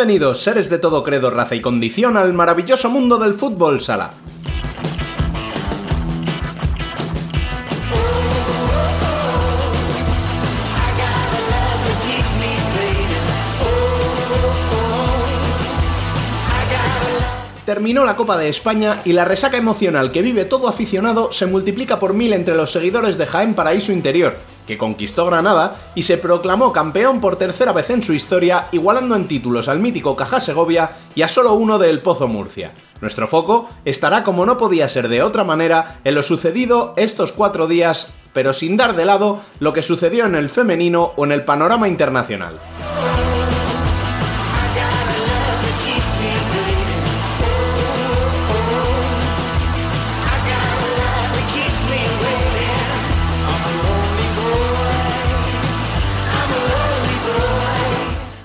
Bienvenidos, seres de todo credo, raza y condición, al maravilloso mundo del fútbol sala. Terminó la Copa de España y la resaca emocional que vive todo aficionado se multiplica por mil entre los seguidores de Jaén Paraíso Interior, que conquistó Granada y se proclamó campeón por tercera vez en su historia, igualando en títulos al mítico Caja Segovia y a solo uno del Pozo Murcia. Nuestro foco estará, como no podía ser de otra manera, en lo sucedido estos cuatro días, pero sin dar de lado lo que sucedió en el femenino o en el panorama internacional.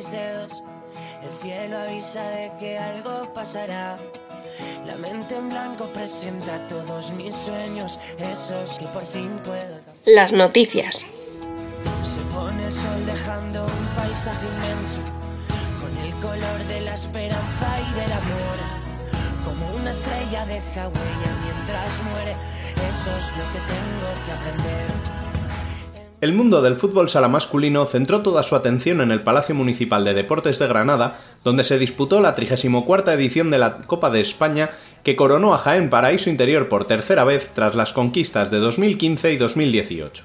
Mis dedos. El cielo avisa de que algo pasará. La mente en blanco presenta todos mis sueños, esos que por fin puedo. Las noticias. Se pone el sol dejando un paisaje inmenso, con el color de la esperanza y del amor. Como una estrella deja huella mientras muere, eso es lo que tengo que aprender. El mundo del fútbol sala masculino centró toda su atención en el Palacio Municipal de Deportes de Granada, donde se disputó la 34 edición de la Copa de España que coronó a Jaén Paraíso Interior por tercera vez tras las conquistas de 2015 y 2018.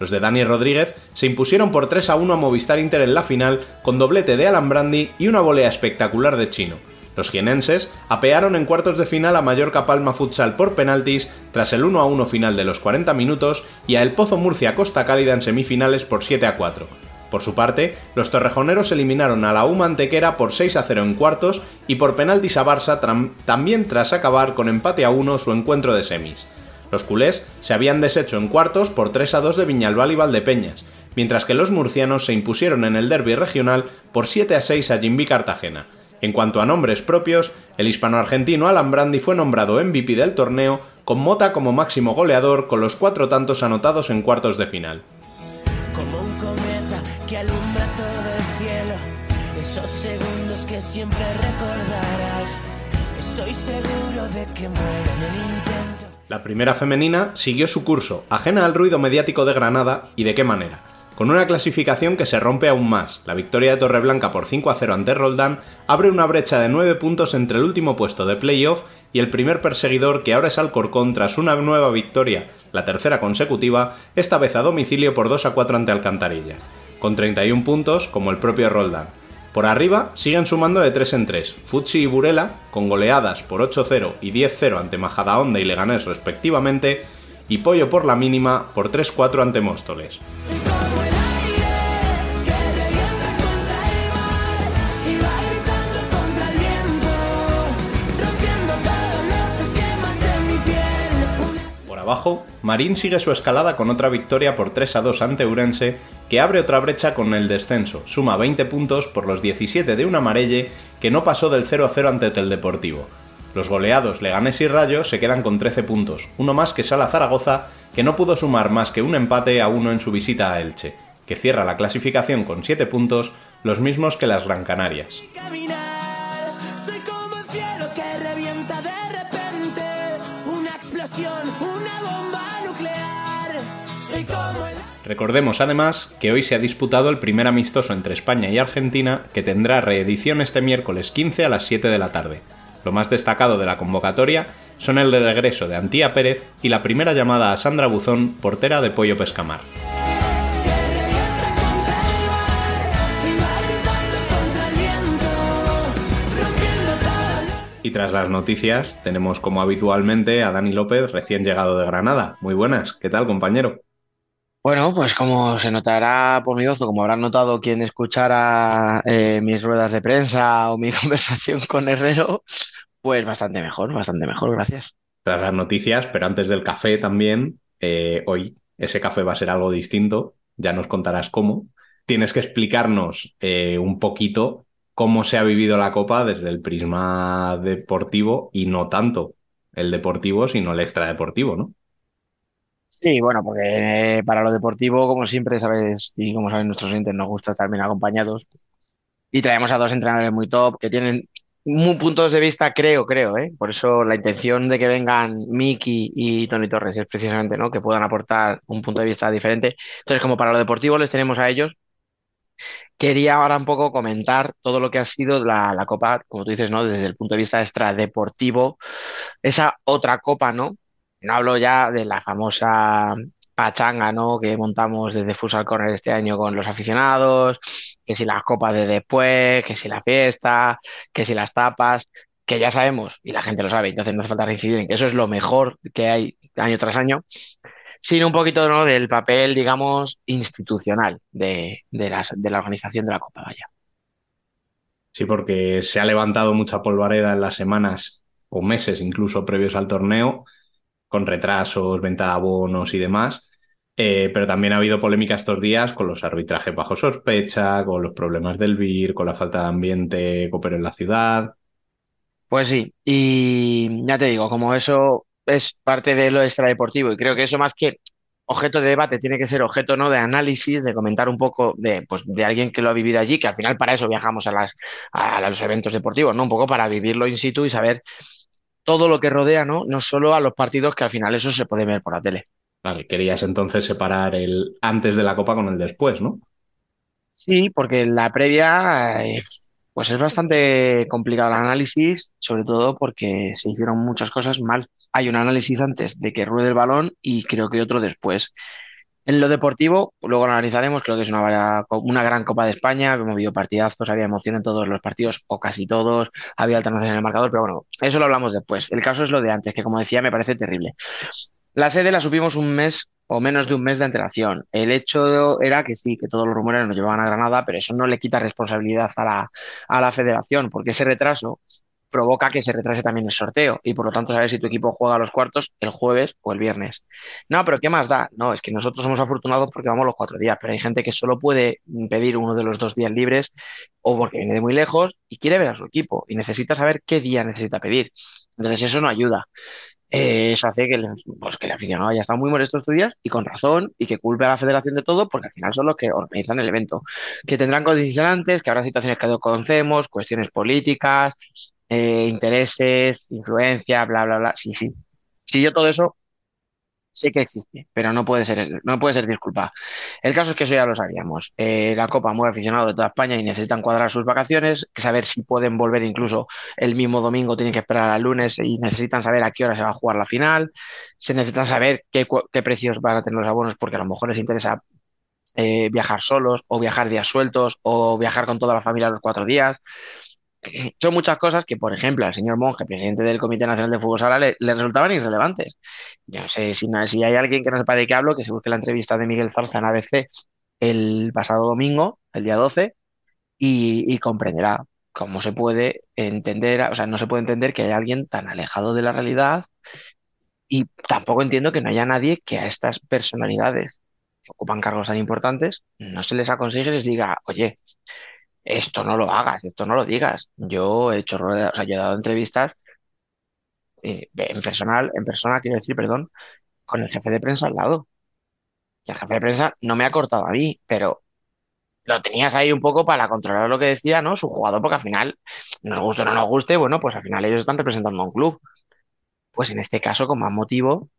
Los de Dani Rodríguez se impusieron por 3 a 1 a Movistar Inter en la final con doblete de Alan Brandi y una volea espectacular de Chino. Los jienenses apearon en cuartos de final a Mallorca Palma Futsal por penaltis tras el 1 a 1 final de los 40 minutos y a El Pozo Murcia Costa Cálida en semifinales por 7 a 4. Por su parte, los torrejoneros eliminaron a la UMA Antequera por 6 a 0 en cuartos y por penaltis a Barça también tras acabar con empate a 1 su encuentro de semis. Los culés se habían deshecho en cuartos por 3 a 2 de Viñalbal y Valdepeñas, mientras que los murcianos se impusieron en el derby regional por 7 a 6 a Jimby Cartagena. En cuanto a nombres propios, el hispano-argentino Alan Brandi fue nombrado MVP del torneo, con Mota como máximo goleador con los cuatro tantos anotados en cuartos de final. como un cometa que alumbra todo el cielo. Esos segundos que siempre recordarás. Estoy seguro de que muero en el intento. La primera femenina siguió su curso, ajena al ruido mediático de Granada, y de qué manera. Con una clasificación que se rompe aún más, la victoria de Torreblanca por 5 a 0 ante Roldán abre una brecha de 9 puntos entre el último puesto de playoff y el primer perseguidor que ahora es Alcorcón tras una nueva victoria, la tercera consecutiva, esta vez a domicilio por 2 a 4 ante Alcantarilla, con 31 puntos como el propio Roldán. Por arriba siguen sumando de 3 en 3, Futsi y Burela, con goleadas por 8-0 y 10-0 ante Majadahonda y Leganés respectivamente, y Pollo por la mínima por 3-4 ante Móstoles. Abajo, Marín sigue su escalada con otra victoria por 3 a 2 ante Urense, que abre otra brecha con el descenso, suma 20 puntos por los 17 de un amarelle que no pasó del 0 a 0 ante el Deportivo. Los goleados Leganés y Rayo se quedan con 13 puntos, uno más que Sala Zaragoza, que no pudo sumar más que un empate a uno en su visita a Elche, que cierra la clasificación con 7 puntos, los mismos que las Gran Canarias. Recordemos además que hoy se ha disputado el primer amistoso entre España y Argentina que tendrá reedición este miércoles 15 a las 7 de la tarde. Lo más destacado de la convocatoria son el regreso de Antía Pérez y la primera llamada a Sandra Buzón, portera de Pollo Pescamar. Y tras las noticias, tenemos como habitualmente a Dani López, recién llegado de Granada. Muy buenas, ¿qué tal, compañero? Bueno, pues como se notará por mi voz, o como habrán notado quien escuchara eh, mis ruedas de prensa o mi conversación con Herrero, pues bastante mejor, bastante mejor, gracias. Tras las noticias, pero antes del café también, eh, hoy ese café va a ser algo distinto, ya nos contarás cómo. Tienes que explicarnos eh, un poquito cómo se ha vivido la Copa desde el prisma deportivo y no tanto el deportivo, sino el extradeportivo, ¿no? Sí, bueno, porque para lo deportivo, como siempre sabes, y como saben nuestros oyentes, nos gusta estar bien acompañados. Y traemos a dos entrenadores muy top que tienen puntos de vista, creo, creo, ¿eh? Por eso la intención de que vengan Miki y Tony Torres es precisamente, ¿no? Que puedan aportar un punto de vista diferente. Entonces, como para lo deportivo les tenemos a ellos, quería ahora un poco comentar todo lo que ha sido la, la Copa, como tú dices, ¿no? Desde el punto de vista extradeportivo, esa otra Copa, ¿no? No hablo ya de la famosa pachanga, ¿no? Que montamos desde Futsal Corner este año con los aficionados, que si las copas de después, que si la fiesta, que si las tapas, que ya sabemos, y la gente lo sabe, entonces no hace falta reincidir en que eso es lo mejor que hay año tras año, sino un poquito ¿no? del papel, digamos, institucional de, de, de la organización de la Copa Vaya. Sí, porque se ha levantado mucha polvareda en las semanas o meses incluso previos al torneo con retrasos, venta de abonos y demás. Eh, pero también ha habido polémica estos días con los arbitrajes bajo sospecha, con los problemas del BIR, con la falta de ambiente copero en la ciudad. Pues sí, y ya te digo, como eso es parte de lo extradeportivo, y creo que eso más que objeto de debate tiene que ser objeto ¿no? de análisis, de comentar un poco de, pues, de alguien que lo ha vivido allí, que al final para eso viajamos a, las, a los eventos deportivos, ¿no? Un poco para vivirlo in situ y saber todo lo que rodea, ¿no? No solo a los partidos, que al final eso se puede ver por la tele. Vale, querías entonces separar el antes de la Copa con el después, ¿no? Sí, porque la previa, eh, pues es bastante complicado el análisis, sobre todo porque se hicieron muchas cosas mal. Hay un análisis antes de que ruede el balón y creo que otro después. En lo deportivo, luego lo analizaremos, creo que es una, gran Copa de España, hemos visto partidazos, había emoción en todos los partidos, o casi todos, había alternancia en el marcador, pero bueno, eso lo hablamos después. El caso es lo de antes, que como decía, me parece terrible. La sede la supimos un mes o menos de un mes de antelación. El hecho era que sí, que todos los rumores nos llevaban a Granada, pero eso no le quita responsabilidad a la federación, porque ese retraso provoca que se retrase también el sorteo y por lo tanto saber si tu equipo juega los cuartos el jueves o el viernes. No, pero ¿qué más da? No, es que nosotros somos afortunados porque vamos los cuatro días, pero hay gente que solo puede pedir uno de los dos días libres o porque viene de muy lejos y quiere ver a su equipo y necesita saber qué día necesita pedir. Entonces eso no ayuda. Eh, eso hace que, pues, que el aficionado haya estado muy molesto estos días y con razón y que culpe a la federación de todo porque al final son los que organizan el evento. Que tendrán condicionantes, que habrá situaciones que conocemos, cuestiones políticas, eh, intereses, influencia, bla, bla, bla. Sí, sí. Sí, yo todo eso sé que existe, pero no puede ser, no puede ser disculpa. El caso es que eso ya lo sabíamos. Eh, la Copa mueve aficionados de toda España y necesitan cuadrar sus vacaciones, saber si pueden volver incluso el mismo domingo, tienen que esperar al lunes y necesitan saber a qué hora se va a jugar la final. Se necesitan saber qué, qué precios van a tener los abonos, porque a lo mejor les interesa eh, viajar solos o viajar días sueltos o viajar con toda la familia los cuatro días son muchas cosas que, por ejemplo, al señor Monge, presidente del Comité Nacional de Fútbol Sala, le, resultaban irrelevantes. Yo no sé si, hay alguien que no sepa de qué hablo, que se busque la entrevista de Miguel Zarza en ABC el pasado domingo, el día 12, y, comprenderá cómo se puede entender, o sea, no se puede entender que haya alguien tan alejado de la realidad y tampoco entiendo que no haya nadie que a estas personalidades que ocupan cargos tan importantes no se les aconseje y les diga, oye, esto no lo hagas, esto no lo digas. Yo he hecho, o sea, yo he dado entrevistas eh, en personal, en persona, quiero decir, perdón, con el jefe de prensa al lado. Y el jefe de prensa no me ha cortado a mí, pero lo tenías ahí un poco para controlar lo que decía, ¿no? Su jugador, porque al final, nos guste o no nos guste, bueno, pues al final ellos están representando a un club. Pues en este caso, con más motivo,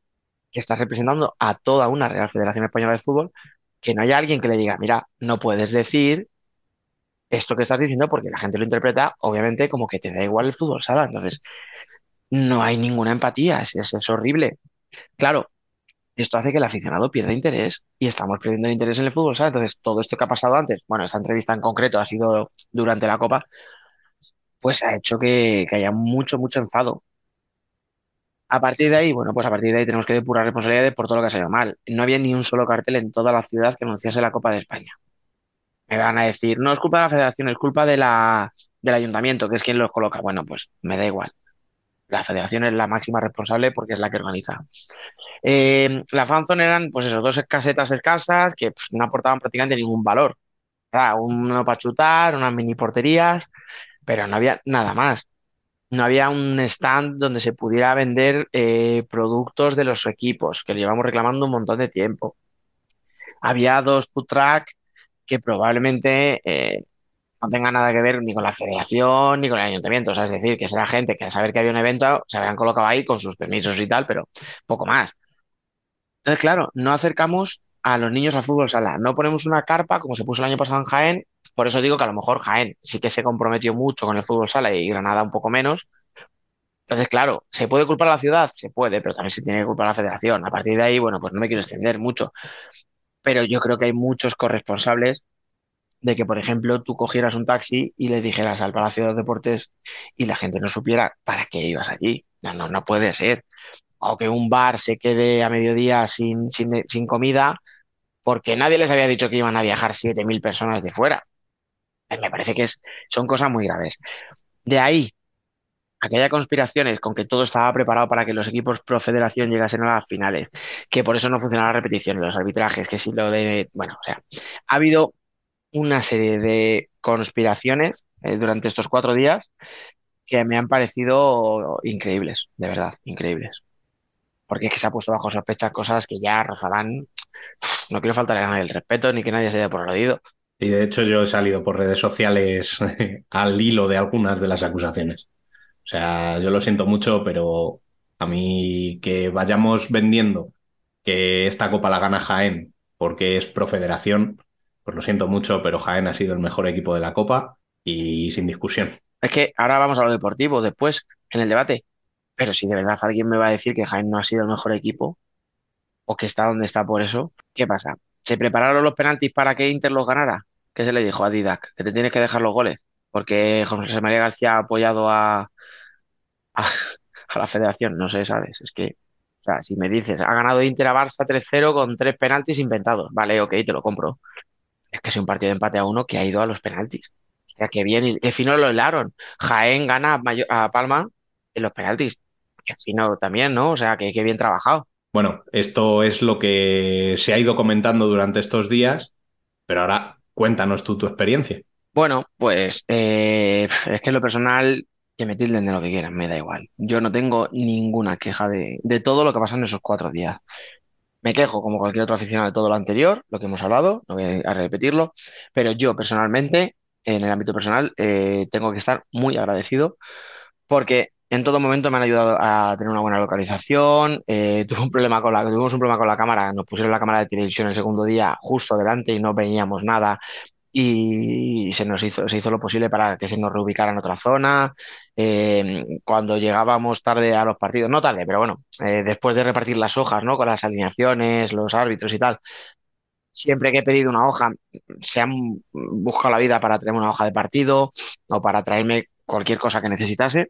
que estás representando a toda una Real Federación Española de Fútbol, que no haya alguien que le diga, mira, no puedes decir esto que estás diciendo porque la gente lo interpreta, obviamente, como que te da igual el fútbol sala. Entonces, no hay ninguna empatía, es, es, horrible. Claro, esto hace que el aficionado pierda interés y estamos perdiendo interés en el fútbol sala. Entonces, todo esto que ha pasado antes, bueno, esta entrevista en concreto ha sido durante la Copa, pues ha hecho que haya mucho, mucho enfado. A partir de ahí, bueno, pues a partir de ahí tenemos que depurar responsabilidades por todo lo que ha salido mal. No había ni un solo cartel en toda la ciudad que anunciase la Copa de España. Me van a decir, no es culpa de la federación, es culpa de la, del ayuntamiento, que es quien los coloca. Bueno, pues me da igual. La federación es la máxima responsable porque es la que organiza. Eh, la fanzone eran, pues eso, dos casetas escasas que pues, no aportaban prácticamente ningún valor. Uno para chutar, unas mini porterías, pero no había nada más. No había un stand donde se pudiera vender eh, productos de los equipos, que lo llevamos reclamando un montón de tiempo. Había dos food que probablemente eh, no tenga nada que ver ni con la federación ni con el ayuntamiento. Es decir, que será gente que al saber que había un evento se habrían colocado ahí con sus permisos y tal, pero poco más. Entonces, claro, no acercamos a los niños al fútbol sala. No ponemos una carpa como se puso el año pasado en Jaén. Por eso digo que a lo mejor Jaén sí que se comprometió mucho con el fútbol sala y Granada un poco menos. Entonces, claro, ¿se puede culpar a la ciudad? Se puede, pero también se tiene que culpar a la federación. A partir de ahí, bueno, pues no me quiero extender mucho. Pero yo creo que hay muchos corresponsables de que, por ejemplo, tú cogieras un taxi y le dijeras al Palacio de los Deportes y la gente no supiera para qué ibas allí. No, no, no puede ser. O que un bar se quede a mediodía sin, sin, sin comida porque nadie les había dicho que iban a viajar 7.000 personas de fuera. Me parece que es, son cosas muy graves. De ahí a que haya conspiraciones con que todo estaba preparado para que los equipos pro federación llegasen a las finales, que por eso no funcionaba la repetición, los arbitrajes, que si lo de. Bueno, o sea, ha habido una serie de conspiraciones eh, durante estos cuatro días que me han parecido increíbles, de verdad, increíbles. Porque es que se ha puesto bajo sospecha cosas que ya rozarán. No quiero faltar a nadie el respeto ni que nadie se dé por oído. Y de hecho yo he salido por redes sociales al hilo de algunas de las acusaciones. O sea, yo lo siento mucho, pero a mí que vayamos vendiendo que esta copa la gana Jaén porque es pro federación, pues lo siento mucho, pero Jaén ha sido el mejor equipo de la Copa y sin discusión. Es que ahora vamos a lo deportivo después, en el debate. Pero si de verdad alguien me va a decir que Jaén no ha sido el mejor equipo o que está donde está por eso, ¿qué pasa? ¿Se prepararon los penaltis para que Inter los ganara? ¿Qué se le dijo a Didac? Que te tienes que dejar los goles. Porque José María García ha apoyado a, a, a la federación. No sé, ¿sabes? Es que, o sea, si me dices, ha ganado Inter a Barça 3-0 con tres penaltis inventados. Vale, ok, te lo compro es que es un partido de empate a uno que ha ido a los penaltis. O sea, que bien, que fino lo helaron. Jaén gana a, Palma en los penaltis. Que fino también, ¿no? O sea, que, que bien trabajado. Bueno, esto es lo que se ha ido comentando durante estos días, pero ahora cuéntanos tú tu experiencia. Bueno, pues eh, es que en lo personal, que me tilden de lo que quieran, me da igual. Yo no tengo ninguna queja de, de todo lo que pasó en esos cuatro días. Me quejo como cualquier otro aficionado de todo lo anterior, lo que hemos hablado, no voy a repetirlo, pero yo personalmente, en el ámbito personal, eh, tengo que estar muy agradecido porque en todo momento me han ayudado a tener una buena localización. Eh, un problema con la, tuvimos un problema con la cámara, nos pusieron la cámara de televisión el segundo día justo delante y no veíamos nada y se nos hizo, se hizo lo posible para que se nos reubicara en otra zona. Eh, cuando llegábamos tarde a los partidos, no tarde, pero bueno, eh, después de repartir las hojas, ¿no? Con las alineaciones, los árbitros y tal, siempre que he pedido una hoja, se han buscado la vida para traerme una hoja de partido o para traerme cualquier cosa que necesitase.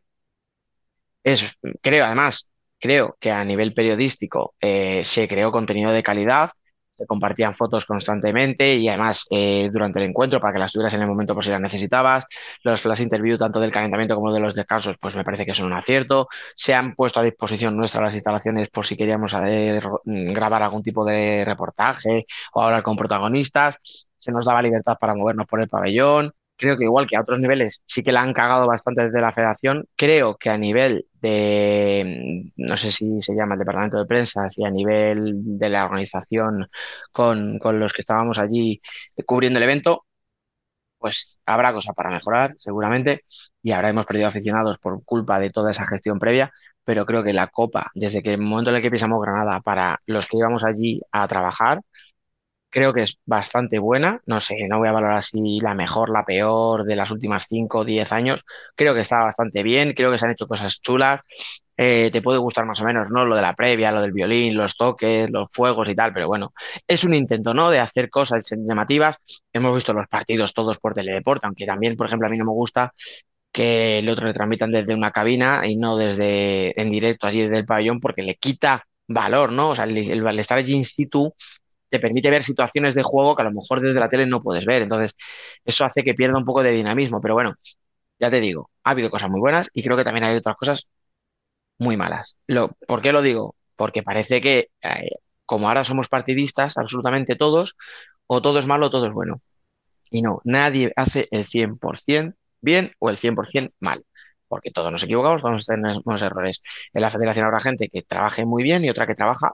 Es, creo, además, creo que a nivel periodístico eh, se creó contenido de calidad se compartían fotos constantemente y además eh, durante el encuentro para que las tuvieras en el momento por si las necesitabas. Los flash interview tanto del calentamiento como de los descansos pues me parece que son un acierto. Se han puesto a disposición nuestras las instalaciones por si queríamos hacer, mm, grabar algún tipo de reportaje o hablar con protagonistas. Se nos daba libertad para movernos por el pabellón creo que igual que a otros niveles sí que la han cagado bastante desde la federación. Creo que a nivel de, no sé si se llama el departamento de prensa, y a nivel de la organización con, con los que estábamos allí cubriendo el evento, pues habrá cosas para mejorar, seguramente, y ahora hemos perdido aficionados por culpa de toda esa gestión previa, pero creo que la Copa, desde que el momento en el que pisamos Granada, para los que íbamos allí a trabajar, creo que es bastante buena. No sé, no voy a valorar si la mejor, la peor de las últimas 5 o 10 años. Creo que está bastante bien, creo que se han hecho cosas chulas. Eh, te puede gustar más o menos, ¿no? Lo de la previa, lo del violín, los toques, los fuegos y tal, pero bueno, es un intento, ¿no? De hacer cosas llamativas. Hemos visto los partidos todos por teledeporte, aunque también, por ejemplo, a mí no me gusta que el otro le transmitan desde una cabina y no desde en directo allí desde el pabellón porque le quita valor, ¿no? O sea, el, el estar allí in situ te permite ver situaciones de juego que a lo mejor desde la tele no puedes ver. Entonces, eso hace que pierda un poco de dinamismo. Pero bueno, ya te digo, ha habido cosas muy buenas y creo que también hay otras cosas muy malas. Lo, ¿Por qué lo digo? Porque parece que, eh, como ahora somos partidistas, absolutamente todos, o todo es malo o todo es bueno. Y no, nadie hace el 100% bien o el 100% mal. Porque todos nos equivocamos, todos tenemos errores. En la federación habrá gente que trabaje muy bien y otra que trabaja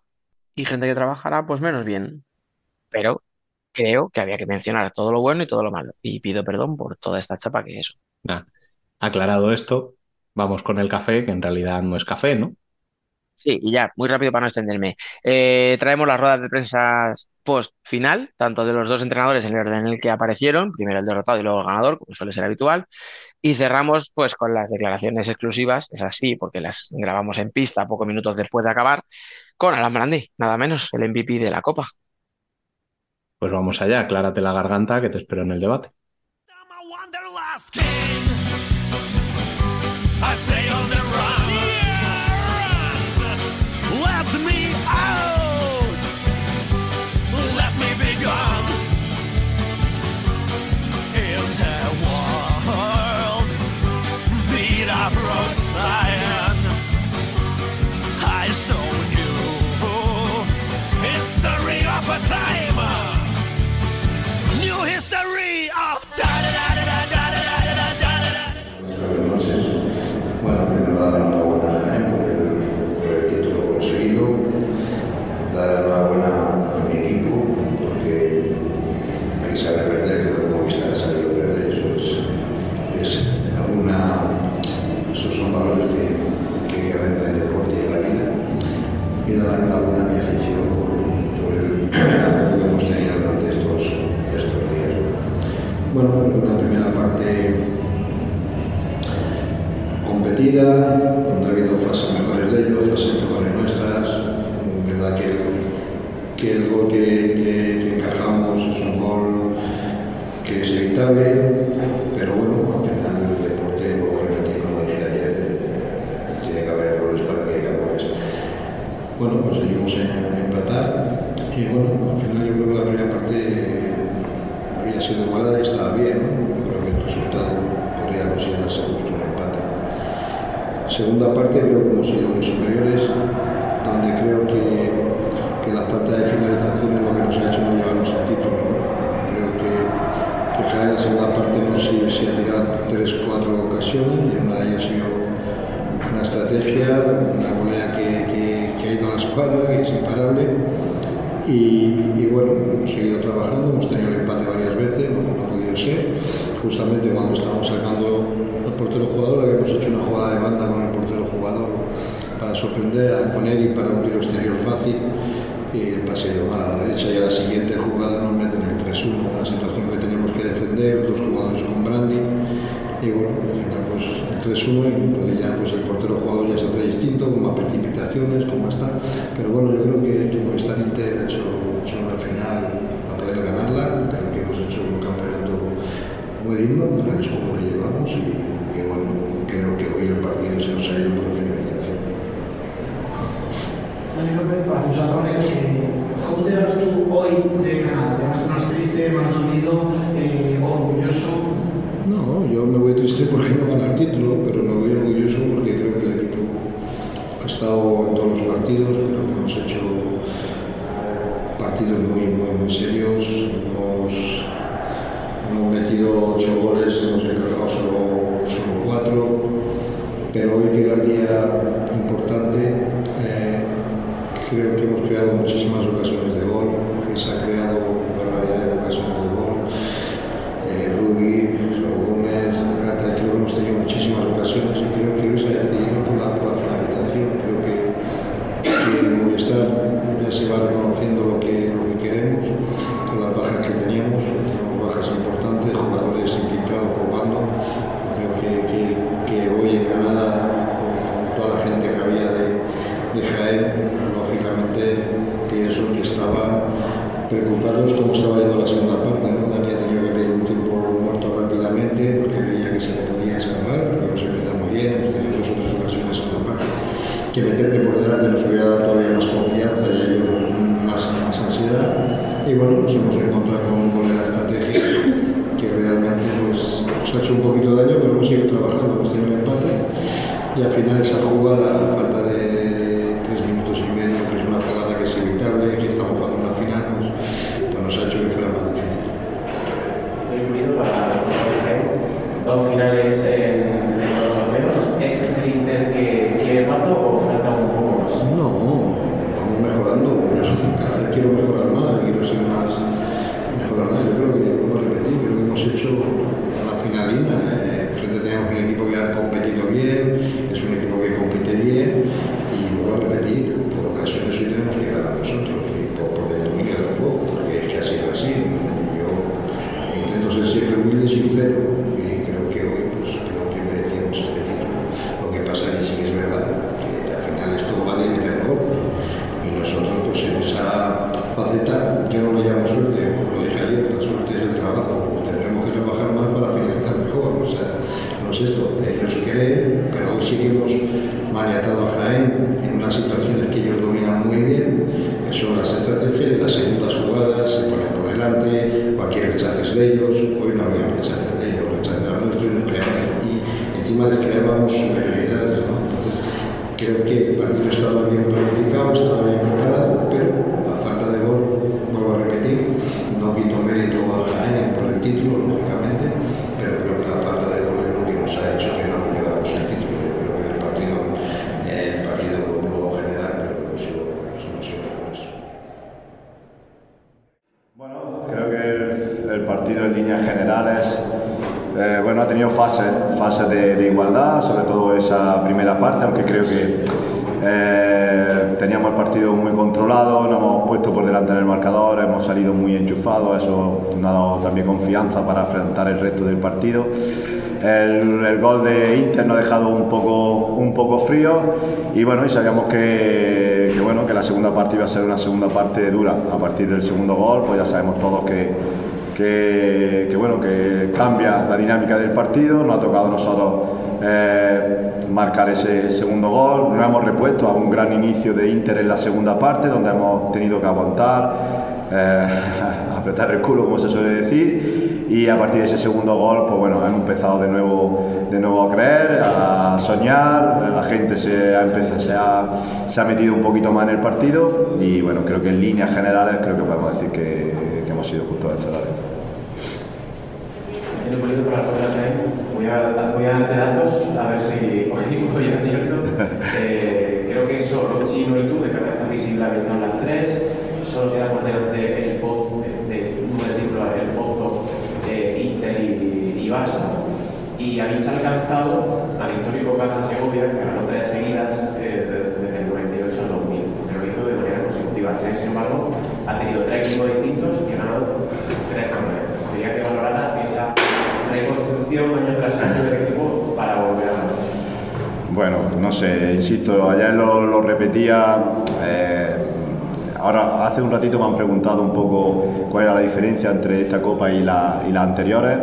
y gente que trabajará pues menos bien. Pero creo que había que mencionar todo lo bueno y todo lo malo. Y pido perdón por toda esta chapa que eso. aclarado esto, vamos con el café, que en realidad no es café, ¿no? Sí, y ya, muy rápido para no extenderme. Eh, traemos las ruedas de prensa post final, tanto de los dos entrenadores en el orden en el que aparecieron, primero el derrotado y luego el ganador, como suele ser habitual. Y cerramos pues con las declaraciones exclusivas, es así, porque las grabamos en pista pocos minutos después de acabar, con Alan Brandi, nada menos, el MVP de la Copa. Pues vamos allá, aclárate la garganta que te espero en el debate. history of da da da da da da da da da da. Da donde ha habido frases mejores de ellos, frases mejores nuestras. verdad que, que el gol que, que, encajamos es un gol que es evitable, pero bueno, al final el deporte, vuelvo a repetir, como decía ayer, tiene que haber errores para que haya goles. Bueno, pues seguimos en empatar y bueno, al final yo creo que la primera parte había sido igualada y estaba bien, ¿no? yo creo que el resultado podría considerarse justo segunda parte creo que hemos sido muy superiores, donde creo que, que la falta de finalización es lo que nos ha hecho no llevarnos al título. Creo que, que Jaén en la segunda parte no se, se ha tirado tres, cuatro ocasiones y una de ellas ha sido una estrategia, una volea que, que, ha ido a la escuadra, que es imparable. Y, bueno, hemos seguido trabajando, hemos tenido el empate varias veces, no, no ha podido ser. Justamente cuando estábamos sacando portero jugador habíamos hecho una jugada de banda con el portero jugador para sorprender, a poner y para un tiro exterior fácil y el pase a la derecha y a la siguiente jugada nos meten el 3-1, una situación que tenemos que defender, dos jugadores con Brandy y bueno, al final pues el 3-1 y ya pues el portero jugador ya se hace distinto, con más precipitaciones, con más tal, pero bueno, yo creo que, que Movistar Inter hecho, hecho una final a poder ganarla, creo que hemos hecho un campeonato muy digno, la que llevamos creo que hoy el partido se nos ha ido por finalización. Dani López, para Fusatones, eh, ¿cómo te vas tú hoy de Granada? ¿Te vas más triste, más dormido, eh, orgulloso? No, yo me voy triste porque no gana el título, pero me voy orgulloso porque creo que el equipo ha estado en todos los partidos, creo que hemos hecho eh, partidos muy, muy, muy serios, hemos, hemos metido ocho goles, hemos encajado solo pero hoy que era el día importante, eh, creo que hemos creado muchísimas ocasiones de gol, que se ha creado variedad estaba yendo la segunda parte, ¿no? Dani ha tenido que pedir un tiempo muerto rápidamente porque veía que se le podía escapar, porque nos empezamos bien, hemos tenido dos o ocasiones en la parte. Que meterte por delante nos hubiera dado todavía más confianza y ellos más, ansiedad. Y bueno, nos hemos encontrado con la estrategia que realmente pues, nos ha hecho un poquito daño, pero hemos seguido trabajando, hemos tenido un empate. Y al final esa jugada hemos hecho una finalina. Eh, frente tenemos un equipo que ha competido bien, es un equipo que compite bien y vuelvo a repetir, por ocasiones hoy tenemos que ganar nosotros, y por, porque domina el juego, porque es que ha sido así. Yo intento ser siempre humilde y sincero y creo que hoy pues, creo que merecíamos este título. Lo que pasa que sí que es verdad que al final esto va de meter gol y nosotros pues en esa faceta yo no lo llamo suerte, lo dije ayer, la suerte es el trabajo, pues tendremos que trabajar más para finalizar mejor, o sea, no es esto, ellos creen, pero hoy sí que hemos maniatado a Jaén en unas situaciones que ellos dominan muy bien, que son las estrategias y las segundas jugadas, se ponen por delante, cualquier rechazo es de ellos, hoy no había rechazo de ellos, rechazo era nuestro y nos creamos, y encima les creábamos superioridades, ¿no? Entonces, creo que el partido estaba bien planificado, estaba bien preparado, pero la falta de gol, vuelvo a repetir, no quito mérito a Jaén por el título, lógicamente, pero creo que la falta de gol es lo que nos ha hecho que no nos lleváramos el título. Yo creo que el partido, el partido de modo general, creo que hemos sido, hemos sido mejores. Bueno, creo que el, el partido en líneas generales eh, bueno, ha tenido fases, fases de, de igualdad, sobre todo esa primera parte, aunque creo que eh, teníamos el partido muy controlado, nos hemos puesto por delante del marcador, hemos salido muy enchufados, eso nos ha dado también confianza para afrontar el resto del partido. El, el gol de Inter nos ha dejado un poco, un poco frío y bueno, y sabíamos que, que, bueno, que la segunda parte iba a ser una segunda parte dura. A partir del segundo gol, pues ya sabemos todos que, que, que, bueno, que cambia la dinámica del partido. Nos ha tocado a nosotros eh, marcar ese segundo gol. Nos hemos repuesto a un gran inicio de Inter en la segunda parte, donde hemos tenido que aguantar, eh, apretar el culo, como se suele decir. Y a partir de ese segundo gol, pues bueno, hemos empezado de nuevo, de nuevo a creer, a soñar. La gente se ha, empezado, se, ha, se ha metido un poquito más en el partido. Y bueno, creo que en líneas generales, creo que podemos decir que, que hemos sido justos vencedores. Voy a, voy a datos a ver si voy a. Eh, creo que solo Chino y tú de cabeza visible habéis las tres. Solo queda por delante el pozo de de el pozo eh, Inter y, y Barça. Y habéis alcanzado al histórico Caja Segovia, que ganó tres seguidas eh, desde el 98 al 2000, que lo hizo de manera consecutiva. Sin embargo, ha tenido tres equipos distintos y ha ganado tres torneos. Quería que valorara esa reconstrucción año tras año del equipo para volver a. Bueno, no sé, insisto, ayer lo, repetía. Eh, ahora, hace un ratito me han preguntado un poco cuál era la diferencia entre esta copa y, y las anteriores.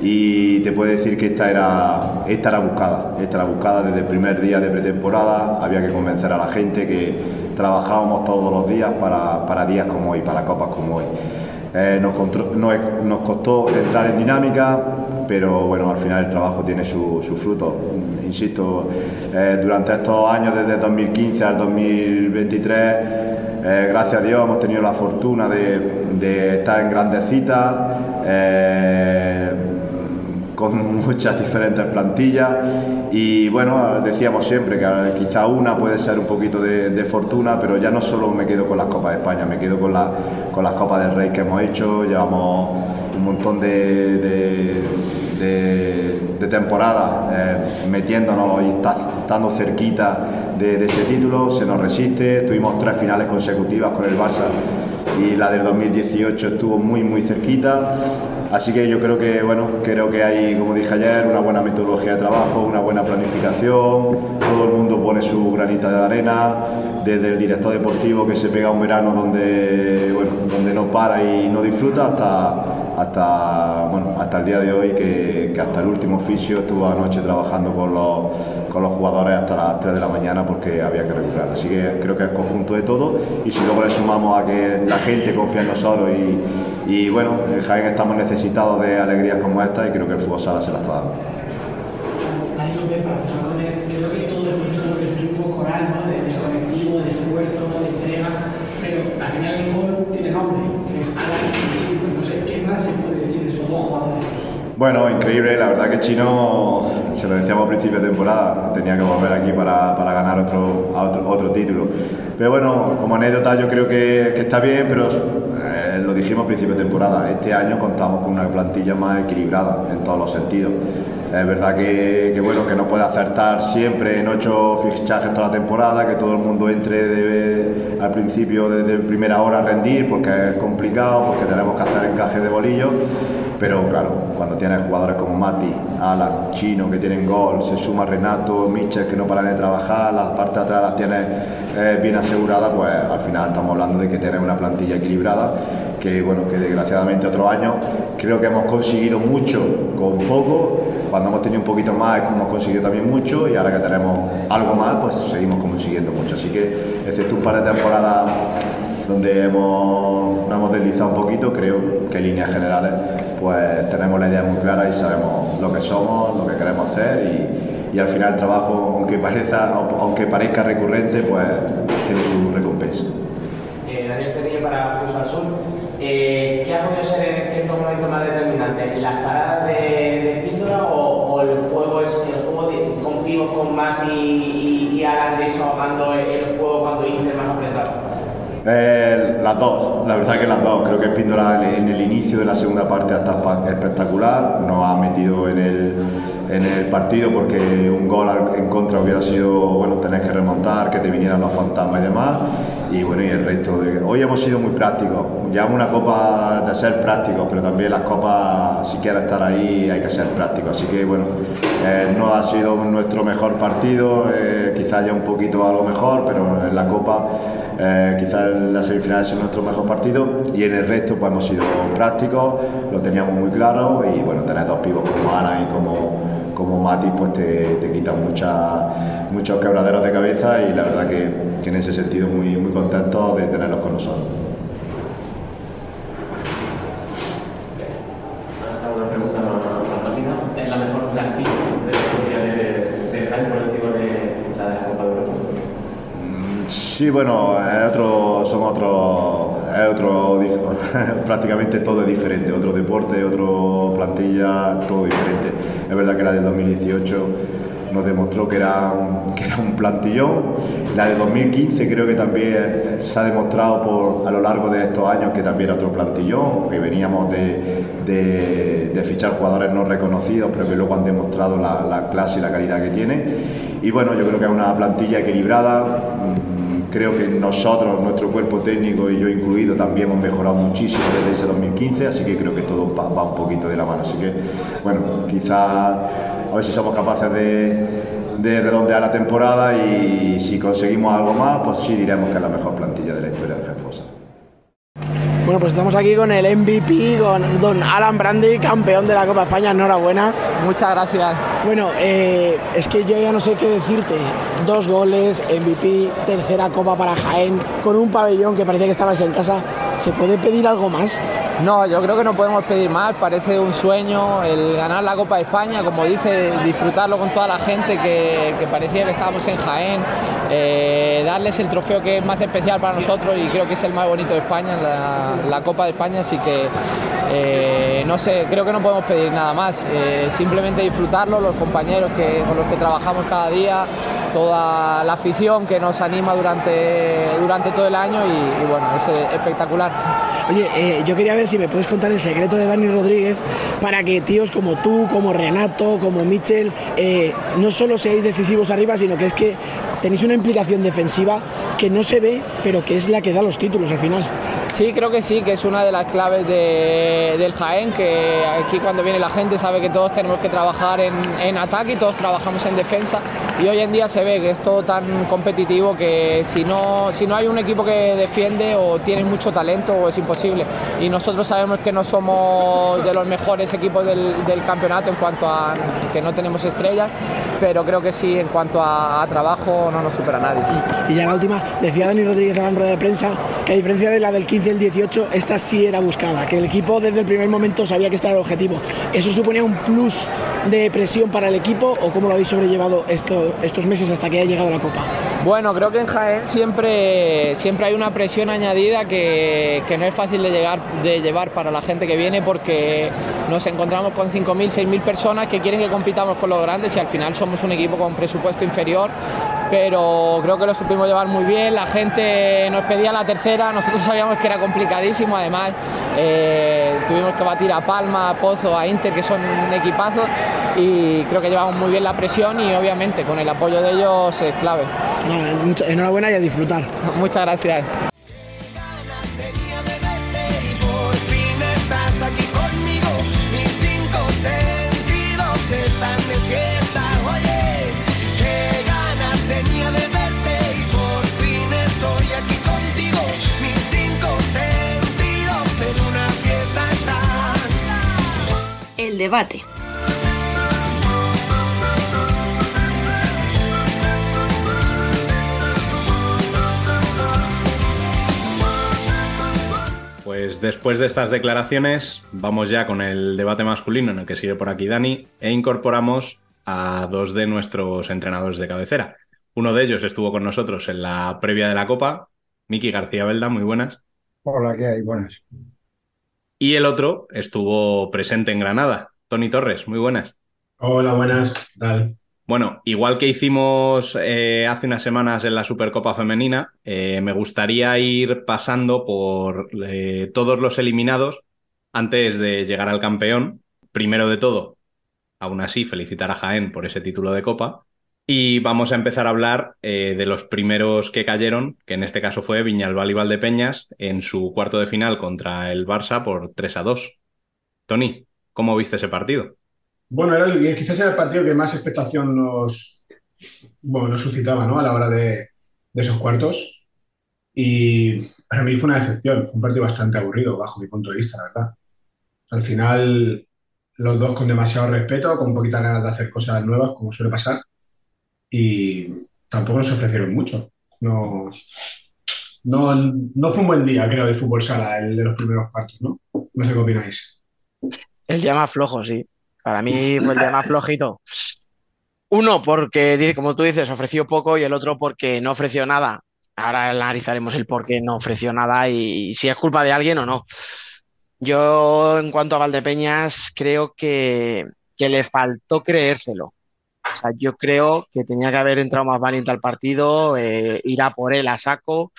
Y te puedo decir que esta era, esta era buscada, esta era buscada desde el primer día de pretemporada. Había que convencer a la gente que trabajábamos todos los días para, días como hoy, para copas como hoy. Eh, nos, nos, costó entrar en dinámica, pero bueno, al final el trabajo tiene su, su fruto. Insisto, eh, durante estos años, desde 2015 al 2023, eh, gracias a Dios hemos tenido la fortuna de, de estar en grandes citas con muchas diferentes plantillas. Y bueno, decíamos siempre que quizá una puede ser un poquito de, fortuna, pero ya no solo me quedo con las Copas de España, me quedo con, la, con las Copas del Rey que hemos hecho, llevamos un montón de, de, de temporadas eh, metiéndonos y estando cerquita de, ese título, se nos resiste, tuvimos tres finales consecutivas con el Barça y la del 2018 estuvo muy muy cerquita Así que yo creo que, bueno, creo que hay, como dije ayer, una buena metodología de trabajo, una buena planificación, todo el mundo pone su granita de arena, desde el director deportivo que se pega un verano donde, donde no para y no disfruta hasta, hasta, bueno, hasta el día de hoy, que, que hasta el último oficio estuvo anoche trabajando con los, con los jugadores hasta las 3 de la mañana porque había que recuperar. Así que creo que es conjunto de todo y si luego le sumamos a que la gente confía en nosotros y, y bueno, en Jaén estamos necesitados de alegrías como esta y creo que el fútbol sala se la está dando. Dani López, para Fusacones, creo que todos hemos visto lo que es un triunfo coral, ¿no? de, de colectivo, de esfuerzo, de entrega, pero al final el gol tiene nombre, que es Alan y Chino, y no sé qué más se puede decir de esos dos jugadores. Bueno, increíble, la verdad que Chino, se lo decíamos a principio de temporada, tenía que volver aquí para, para ganar otro, otro, otro título. Pero bueno, como anécdota yo creo que, que está bien, pero eh, lo dijimos a principio de temporada, este año contamos con una plantilla más equilibrada en todos los sentidos. Es verdad que, que, bueno, que no puede acertar siempre en ocho fichajes toda la temporada, que todo el mundo entre de, al principio desde primera hora a rendir, porque es complicado, porque tenemos que hacer encaje de bolillo. Pero claro, cuando tienes jugadores como Mati, Alan, Chino, que tienen gol, se suma Renato, Michel, que no paran de trabajar, las partes de atrás las tienes eh, bien aseguradas, pues al final estamos hablando de que tienes una plantilla equilibrada, que bueno, que desgraciadamente otros años creo que hemos conseguido mucho con poco, cuando hemos tenido un poquito más hemos conseguido también mucho y ahora que tenemos algo más, pues seguimos consiguiendo mucho. Así que, excepto un par de temporadas donde hemos, nos hemos deslizado un poquito, creo que en líneas generales pues tenemos la idea muy clara y sabemos lo que somos, lo que queremos hacer y, y al final el trabajo, aunque, parezca, aunque parezca recurrente, pues tiene su recompensa. Eh, Daniel Cerrillo para Futsal Sur. Eh, ¿Qué ha podido ser en cierto momento más determinante? ¿Las paradas de, de o, el juego es el juego de, con con Mati y, y Alan desahogando el, el juego cuando Inter más apretado? Eh, las dos, la verdad que las dos. Creo que Espíndola en el inicio de la segunda parte está espectacular. Nos ha metido en el, en el partido porque un gol en contra hubiera sido, bueno, tenés que remontar, que te vinieran los fantasmas y demás. Y bueno, y el resto. De... Hoy hemos sido muy prácticos. Llevamos una copa de ser prácticos, pero también las copas, si quieres estar ahí, hay que ser práctico. Así que bueno, eh, no ha sido nuestro mejor partido, eh, quizás ya un poquito algo mejor, pero en la copa. Eh, quizás la semifinal es nuestro mejor partido y en el resto pues hemos sido prácticos, lo teníamos muy claro y bueno, tener dos pibos como Ana y como, como Mati pues te, te quitan mucha, muchos quebraderos de cabeza y la verdad que, que en ese sentido muy, muy contentos de tenerlos con nosotros. Una pregunta más rápida. ¿Es la mejor plantilla de la historia de, de Jaén por encima de la de la Copa de Europa? Sí, bueno, es otro, son otro, es otro, prácticamente todo es diferente, otro deporte, otro plantilla, todo diferente. Es verdad que la del 2018 nos demostró que era, un, que era un plantillón. La de 2015 creo que también se ha demostrado por, a lo largo de estos años que también era otro plantillón, que veníamos de, de, de fichar jugadores no reconocidos, pero que luego han demostrado la, la clase y la calidad que tiene. Y bueno, yo creo que es una plantilla equilibrada. Creo que nosotros, nuestro cuerpo técnico y yo incluido, también hemos mejorado muchísimo desde ese 2015, así que creo que todo va, un poquito de la mano. Así que, bueno, quizá a ver si somos capaces de, de, redondear la temporada y si conseguimos algo más, pues sí diremos que es la mejor plantilla de la historia del Genfosa. Bueno, pues estamos aquí con el MVP, con don Alan Brandi, campeón de la Copa España. Enhorabuena. Muchas gracias. Bueno, eh, es que yo ya no sé qué decirte. Dos goles, MVP, tercera Copa para Jaén, con un pabellón que parecía que estabas en casa. ¿Se puede pedir algo más? No, yo creo que no podemos pedir más, parece un sueño el ganar la Copa de España, como dice, disfrutarlo con toda la gente que, que parecía que estábamos en Jaén, eh, darles el trofeo que es más especial para nosotros y creo que es el más bonito de España, la, Copa de España, así que eh, no sé, creo que no podemos pedir nada más, eh, simplemente disfrutarlo, los compañeros que, con los que trabajamos cada día, toda la afición que nos anima durante, durante todo el año y bueno, es espectacular. Oye, eh, yo quería ver si me puedes contar el secreto de Dani Rodríguez para que tíos como tú, como Renato, como Michel, eh, no solo seáis decisivos arriba, sino que es que tenéis una implicación defensiva que no se ve, pero que es la que da los títulos al final. Sí, creo que sí, que es una de las claves de, del Jaén, que aquí cuando viene la gente sabe que todos tenemos que trabajar en, en, ataque y todos trabajamos en defensa y hoy en día se ve que es todo tan competitivo que si no, si no hay un equipo que defiende o tiene mucho talento o es imposible y nosotros sabemos que no somos de los mejores equipos del, del campeonato en cuanto a que no tenemos estrellas, pero creo que sí en cuanto a, a trabajo no nos supera nadie. Y ya la última, decía Dani Rodríguez en la rueda de prensa que a diferencia de la del 15 y el 18, esta sí era buscada, que el equipo desde el primer momento sabía que este era el objetivo. ¿Eso suponía un plus de presión para el equipo o cómo lo habéis sobrellevado esto, estos meses hasta que haya llegado la Copa? Bueno, creo que en Jaén siempre, siempre hay una presión añadida que, que no es fácil de, llegar, de llevar para la gente que viene porque nos encontramos con 5.000, 6.000 personas que quieren que compitamos con los grandes y al final somos un equipo con presupuesto inferior pero creo que lo supimos llevar muy bien, la gente nos pedía la tercera, nosotros sabíamos que era complicadísimo, además eh, tuvimos que batir a Palma, a Pozo, a Inter, que son equipazos, y creo que llevamos muy bien la presión y obviamente con el apoyo de ellos es clave. Enhorabuena y a disfrutar. Muchas gracias. Debate. Pues después de estas declaraciones, vamos ya con el debate masculino en el que sigue por aquí Dani e incorporamos a dos de nuestros entrenadores de cabecera. Uno de ellos estuvo con nosotros en la previa de la Copa, Miki García Belda, muy buenas. Hola, ¿qué hay? Buenas. Y el otro estuvo presente en Granada, Tony Torres, muy buenas. Hola, buenas, ¿qué tal? Bueno, igual que hicimos eh, hace unas semanas en la Supercopa Femenina, eh, me gustaría ir pasando por eh, todos los eliminados antes de llegar al campeón. Primero de todo, aún así, felicitar a Jaén por ese título de Copa. Y vamos a empezar a hablar de los primeros que cayeron, que en este caso fue Viñalbal y Valdepeñas, en su cuarto de final contra el Barça por 3 a 2. Tony, ¿Cómo viste ese partido? Bueno, era el, quizás era el partido que más expectación nos, bueno, nos suscitaba ¿no? a la hora de, de, esos cuartos. Y para mí fue una decepción, fue un partido bastante aburrido bajo mi punto de vista, la verdad. Al final, los dos con demasiado respeto, con poquitas ganas de hacer cosas nuevas, como suele pasar. Y tampoco nos ofrecieron mucho. No, no, no fue un buen día, creo, de fútbol sala, el de los primeros cuartos, ¿no? No sé qué opináis. El día más flojo, sí. Para mí fue el día más flojito. Uno, porque, como tú dices, ofreció poco y el otro porque no ofreció nada. Ahora analizaremos el por qué no ofreció nada y si es culpa de alguien o no. Yo, en cuanto a Valdepeñas, creo que, que le faltó creérselo. O sea, yo creo que tenía que haber entrado más valiente al partido, eh, ir a por él a saco.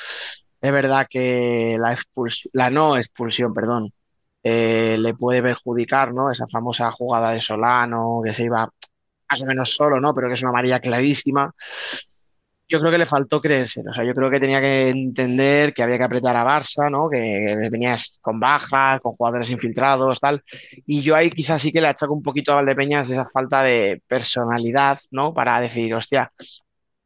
Es verdad que la, la no expulsión, perdón, eh, le puede perjudicar, ¿no? Esa famosa jugada de Solano, que se iba más o menos solo, ¿no? Pero que es una María clarísima. Yo creo que le faltó creerse, o sea, yo creo que tenía que entender que había que apretar a Barça, ¿no? Que venías con bajas, con jugadores infiltrados, tal. Y yo ahí quizás sí que le achaco un poquito a Valdepeñas esa falta de personalidad, ¿no? Para decir, hostia,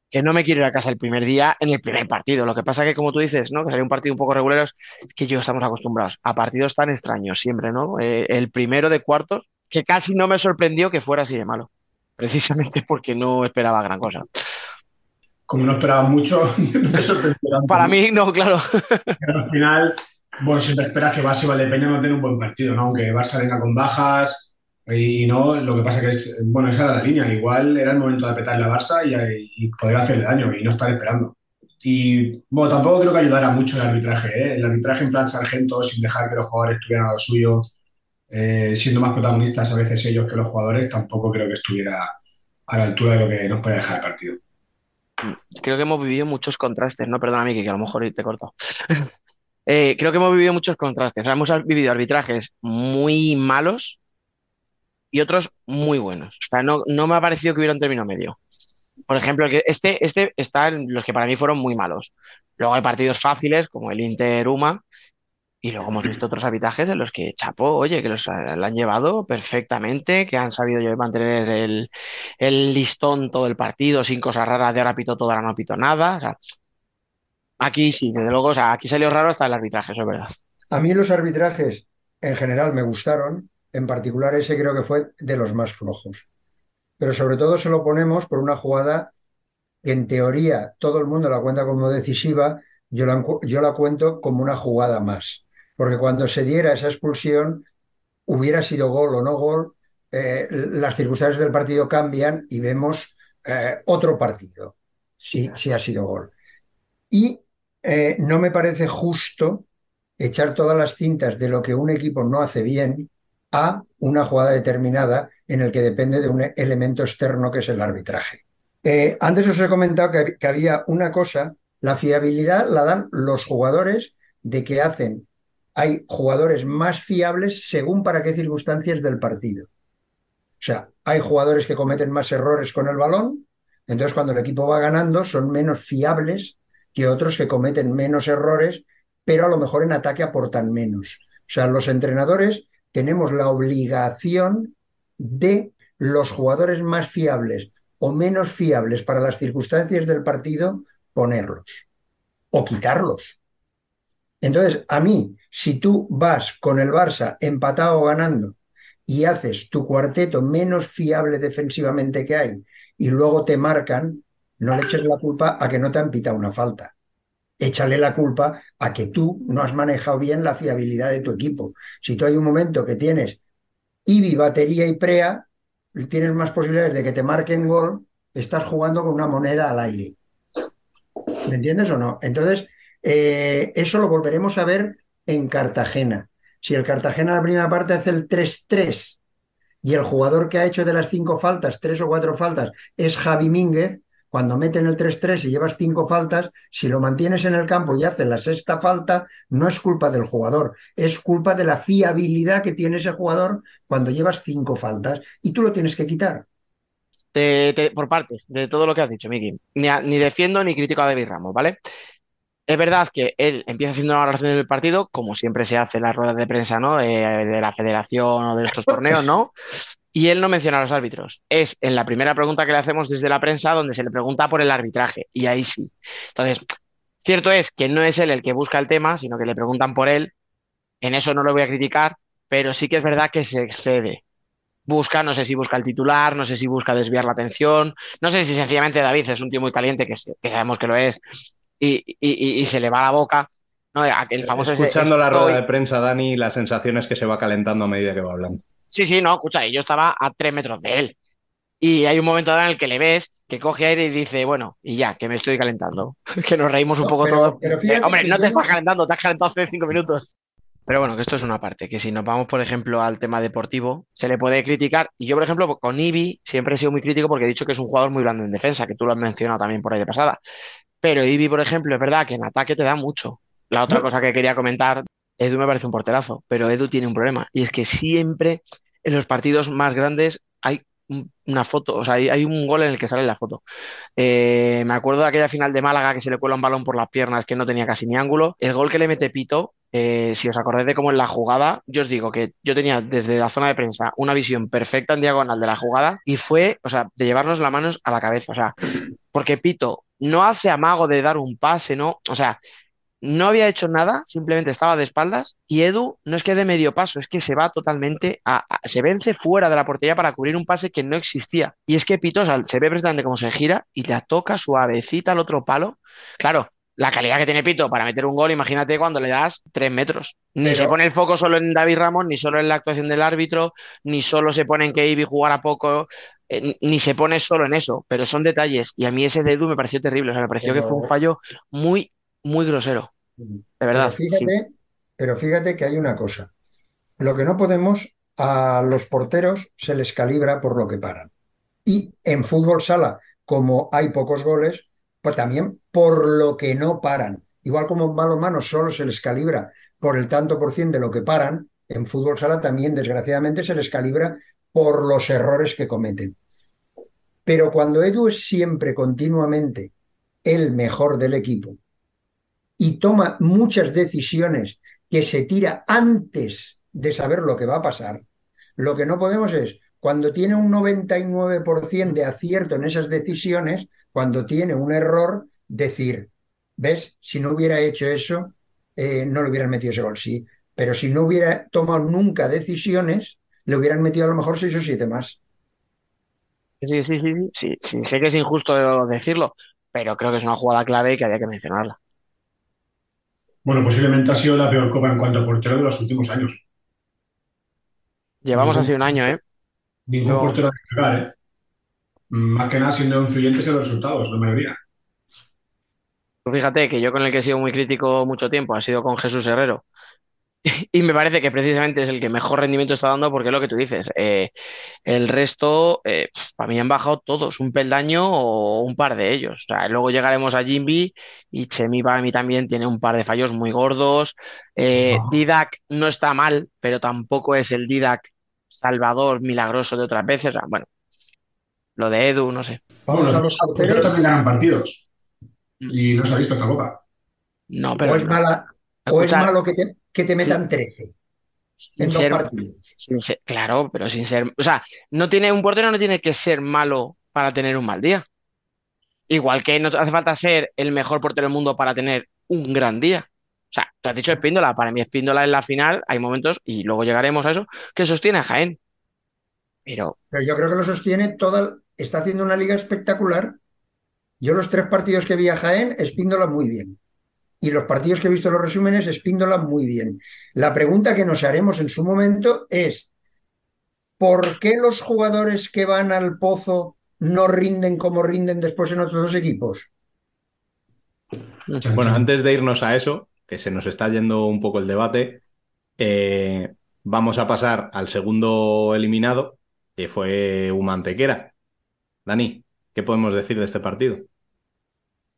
que no me quiero ir a casa el primer día en el primer partido. Lo que pasa que, como tú dices, ¿no? Que sería un partido un poco regular, es que yo estamos acostumbrados a partidos tan extraños siempre, ¿no? Eh, el primero de cuartos, que casi no me sorprendió que fuera así de malo, precisamente porque no esperaba gran cosa. Como no esperaba mucho, no me sorprendió. Para mí, no, claro. Pero al final, bueno, siempre esperas que Barça y Valdepeña no tengan un buen partido, ¿no? Aunque Barça venga con bajas, y no, lo que pasa que es, bueno, esa era la línea. Igual era el momento de apretarle a Barça y, poder hacerle daño y no estar esperando. Y bueno, tampoco creo que ayudara mucho el arbitraje. ¿eh? El arbitraje en plan sargento, sin dejar que los jugadores estuvieran a lo suyo, eh, siendo más protagonistas a veces ellos que los jugadores, tampoco creo que estuviera a la altura de lo que nos puede dejar el partido. Creo que hemos vivido muchos contrastes, ¿no? Perdona, Miki, que a lo mejor te he cortado. Eh, creo que hemos vivido muchos contrastes. O sea, hemos vivido arbitrajes muy malos y otros muy buenos. O sea, no, no me ha parecido que hubiera un término medio. Por ejemplo, este, este está en los que para mí fueron muy malos. Luego hay partidos fáciles, como el Inter-Uma, Y luego hemos visto otros arbitrajes en los que Chapo, oye, que los han llevado perfectamente, que han sabido mantener el, el, listón todo el partido sin cosas raras, de ahora pito todo, ahora no pito nada. Aquí sí, desde luego, o sea, aquí salió raro hasta el arbitraje, eso es verdad. A mí los arbitrajes en general me gustaron, en particular ese creo que fue de los más flojos. Pero sobre todo se lo ponemos por una jugada que en teoría todo el mundo la cuenta como decisiva, yo la, yo la cuento como una jugada más porque cuando se diera esa expulsión, hubiera sido gol o no gol, eh, las circunstancias del partido cambian y vemos eh, otro partido, si, si, ha sido gol. Y eh, no me parece justo echar todas las cintas de lo que un equipo no hace bien a una jugada determinada en el que depende de un elemento externo que es el arbitraje. antes os he comentado que había una cosa, la fiabilidad la dan los jugadores de que hacen hay jugadores más fiables según para qué circunstancias del partido. O sea, hay jugadores que cometen más errores con el balón, entonces cuando el equipo va ganando son menos fiables que otros que cometen menos errores, pero a lo mejor en ataque aportan menos. O sea, los entrenadores tenemos la obligación de los jugadores más fiables o menos fiables para las circunstancias del partido ponerlos o quitarlos. Entonces, a mí, si tú vas con el Barça empatado o ganando y haces tu cuarteto menos fiable defensivamente que hay y luego te marcan, no le eches la culpa a que no te han pitado una falta. Échale la culpa a que tú no has manejado bien la fiabilidad de tu equipo. Si tú hay un momento que tienes IBI, batería y prea, tienes más posibilidades de que te marquen gol, estás jugando con una moneda al aire. ¿Me entiendes o no? Entonces, eh, eso lo volveremos a ver en Cartagena. Si el Cartagena la primera parte hace el 3-3 y el jugador que ha hecho de las cinco faltas, tres o cuatro faltas, es Javi Mínguez, cuando meten el 3-3 y llevas cinco faltas, si lo mantienes en el campo y hace la sexta falta, no es culpa del jugador, es culpa de la fiabilidad que tiene ese jugador cuando llevas cinco faltas y tú lo tienes que quitar. por partes, de todo lo que has dicho, Miki. Ni, defiendo ni critico a David Ramos, ¿vale? Es verdad que él empieza haciendo una valoración del partido, como siempre se hace en las ruedas de prensa, ¿no? De, la federación o de estos torneos, ¿no? Y él no menciona a los árbitros. Es en la primera pregunta que le hacemos desde la prensa donde se le pregunta por el arbitraje. Y ahí sí. Entonces, cierto es que no es él el que busca el tema, sino que le preguntan por él. En eso no lo voy a criticar, pero sí que es verdad que se excede. Busca, no sé si busca el titular, no sé si busca desviar la atención, no sé si sencillamente David es un tío muy caliente, que, que sabemos que lo es, y, se le va la boca. ¿no? El famoso Escuchando la rueda de prensa, Dani, la sensación es que se va calentando a medida que va hablando. Sí, sí, no, escucha, yo estaba a tres metros de él. Y hay un momento en el que le ves que coge aire y dice, bueno, y ya, que me estoy calentando. que nos reímos un poco todos. Eh, hombre, no te estás calentando, te has calentado hace cinco minutos. Pero bueno, que esto es una parte, que si nos vamos, por ejemplo, al tema deportivo, se le puede criticar. Y yo, por ejemplo, con Ibi siempre he sido muy crítico porque he dicho que es un jugador muy blando en defensa, que tú lo has mencionado también por ahí de pasada. Pero Ibi, por ejemplo, es verdad que en ataque te da mucho. La otra cosa que quería comentar, Edu me parece un porterazo, pero Edu tiene un problema. Y es que siempre en los partidos más grandes hay una foto, o sea, hay, un gol en el que sale la foto. Eh, me acuerdo de aquella final de Málaga que se le cuela un balón por las piernas que no tenía casi ni ángulo. El gol que le mete Pito, eh, si os acordáis de cómo en la jugada, yo os digo que yo tenía desde la zona de prensa una visión perfecta en diagonal de la jugada y fue, o sea, de llevarnos las manos a la cabeza, o sea, porque Pito no hace amago de dar un pase, ¿no? O sea, no había hecho nada, simplemente estaba de espaldas y Edu no es que de medio paso, es que se va totalmente, a, se vence fuera de la portería para cubrir un pase que no existía. Y es que Pito se ve precisamente cómo se gira y le toca suavecita al otro palo. Claro, la calidad que tiene Pito para meter un gol, imagínate cuando le das tres metros. Ni se pone el foco solo en David Ramos, ni solo en la actuación del árbitro, ni solo se pone en que Ivy jugara poco, eh, ni se pone solo en eso, pero son detalles. Y a mí ese de Edu me pareció terrible, o sea, me pareció que fue un fallo muy, muy grosero. De verdad. Pero fíjate, pero fíjate que hay una cosa. Lo que no podemos, a los porteros se les calibra por lo que paran. Y en fútbol sala, como hay pocos goles, pues también por lo que no paran. Igual como en manos solo se les calibra por el tanto por cien de lo que paran, en fútbol sala también desgraciadamente se les calibra por los errores que cometen. Pero cuando Edu es siempre continuamente el mejor del equipo y toma muchas decisiones que se tira antes de saber lo que va a pasar. Lo que no podemos es, cuando tiene un 99% de acierto en esas decisiones, cuando tiene un error, decir, ¿ves? Si no hubiera hecho eso, eh, no le hubieran metido ese gol. Sí, pero si no hubiera tomado nunca decisiones, le hubieran metido a lo mejor seis o siete más. Sí, sí, sí, sí, sí, sé que es injusto decirlo, pero creo que es una jugada clave y que había que mencionarla. Bueno, posiblemente ha sido la peor copa en cuanto a portero de los últimos años. Llevamos Ningún- así un año, ¿eh? Ningún Yo- portero a destacar, ¿eh? Más que nada siendo influyentes en los resultados, la mayoría. Fíjate que yo con el que he sido muy crítico mucho tiempo ha sido con Jesús Herrero. Y me parece que precisamente es el que mejor rendimiento está dando porque es lo que tú dices. eh, el resto, eh, para mí han bajado todos, un peldaño o un par de ellos. O sea, luego llegaremos a Jimby y Chemi para mí también tiene un par de fallos muy gordos. Eh, Didac no está mal, pero tampoco es el Didac salvador milagroso de otras veces. O sea, bueno, lo de Edu, no sé. Vamos, los a dos los porteros porteros. también ganan partidos. Y no se ha visto copa. No, O pero es no. mala, o es malo que te, que te metan 13 sin en dos ser- partidos. sin ser- claro, pero sin ser, o sea, no tiene un portero no tiene que ser malo para tener un mal día. Igual que no hace falta ser el mejor portero del mundo para tener un gran día. O sea, tú has dicho Espíndola, para mí Espíndola en la final hay momentos, y luego llegaremos a eso, que sostiene a Jaén. Pero Pero yo creo que lo sostiene toda, está haciendo una liga espectacular. Yo los tres partidos que vi a Jaén, Espíndola muy bien. Y los partidos que he visto en los resúmenes, Espíndola muy bien. La pregunta que nos haremos en su momento es, ¿por qué los jugadores que van al pozo no rinden como rinden después en otros dos equipos? Bueno, antes de irnos a eso, que se nos está yendo un poco el debate, eh, vamos a pasar al segundo eliminado, que fue Humantequera. Dani, ¿qué podemos decir de este partido?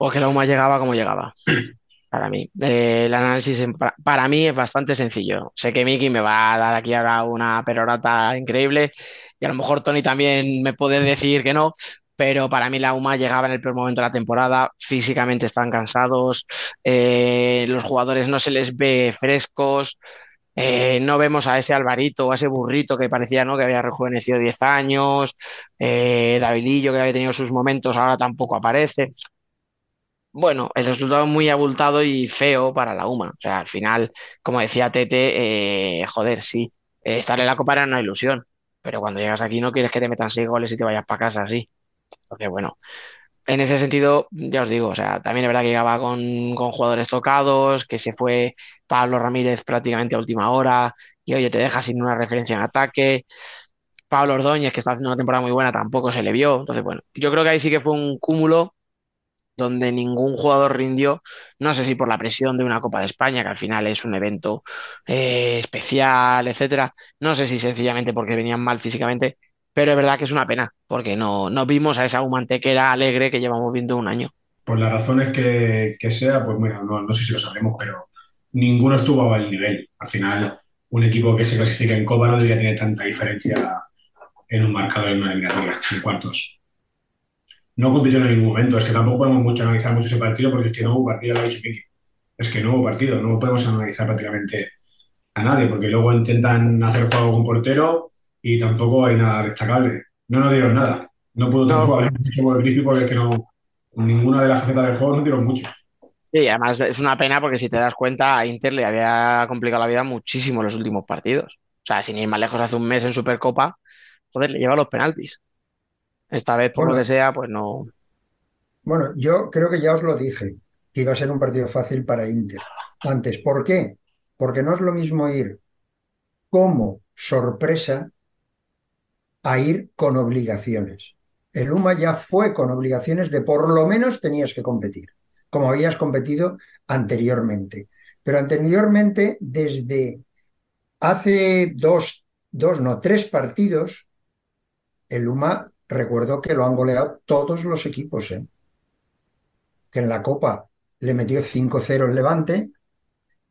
o que la UMA llegaba como llegaba. Para mí. El análisis para mí es bastante sencillo. Sé que Miki me va a dar aquí ahora una perorata increíble y a lo mejor Tony también me puede decir que no, pero para mí la UMA llegaba en el peor momento de la temporada, físicamente están cansados, eh, los jugadores no se les ve frescos, eh, no vemos a ese Alvarito o a ese burrito que parecía ¿no? que había rejuvenecido 10 años, eh, Davidillo que había tenido sus momentos, ahora tampoco aparece. Bueno, el resultado es muy abultado y feo para la UMA. O sea, al final, como decía Tete, eh, joder, sí, eh, estar en la Copa era una ilusión, pero cuando llegas aquí no quieres que te metan seis goles y te vayas para casa así. Entonces, bueno, en ese sentido, ya os digo, o sea, también es verdad que llegaba con, con jugadores tocados, que se fue Pablo Ramírez prácticamente a última hora y oye, te deja sin una referencia en ataque. Pablo Ordóñez, que está haciendo una temporada muy buena, tampoco se le vio. Entonces, bueno, yo creo que ahí sí que fue un cúmulo donde ningún jugador rindió, no sé si por la presión de una Copa de España, que al final es un evento eh, especial, etcétera, no sé si sencillamente porque venían mal físicamente, pero es verdad que es una pena, porque no, no vimos a esa humantequera alegre que llevamos viendo un año. Por las razones que, que sea, pues bueno, no, no sé si lo sabremos, pero ninguno estuvo al nivel. Al final, un equipo que se clasifica en Copa no debería tener tanta diferencia en un marcador en una eliminatoria, en cuartos. No compitió en ningún momento, es que tampoco podemos mucho analizar mucho ese partido porque es que no hubo partido, lo ha dicho Miki. Es que no hubo partido, no podemos analizar prácticamente a nadie porque luego intentan hacer juego con portero y tampoco hay nada destacable. No nos dieron nada. No puedo No. tampoco hablar mucho con el porque es que no, ninguna de las facetas del juego nos dieron mucho. Y además es una pena porque si te das cuenta, a Inter le había complicado la vida muchísimo en los últimos partidos. O sea, sin ir más lejos, hace un mes en Supercopa, joder, le lleva los penaltis. Esta vez, por lo que sea, pues no. Bueno, yo creo que ya os lo dije, que iba a ser un partido fácil para Inter. Antes, ¿por qué? Porque no es lo mismo ir como sorpresa a ir con obligaciones. El UMA ya fue con obligaciones de por lo menos tenías que competir, como habías competido anteriormente. Pero anteriormente, desde hace dos, dos, no, tres partidos, el UMA, recuerdo que lo han goleado todos los equipos, ¿eh? que en la Copa le metió 5-0 el Levante,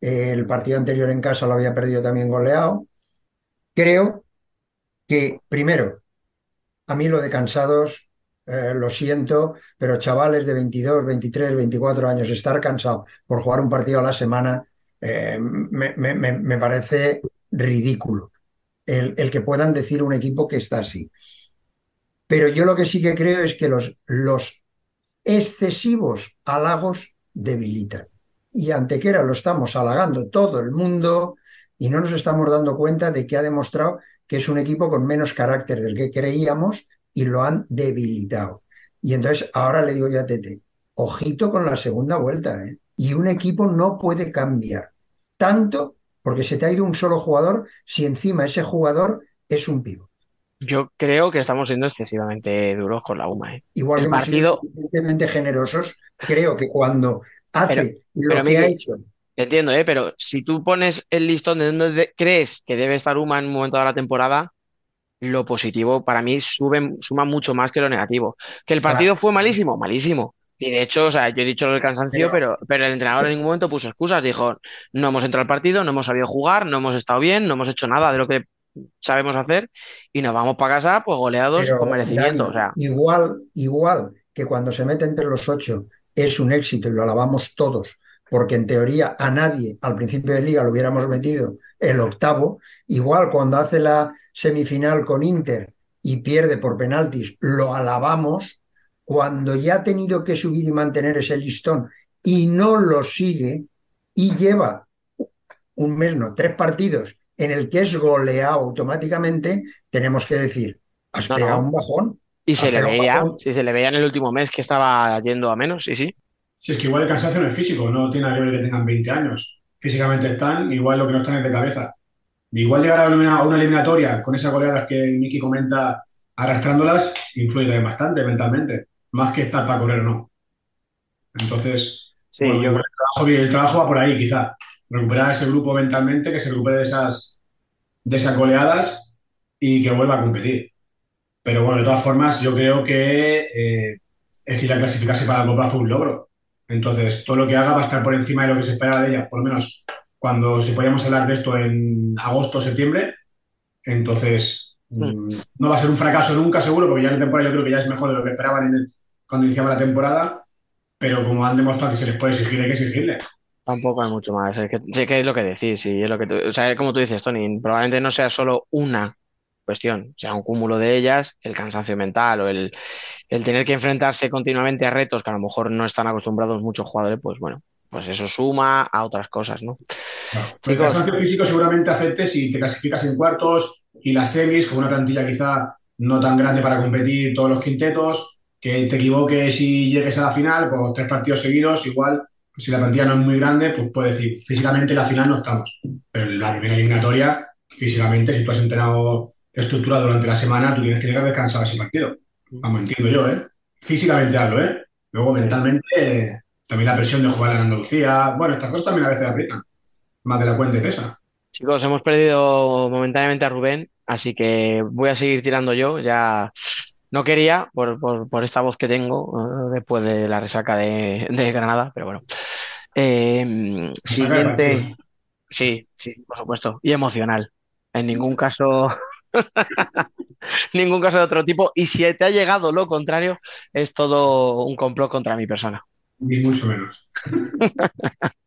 el partido anterior en casa lo había perdido también goleado. Creo que, primero, a mí lo de cansados, eh, lo siento, pero chavales de 22, 23, 24 años, estar cansado por jugar un partido a la semana Eh, me, parece ridículo el que puedan decir un equipo que está así. Pero yo lo que sí que creo es que los, excesivos halagos debilitan. Y Antequera lo estamos halagando todo el mundo y no nos estamos dando cuenta de que ha demostrado que es un equipo con menos carácter del que creíamos y lo han debilitado. Y entonces ahora le digo yo a Tete, ojito con la segunda vuelta, ¿eh? Y un equipo no puede cambiar tanto porque se te ha ido un solo jugador si encima ese jugador es un pivo. Yo creo que estamos siendo excesivamente duros con la UMA. ¿eh? Igual El que partido, suficientemente generosos, creo que cuando hace Pero- lo pero, que ha hecho te entiendo, ¿eh? Pero si tú pones el listón de donde de- crees que debe estar UMA en un momento de la temporada, lo positivo para mí sube, suma mucho más que lo negativo. ¿Que el partido fue malísimo? Malísimo. Y de hecho, o sea, yo he dicho lo del cansancio, pero, pero el entrenador en ningún momento puso excusas. Dijo, no hemos entrado al partido, no hemos sabido jugar, no hemos estado bien, no hemos hecho nada de lo que sabemos hacer y nos vamos para casa, pues goleados Pero, con merecimiento. Dani, O sea, igual, igual que cuando se mete entre los ocho es un éxito y lo alabamos todos, porque en teoría a nadie al principio de liga lo hubiéramos metido el octavo, igual cuando hace la semifinal con Inter y pierde por penaltis, lo alabamos, cuando ya ha tenido que subir y mantener ese listón y no lo sigue y lleva un mes, no, tres partidos en el que es goleado automáticamente, tenemos que decir, has No, no. pegado un bajón. y se le veía, sí, se le veía en el último mes que estaba yendo a menos, sí, sí. Si es que igual el cansancio no es físico, no tiene nada que ver que tengan 20 años. Físicamente están, igual lo que no están es de cabeza. Igual llegar a una, a una eliminatoria con esas goleadas que Miki comenta arrastrándolas, influye también bastante mentalmente, más que estar para correr o no. Entonces, Sí, bueno, yo el, trabajo, el trabajo va por ahí, quizá. Recuperar ese grupo mentalmente, que se recupere de esas, de esas goleadas y que vuelva a competir. Pero bueno, de todas formas, yo creo que eh, es que ya clasificarse para la Copa fue un logro. Entonces, todo lo que haga va a estar por encima de lo que se espera de ella, por lo menos cuando si podíamos hablar de esto en agosto o septiembre. Entonces, mm, no va a ser un fracaso nunca, seguro, porque ya en la temporada yo creo que ya es mejor de lo que esperaban en el- cuando iniciaba la temporada. Pero como han demostrado que se les puede exigir, hay que exigirle. Tampoco hay mucho más. Es que, es lo que decir, sí, es lo que tú- o sea, como tú dices, Tony, probablemente no sea solo una cuestión, sea un cúmulo de ellas, el cansancio mental o el, el tener que enfrentarse continuamente a retos que a lo mejor no están acostumbrados muchos jugadores, pues bueno, pues eso suma a otras cosas, ¿no? El cansancio físico seguramente afecte si te clasificas en cuartos y las semis, con una plantilla quizá no tan grande para competir todos los quintetos, que te equivoques y llegues a la final con tres partidos seguidos, igual, pues si la plantilla no es muy grande, pues puedes decir, físicamente en la final no estamos. Pero en la primera eliminatoria, físicamente, si tú has entrenado estructurado durante la semana, tú tienes que llegar descansado a ese partido. Vamos, entiendo yo, ¿eh? Físicamente hablo, ¿eh? Luego mentalmente, también la presión de jugar en Andalucía. Bueno, estas cosas también a veces aprietan. Más de la cuenta y pesa. chicos, hemos perdido momentáneamente a Rubén, así que voy a seguir tirando yo, ya no quería por, por, por esta voz que tengo eh, después de la resaca de, de Granada, pero bueno. Eh, de siguiente. Sí, sí, por supuesto. Y emocional. En ningún caso, ningún caso de otro tipo. Y si te ha llegado lo contrario, es todo un complot contra mi persona. Ni mucho menos.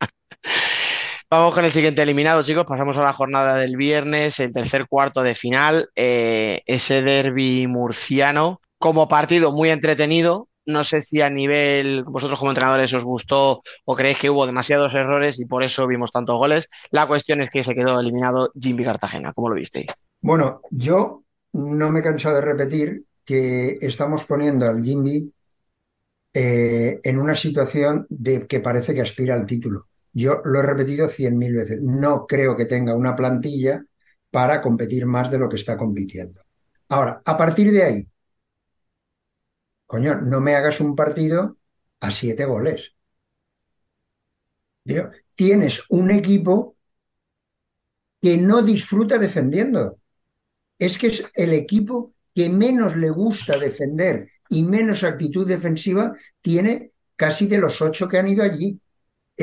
Vamos con el siguiente eliminado, chicos. Pasamos a la jornada del viernes, el tercer cuarto de final. eh, ese derby murciano, como partido muy entretenido. No sé si a nivel, vosotros como entrenadores os gustó o creéis que hubo demasiados errores y por eso vimos tantos goles. La cuestión es que se quedó eliminado Jimmy Cartagena. ¿Cómo lo visteis? Bueno, yo no me canso de repetir que estamos poniendo al Jimby eh, en una situación de que parece que aspira al título. Yo lo he repetido cien mil veces. No creo que tenga una plantilla para competir más de lo que está compitiendo. Ahora, a partir de ahí, coño, no me hagas un partido a siete goles. Tienes un equipo que no disfruta defendiendo. Es que es el equipo que menos le gusta defender y menos actitud defensiva tiene casi de los ocho que han ido allí.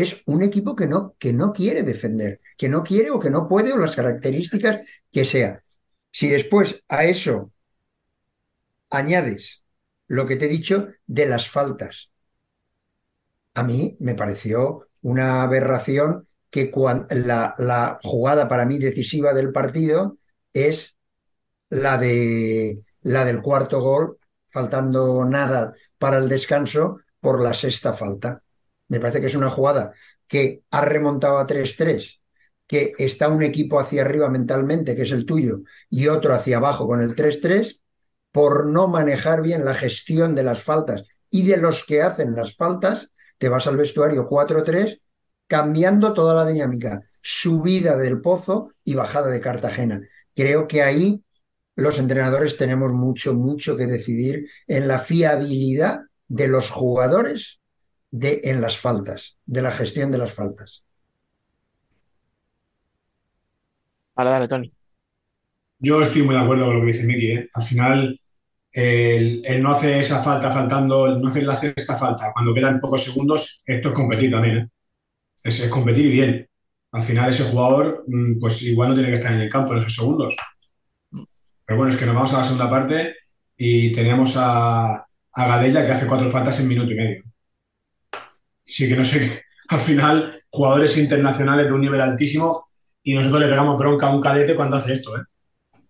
Es un equipo que no, que no quiere defender, que no quiere o que no puede o las características que sea. Si después a eso añades lo que te he dicho de las faltas, a mí me pareció una aberración que la, la jugada para mí decisiva del partido es la, de, la del cuarto gol, faltando nada para el descanso por la sexta falta. Me parece que es una jugada que ha remontado a 3-3, que está un equipo hacia arriba mentalmente, que es el tuyo, y otro hacia abajo con el 3-3, por no manejar bien la gestión de las faltas y de los que hacen las faltas, te vas al vestuario 4-3, cambiando toda la dinámica, subida del pozo y bajada de Cartagena. Creo que ahí los entrenadores tenemos mucho, mucho que decidir en la fiabilidad de los jugadores de, en las faltas, de la gestión de las faltas. Vale, dale, Tony. Yo estoy muy de acuerdo con lo que dice Miki. ¿eh? Al final, el, no hace esa falta faltando, no hace la sexta falta cuando quedan pocos segundos, esto es competir también. ¿eh? Es, es, competir bien. Al final, ese jugador, mm, pues igual no tiene que estar en el campo en esos segundos. Pero bueno, es que nos vamos a la segunda parte y teníamos a, a Gadella que hace cuatro faltas en minuto y medio. Sí que no sé, al final, jugadores internacionales de un nivel altísimo y nosotros le pegamos bronca a un cadete cuando hace esto, ¿eh?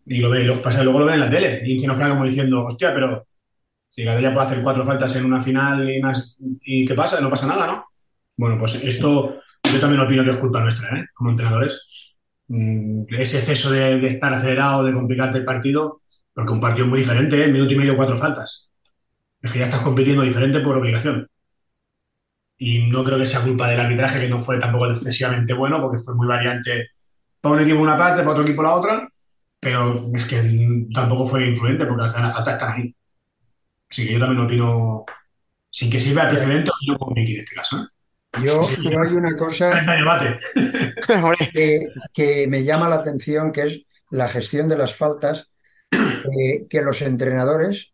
Y lo ve, los pasa, luego lo ven en la tele y nos queda diciendo, hostia, pero si Gadella puede hacer cuatro faltas en una final y, y ¿qué pasa? No pasa nada, ¿no? Bueno, pues esto yo también opino que es culpa nuestra, ¿eh? Como entrenadores. Mm, ese exceso de, estar acelerado, de complicarte el partido, porque un partido muy diferente, ¿eh? minuto y medio, cuatro faltas. Es que ya estás compitiendo diferente por obligación. Y no creo que sea culpa del arbitraje, que no fue tampoco excesivamente bueno, porque fue muy variante para un equipo una parte, para otro equipo la otra, pero es que tampoco fue influente, porque al final las faltas están ahí. Así que yo también opino, sin que sirva de precedente, opino como Miki en este caso. ¿eh? Yo, hay una cosa que, me llama la atención, que es la gestión de las faltas, eh, que los entrenadores,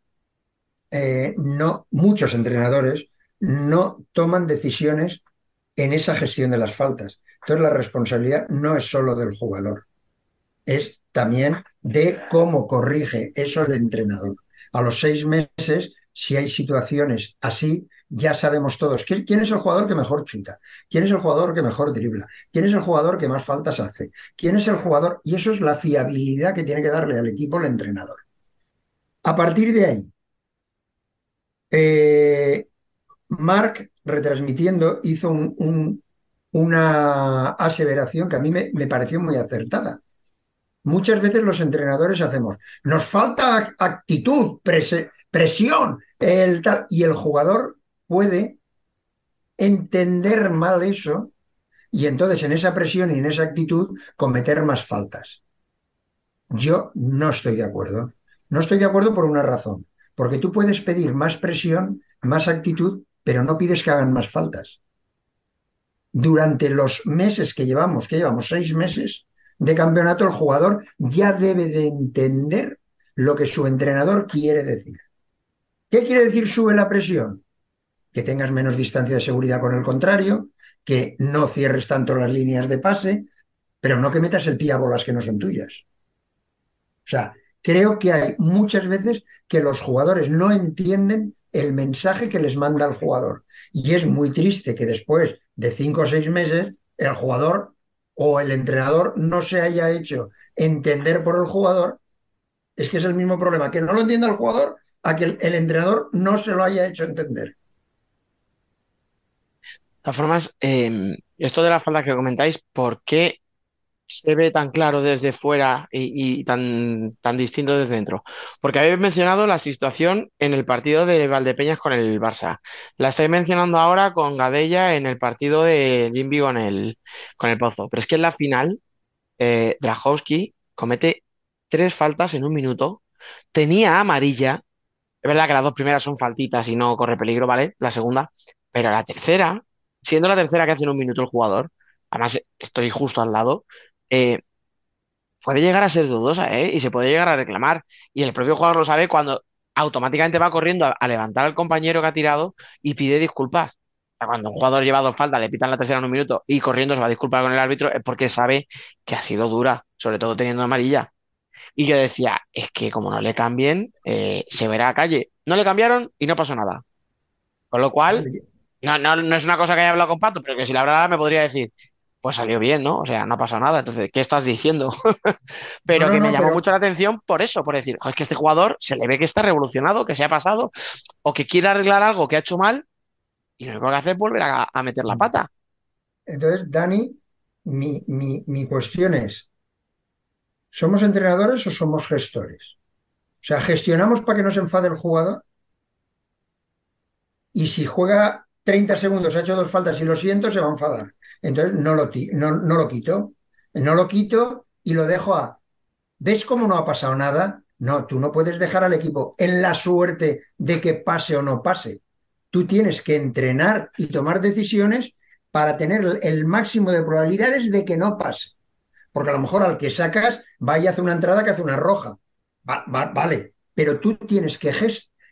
eh, no, muchos entrenadores, no toman decisiones en esa gestión de las faltas. Entonces la responsabilidad no es solo del jugador, es también de cómo corrige eso el entrenador. A los seis meses, si hay situaciones así, ya sabemos todos quién es el jugador que mejor chuta, quién es el jugador que mejor dribla, quién es el jugador que más faltas hace, quién es el jugador, y eso es la fiabilidad que tiene que darle al equipo el entrenador. A partir de ahí, eh, Mark, retransmitiendo, hizo una aseveración que a mí me, pareció muy acertada. Muchas veces los entrenadores hacemos, nos falta actitud, presión, el tal, y el jugador puede entender mal eso y entonces en esa presión y en esa actitud cometer más faltas. Yo no estoy de acuerdo. No estoy de acuerdo por una razón, porque tú puedes pedir más presión, más actitud, pero no pides que hagan más faltas. Durante los meses que llevamos, que llevamos seis meses de campeonato, el jugador ya debe de entender lo que su entrenador quiere decir. ¿Qué quiere decir sube la presión? que tengas menos distancia de seguridad con el contrario, que no cierres tanto las líneas de pase, pero no que metas el pie a bolas que no son tuyas. O sea, creo que hay muchas veces que los jugadores no entienden el mensaje que les manda el jugador. Y es muy triste que después de cinco o seis meses el jugador o el entrenador no se haya hecho entender por el jugador. Es que es el mismo problema, que no lo entienda el jugador a que el, entrenador no se lo haya hecho entender todas formas, em, esto de la falda que comentáis, ¿por qué se ve tan claro desde fuera y, tan, tan distinto desde dentro? Porque habéis mencionado la situación en el partido de Valdepeñas con el Barça. La estáis mencionando ahora con Gadella en el partido de Jimby con el, con el Pozo. Pero es que en la final, eh, comete tres faltas en un minuto. Tenía amarilla. Es verdad que las dos primeras son faltitas y no corre peligro, ¿vale? La segunda. Pero la tercera siendo la tercera que hace en un minuto el jugador, además estoy justo al lado, eh, puede llegar a ser dudosa, ¿eh? Y se puede llegar a reclamar. Y el propio jugador lo sabe cuando automáticamente va corriendo a, levantar al compañero que ha tirado y pide disculpas. Cuando un jugador lleva dos faltas, le pitan la tercera en un minuto y corriendo se va a disculpar con el árbitro, es porque sabe que ha sido dura, sobre todo teniendo amarilla. Y yo decía, es que como no le cambien, eh, se verá a calle. No le cambiaron y no pasó nada. Con lo cual, no, no, no es una cosa que haya hablado con Pato, pero que si la hablara me podría decir, pues salió bien, ¿no? O sea, no ha pasado nada. Entonces, ¿qué estás diciendo? pero No, no, que me llamó pero- mucho la atención por eso, por decir, "Jo, es que este jugador se le ve que está revolucionado, que se ha pasado, o que quiere arreglar algo que ha hecho mal, y lo único que hace es volver a, a meter la pata. Entonces, Dani, mi, mi, mi cuestión es, ¿somos entrenadores o somos gestores? O sea, ¿gestionamos para que no se enfade el jugador? Y si juega 30 segundos, ha hecho dos faltas y lo siento, se va a enfadar. Entonces, no lo, no, no lo quito. No lo quito y lo dejo a... ¿Ves cómo no ha pasado nada? No, tú no puedes dejar al equipo en la suerte de que pase o no pase. Tú tienes que entrenar y tomar decisiones para tener el máximo de probabilidades de que no pase. Porque a lo mejor al que sacas va y hace una entrada que hace una roja. Va- va- vale, pero tú tienes que,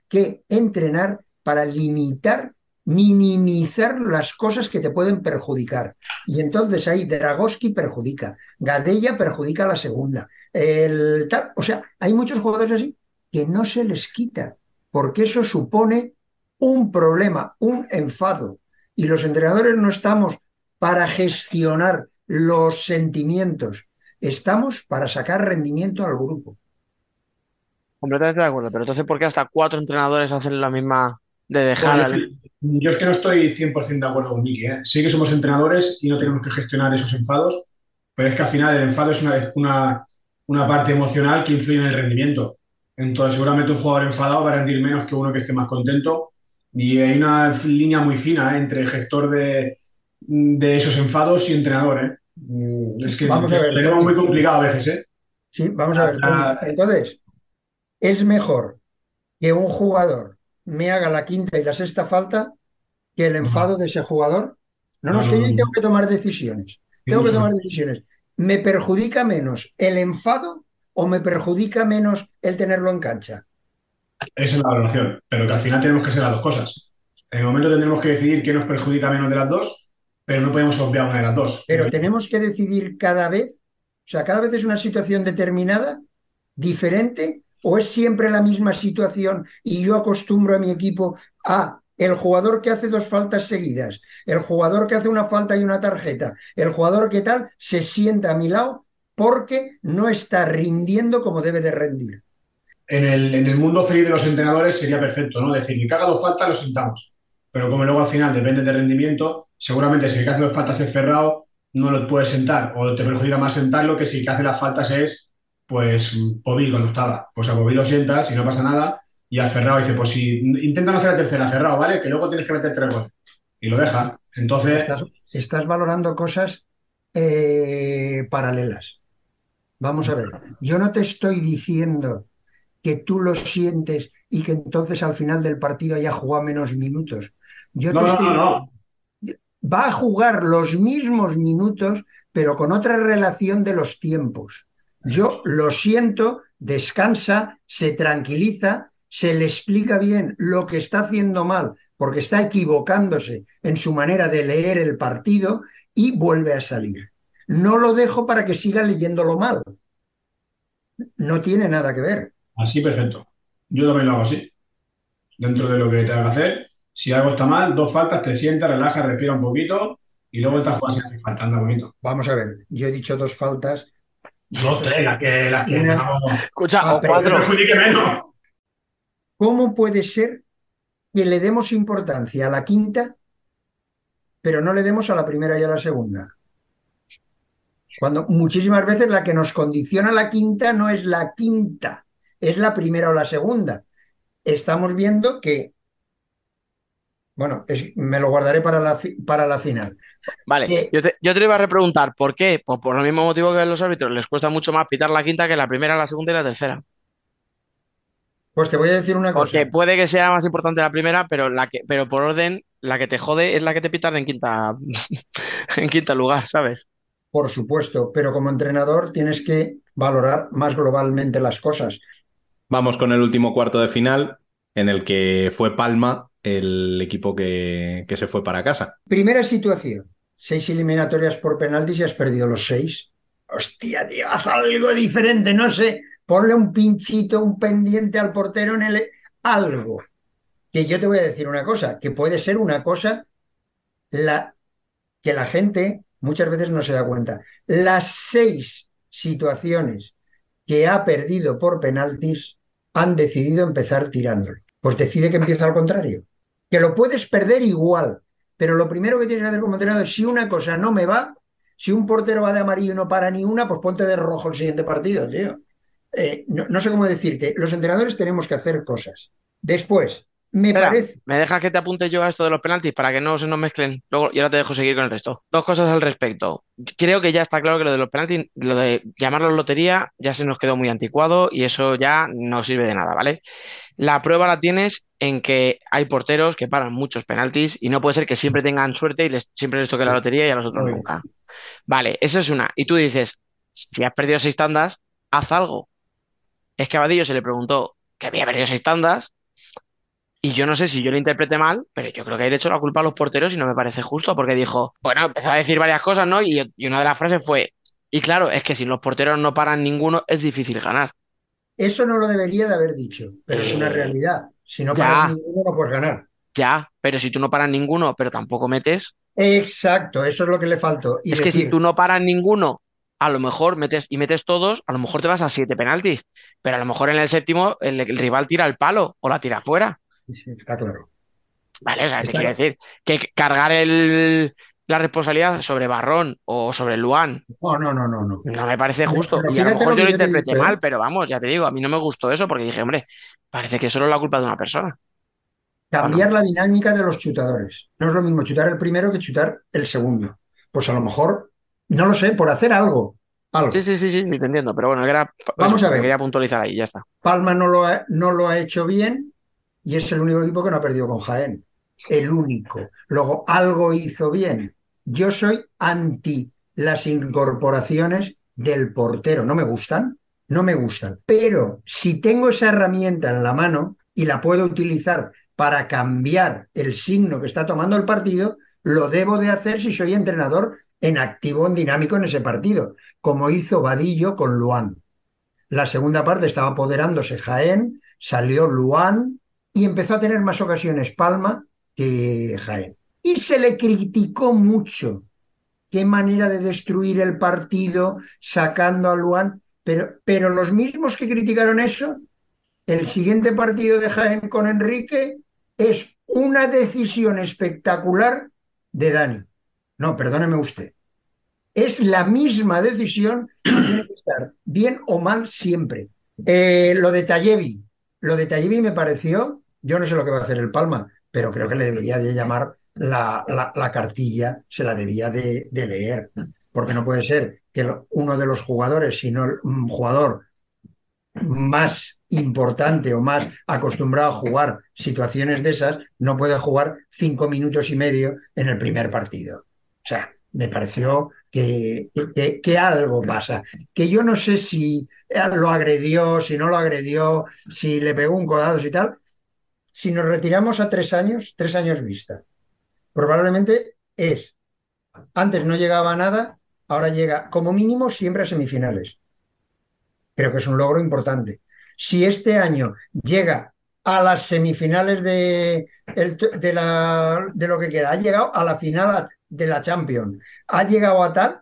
que entrenar para limitar, minimizar las cosas que te pueden perjudicar. Y entonces ahí Dragoski perjudica, Gadella perjudica a la segunda. El tal- o sea, hay muchos jugadores así que no se les quita, porque eso supone un problema, un enfado. Y los entrenadores no estamos para gestionar los sentimientos, estamos para sacar rendimiento al grupo. Completamente de acuerdo, pero entonces, ¿por qué hasta cuatro entrenadores hacen la misma de dejar al... yo, es que no estoy 100% de acuerdo con Miki. ¿eh? Sí que somos entrenadores y no tenemos que gestionar esos enfados, pero es que al final el enfado es una, una, una parte emocional que influye en el rendimiento. Entonces, seguramente un jugador enfadado va a rendir menos que uno que esté más contento. Y hay una línea muy fina ¿eh? entre gestor de, de esos enfados y entrenador. ¿eh? Mm, Es que Vamos a ver, tenemos muy complicado a veces. ¿eh? Sí, vamos a ver. Ah. Entonces, es mejor que un jugador me haga la quinta y la sexta falta que el enfado de ese jugador. No, no, es que yo tengo que tomar decisiones. Tengo que tomar decisiones. ¿Me perjudica menos el enfado o me perjudica menos el tenerlo en cancha? Esa es la valoración, pero que al final tenemos que ser las dos cosas. En el momento tendremos que decidir qué nos perjudica menos de las dos, pero no podemos obviar una de las dos. Pero tenemos que decidir cada vez, o sea, cada vez es una situación determinada, diferente, o es siempre la misma situación y yo acostumbro a mi equipo a el jugador que hace dos faltas seguidas, el jugador que hace una falta y una tarjeta, el jugador que tal, se sienta a mi lado porque no está rindiendo como debe de rendir. En el, mundo feliz de los entrenadores sería perfecto, ¿no? Decir, el que haga dos faltas lo sentamos. Pero como luego al final depende del rendimiento, seguramente si el que hace dos faltas es cerrado, no lo puedes sentar o te perjudica más sentarlo que si el que hace las faltas es, pues, Pobil cuando estaba. Pues a Pobil lo sientas y no pasa nada y a Ferrao dice, pues si intenta no hacer la tercera, Ferrao, ¿vale? Que luego tienes que meter tres goles. Y lo deja. Entonces, Estás, estás valorando cosas eh, paralelas. Vamos a ver, yo no te estoy diciendo que tú lo sientes y que entonces al final del partido haya jugado menos minutos. Yo no, te estoy- no, no. Va a jugar los mismos minutos, pero con otra relación de los tiempos. Yo lo siento, descansa, se tranquiliza, se le explica bien lo que está haciendo mal, porque está equivocándose en su manera de leer el partido y vuelve a salir. No lo dejo para que siga leyéndolo mal. No tiene nada que ver. Así perfecto. Yo también lo hago así. Dentro de lo que tenga que hacer. Si algo está mal, dos faltas, te sientas, relajas, respira un poquito y luego estás jugando si hace falta, anda bonito. Vamos a ver, yo he dicho dos faltas. No, tres, las que, las que Una- no, Escucha, Ah, o cuatro. menos. ¿Cómo puede ser que le demos importancia a la quinta, pero no le demos a la primera y a la segunda? Cuando muchísimas veces la que nos condiciona la quinta no es la quinta, es la primera o la segunda. Estamos viendo que, bueno, es- me lo guardaré para la, fi- para la final. Vale, que- yo te, yo te lo iba a repreguntar, ¿por qué? Pues por el mismo motivo que a los árbitros les cuesta mucho más pitar la quinta que la primera, la segunda y la tercera. Pues te voy a decir una cosa. Porque puede que sea más importante la primera, pero la que, pero por orden, la que te jode es la que te pitan en quinta, en quinta lugar, ¿sabes? Por supuesto, pero como entrenador tienes que valorar más globalmente las cosas. Vamos con el último cuarto de final, en el que fue Palma el equipo que, que se fue para casa. Primera situación, seis eliminatorias por penaltis y has perdido los seis. Hostia, tío, haz algo diferente, no sé, ponle un pinchito, un pendiente al portero en el... algo. Que yo te voy a decir una cosa, que puede ser una cosa la... que la gente muchas veces no se da cuenta. Las seis situaciones que ha perdido por penaltis han decidido empezar tirándolo. Pues decide que empieza al contrario. Que lo puedes perder igual, pero lo primero que tienes que hacer como entrenador es si una cosa no me va, si un portero va de amarillo y no para ni una, pues ponte de rojo el siguiente partido, tío. Eh, no, no sé cómo decirte, los entrenadores tenemos que hacer cosas. Después, me Espera, parece. ¿me dejas que te apunte yo a esto de los penaltis para que no se nos mezclen? Luego, y ahora te dejo seguir con el resto. Dos cosas al respecto. Creo que ya está claro que lo de los penaltis, lo de llamarlo lotería, ya se nos quedó muy anticuado y eso ya no sirve de nada, ¿vale? La prueba la tienes en que hay porteros que paran muchos penaltis y no puede ser que siempre tengan suerte y les, siempre les toque la lotería y a los otros nunca. Vale, eso es una. Y tú dices, si has perdido seis tandas, haz algo. Es que a Vadillo se le preguntó que había perdido seis tandas y yo no sé si yo lo interpreté mal, pero yo creo que ahí le echó la culpa a los porteros y no me parece justo porque dijo, bueno, empezó a decir varias cosas, ¿no? Y, y una de las frases fue, y claro, es que si los porteros no paran ninguno, es difícil ganar. Eso no lo debería de haber dicho, pero es una Eh, realidad. Si no ya. paras ninguno, no puedes ganar. Ya, pero si tú no paras ninguno, pero tampoco metes, Exacto, eso es lo que le faltó. Y es que si tú no paras ninguno, a lo mejor metes y metes todos, a lo mejor te vas a siete penaltis, pero a lo mejor en el séptimo el, el rival tira el palo o la tira fuera. Está claro. Vale, o sea, te quiero decir que cargar el, la responsabilidad sobre Barrón o sobre Luan No, no, no, no, no. no me parece justo. pero Y a lo mejor lo yo lo interpreté dicho, ¿eh? mal, pero vamos, ya te digo, a mí no me gustó eso porque dije, hombre, parece que solo es la culpa de una persona. Cambiar la dinámica de los chutadores. No es lo mismo chutar el primero que chutar el segundo. Pues a lo mejor, no lo sé, por hacer algo. Algo. Sí, sí, sí, sí, sí, te entiendo, pero bueno, era, Vamos eso, a ver. quería puntualizar ahí, ya está. Palma no lo ha, no lo ha hecho bien y es el único equipo que no ha perdido con Jaén. El único. Luego, algo hizo bien. Yo soy anti las incorporaciones del portero. No me gustan, no me gustan. Pero si tengo esa herramienta en la mano y la puedo utilizar para cambiar el signo que está tomando el partido, lo debo de hacer si soy entrenador en activo, en dinámico en ese partido, como hizo Vadillo con Luan. La segunda parte estaba apoderándose Jaén, salió Luan y empezó a tener más ocasiones Palma que Jaén. Y se le criticó mucho. Qué manera de destruir el partido sacando a Luan. Pero, pero los mismos que criticaron eso, el siguiente partido de Jaén con Enrique es una decisión espectacular de Dani. No, perdóneme usted. Es la misma decisión que tiene que estar bien o mal siempre. Eh, lo de Tallevi, lo de Tallevi me pareció, yo no sé lo que va a hacer el Palma, pero creo que le debería de llamar la, la- la cartilla, se la debía de, leer, porque no puede ser que uno de los jugadores, sino el mm, jugador más importante o más acostumbrado a jugar situaciones de esas, no puede jugar cinco minutos y medio en el primer partido. O sea, me pareció que, que- que algo pasa. Que yo no sé si lo agredió, si no lo agredió, si le pegó un codazo y tal. Si nos retiramos a tres años, tres años vista, probablemente es, antes no llegaba a nada, ahora llega como mínimo siempre a semifinales. Creo que es un logro importante. Si este año llega a las semifinales de, de, lo que queda, ha llegado a la final de la Champions, ha llegado a tal,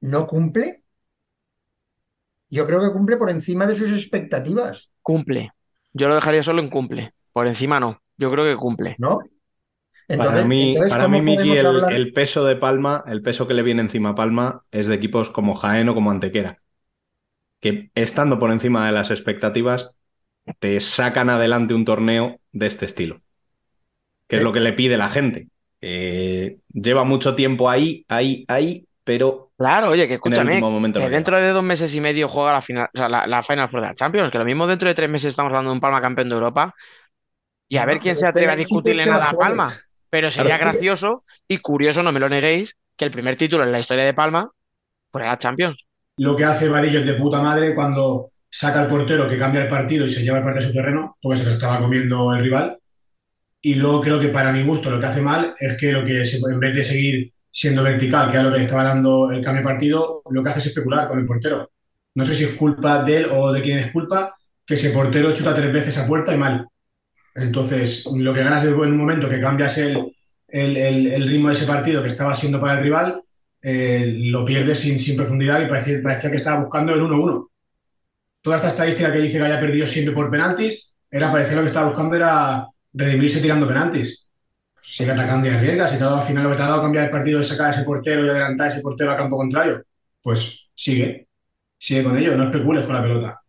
no cumple. Yo creo que cumple por encima de sus expectativas, Cumple. Yo lo dejaría solo en cumple. Por encima no. Yo creo que cumple. ¿no? Entonces, para mí, entonces, para ¿cómo mí, Miki, el, hablar? el peso de Palma, el peso que le viene encima a Palma es de equipos como Jaén o como Antequera, que estando por encima de las expectativas, te sacan adelante un torneo de este estilo, que es Eh. lo que le pide la gente. Eh, lleva mucho tiempo ahí, ahí, ahí, pero Claro, oye, que en el escúchame, que dentro de dos meses y medio juega la final, o sea, la, la Final Four de la Champions, que lo mismo dentro de tres meses estamos hablando de un Palma campeón de Europa, y a No, ver quién se atreve a discutirle nada a. Palma. Pero sería Claro. gracioso y curioso, no me lo neguéis, que el primer título en la historia de Palma fuera la Champions. Lo que hace Vadillo de puta madre cuando saca al portero que cambia el partido y se lleva el partido a su terreno, porque se lo estaba comiendo el rival. Y luego creo que para mi gusto lo que hace mal es que lo que se- en vez de seguir siendo vertical, que era lo que estaba dando el cambio de partido, lo que hace es especular con el portero. No sé si es culpa de él o de quién es culpa, que ese portero chuta tres veces a puerta y mal. Entonces, lo que ganas en un momento que cambias el, el- el- ritmo de ese partido que estaba siendo para el rival eh, lo pierde sin, sin profundidad y parecía, parecía que estaba buscando el 1-1. Toda esta estadística que dice que haya perdido siempre por penaltis, era parecía lo que estaba buscando era redimirse tirando penaltis. Sigue atacando y arriesga. Si te ha dado al final lo que te ha dado cambiar el partido de sacar a ese portero y adelantar a ese portero a campo contrario, pues sigue. Sigue con ello, no especules con la pelota.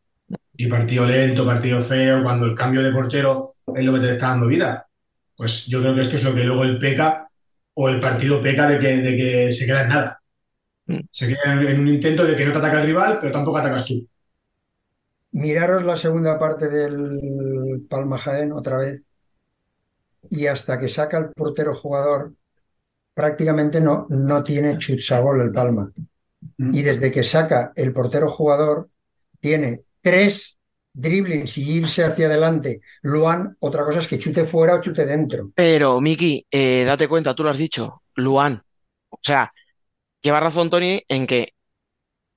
Y partido lento, partido feo, cuando el cambio de portero es lo que te está dando vida. Pues yo creo que esto es lo que luego el peca o el partido peca de que, de que se queda en nada. Se queda en, en un intento de que no te ataca el rival, pero tampoco atacas tú. Miraros la segunda parte del Palma Jaén otra vez y hasta que saca el portero jugador prácticamente no, no tiene chuts a gol el Palma. Y desde que saca el portero jugador tiene tres driblings y irse hacia adelante. Luan, otra cosa es que chute fuera o chute dentro. Pero, Miki, eh, date cuenta, tú lo has dicho, Luan. O sea, lleva razón Tony en que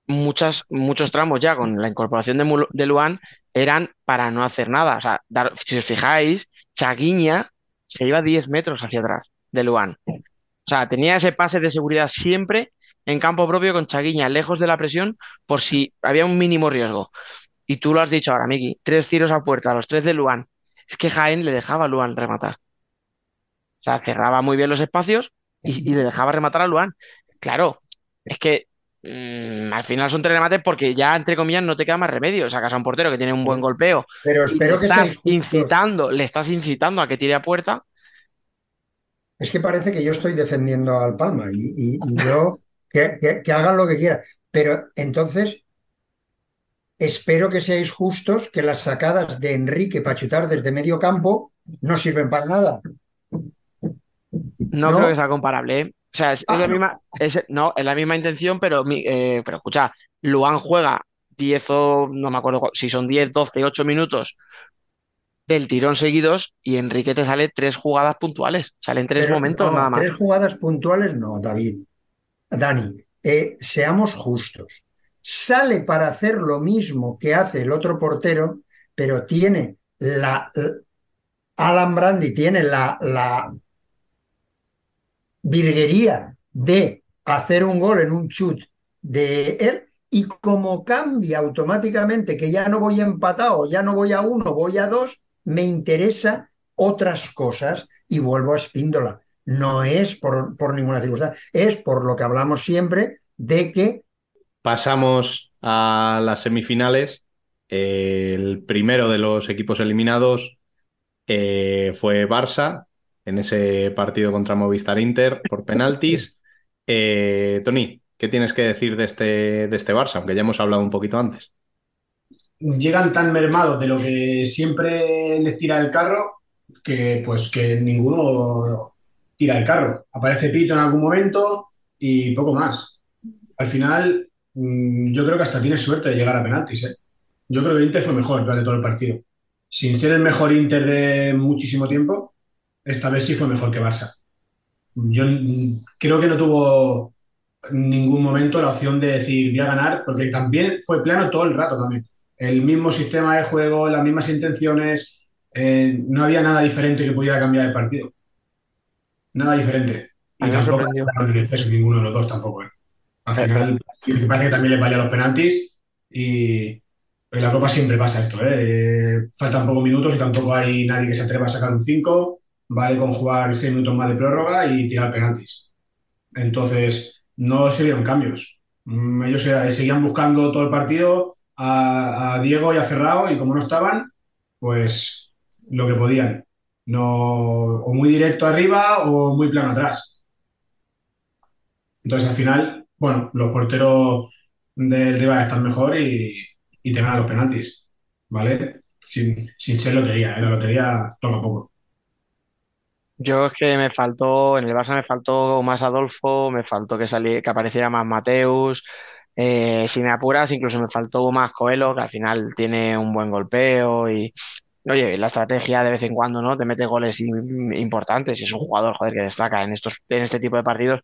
muchas, muchos tramos ya con la incorporación de, Mul- de Luan eran para no hacer nada. O sea, dar- si os fijáis, Chaguiña se iba 10 metros hacia atrás de Luan. O sea, tenía ese pase de seguridad siempre en campo propio con Chaguiña, lejos de la presión, por si había un mínimo riesgo. Y tú lo has dicho ahora, Miki, tres tiros a puerta, los tres de Luan. Es que Jaén le dejaba a Luan rematar. O sea, cerraba muy bien los espacios y, y le dejaba rematar a Luan. Claro, es que mm, al final son tres remates porque ya, entre comillas, no te queda más remedio. Sacas a un portero que tiene un buen golpeo Pero espero que estás incitando, le estás incitando a que tire a puerta. Es que parece que yo estoy defendiendo al Palma y, y- y yo que, que- que hagan lo que quieran. Pero entonces espero que seáis justos, que las sacadas de Enrique para chutar desde medio campo no sirven para nada. No, No. creo que sea comparable, ¿eh? O sea, es, es Ah, la no. misma, es, no, es la misma intención, pero, eh, pero escucha, Luan juega 10 o no me acuerdo cu- si son 10, 12, 8 minutos del tirón seguidos y Enrique te sale tres jugadas puntuales. Salen tres Pero momentos no, nada más. tres jugadas puntuales, no, David. Dani, eh, seamos justos. Sale para hacer lo mismo que hace el otro portero, pero tiene la. Alan Brandi tiene la, la virguería de hacer un gol en un chut de él y como cambia automáticamente que ya no voy empatado, ya no voy a uno, voy a dos, me interesa otras cosas y vuelvo a Espíndola. No es por, por ninguna circunstancia, es por lo que hablamos siempre de que Pasamos a las semifinales. El primero de los equipos eliminados eh, fue Barça en ese partido contra Movistar Inter por penaltis. Eh, Tony, ¿qué tienes que decir de este, de este Barça? Aunque ya hemos hablado un poquito antes. llegan tan mermados de lo que siempre les tira el carro que pues que ninguno tira el carro. Aparece Pito en algún momento y poco más. Al final, mm, yo creo que hasta tiene suerte de llegar a penaltis, ¿eh? Yo creo que Inter fue mejor durante todo el partido. Sin ser el mejor Inter de muchísimo tiempo, esta vez sí fue mejor que Barça. Yo creo que no tuvo ningún momento la opción de decir voy a ganar, porque también fue plano todo el rato también. El mismo sistema de juego, las mismas intenciones, eh, no había nada diferente que pudiera cambiar el partido. Nada diferente. Y tampoco en exceso ninguno de los dos tampoco. ¿eh? Al final me parece que también les valía los penaltis y en la Copa siempre pasa esto. Eh, faltan pocos minutos y tampoco hay nadie que se atreva a sacar un 5. Vale con jugar 6 minutos más de prórroga y tirar penaltis. Entonces, no se vieron cambios. Mm, Ellos eh, seguían buscando todo el partido a, a Diego y a Ferrao y como no estaban, pues lo que podían. No, o muy directo arriba o muy plano atrás. Entonces, al final, bueno, los porteros del rival están mejor y, y te ganan los penaltis, ¿vale? Sin, sin ser lotería, ¿eh? La lotería toca poco. Yo es que me faltó, en el Barça me faltó más Adolfo, me faltó que saliera, que apareciera más Mateus, eh, si me apuras, incluso me faltó más Coelho, que al final tiene un buen golpeo y, oye, la estrategia de vez en cuando, ¿no? Te mete goles im- importantes y es un jugador, joder, que destaca en estos, en este tipo de partidos.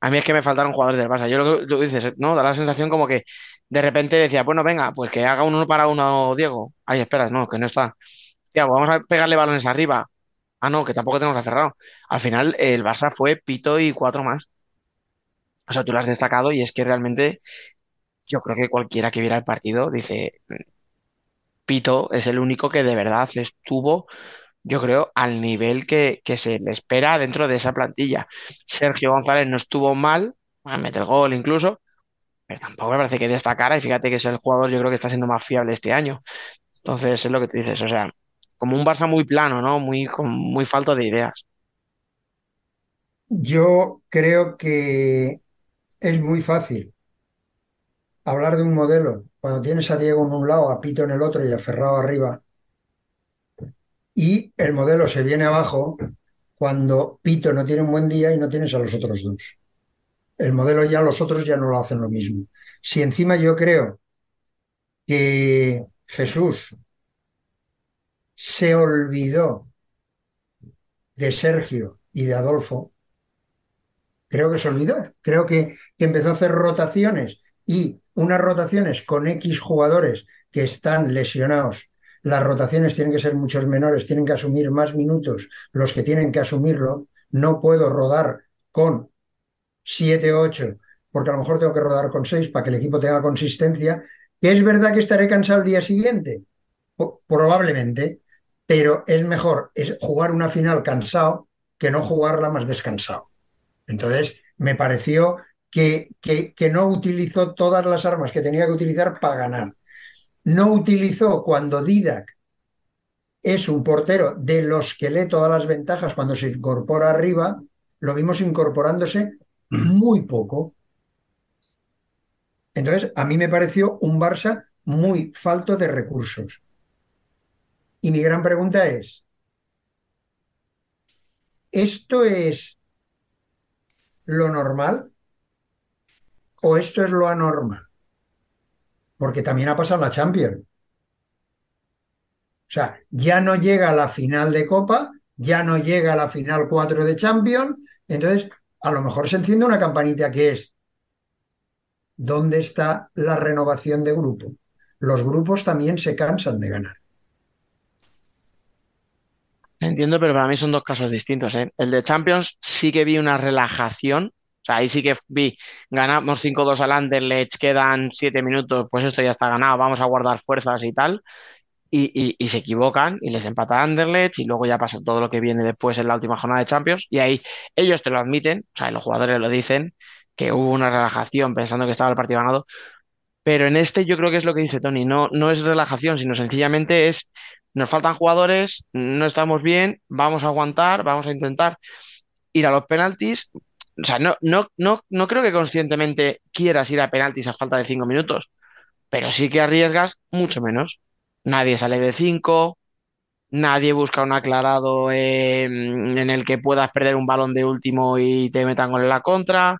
A mí es que me faltaron jugadores del Barça. Yo lo que tú dices, ¿no? Da la sensación como que de repente decía, bueno, venga, pues que haga un uno para uno Diego. Ay, espera, no, que no está. Vamos a pegarle balones arriba. Ah, no, que tampoco tenemos aferrado. Al final, el Barça fue Pito y cuatro más. O sea, tú lo has destacado y es que realmente yo creo que cualquiera que viera el partido dice, Pito es el único que de verdad estuvo, yo creo, al nivel que, se le espera dentro de esa plantilla. Sergio González no estuvo mal, a meter gol incluso, pero tampoco me parece que destacara y fíjate que es el jugador yo creo que está siendo más fiable este año. Entonces es lo que te dices, o sea, como un Barça muy plano, ¿no? Muy, con muy falto de ideas. Yo creo que es muy fácil hablar de un modelo cuando tienes a Diego en un lado, a Pito en el otro y a Ferrao arriba, y el modelo se viene abajo cuando Pito no tiene un buen día y no tienes a los otros dos. El modelo ya los otros ya no lo hacen lo mismo. Si encima yo creo que Jesús se olvidó de Sergio y de Adolfo, creo que se olvidó. Creo que, empezó a hacer rotaciones y unas rotaciones con X jugadores que están lesionados. Las rotaciones tienen que ser muchos menores, tienen que asumir más minutos los que tienen que asumirlo. No puedo rodar con 7, 8, porque a lo mejor tengo que rodar con 6 para que el equipo tenga consistencia. Es verdad que estaré cansado el día siguiente, probablemente, pero es mejor jugar una final cansado que no jugarla más descansado. Entonces, me pareció que, que, que, no utilizó todas las armas que tenía que utilizar para ganar. No utilizó cuando Didac es un portero de los que lee todas las ventajas cuando se incorpora arriba, lo vimos incorporándose muy poco. Entonces, a mí me pareció un Barça muy falto de recursos. Y mi gran pregunta es, ¿esto es lo normal o esto es lo anormal? Porque también ha pasado la Champions. O sea, ya no llega a la final de Copa, ya no llega a la final 4 de Champions, entonces a lo mejor se enciende una campanita que es, ¿dónde está la renovación de grupo? Los grupos también se cansan de ganar. Entiendo, pero para mí son dos casos distintos. ¿eh? El de Champions sí que vi una relajación. O sea, ahí sí que vi, ganamos 5-2 al Anderlecht, quedan 7 minutos, pues esto ya está ganado, vamos a guardar fuerzas y tal. Y, y, se equivocan y les empata Anderlecht y luego ya pasa todo lo que viene después en la última jornada de Champions y ahí ellos te lo admiten, o sea, los jugadores lo dicen, que hubo una relajación pensando que estaba el partido ganado, pero en este yo creo que es lo que dice Tony, no, no es relajación, sino sencillamente es nos faltan jugadores, no estamos bien, vamos a aguantar, vamos a intentar ir a los penaltis. O sea, no, no, no, no creo que conscientemente quieras ir a penaltis a falta de cinco minutos, pero sí que arriesgas mucho menos. Nadie sale de cinco, nadie busca un aclarado en el que puedas perder un balón de último y te metan con la contra.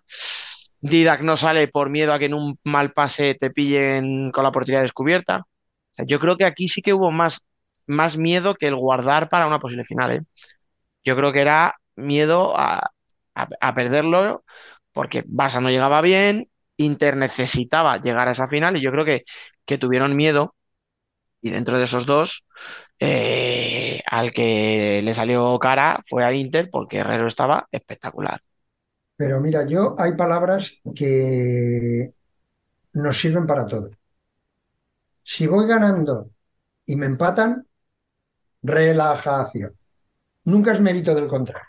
Didac no sale por miedo a que en un mal pase te pillen con la portería descubierta. Yo creo que aquí sí que hubo más más miedo que el guardar para una posible final. ¿eh? Yo creo que era miedo a, perderlo porque Barça no llegaba bien, Inter necesitaba llegar a esa final y yo creo que, que tuvieron miedo y dentro de esos dos eh, al que le salió cara fue a Inter porque Herrero estaba espectacular. Pero mira, yo hay palabras que nos sirven para todo. Si voy ganando y me empatan, relajación. Nunca es mérito del contrario.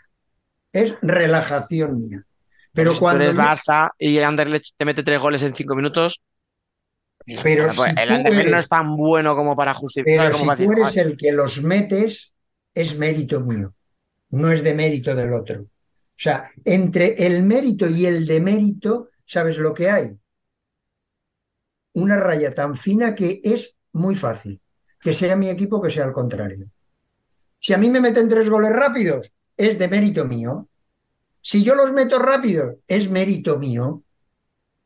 Es relajación mía. Pero cuando. tú eres Barça y Anderlecht te mete tres goles en cinco minutos. Pero pues si el Anderlecht no es tan bueno como para justificar. Pero como si tú eres el que los metes, es mérito mío, no es de mérito del otro. O sea, entre el mérito y el demérito, ¿sabes lo que hay? Una raya tan fina que es muy fácil, que sea mi equipo que sea al contrario. Si a mí me meten tres goles rápidos, es de mérito mío. Si yo los meto rápidos, es mérito mío.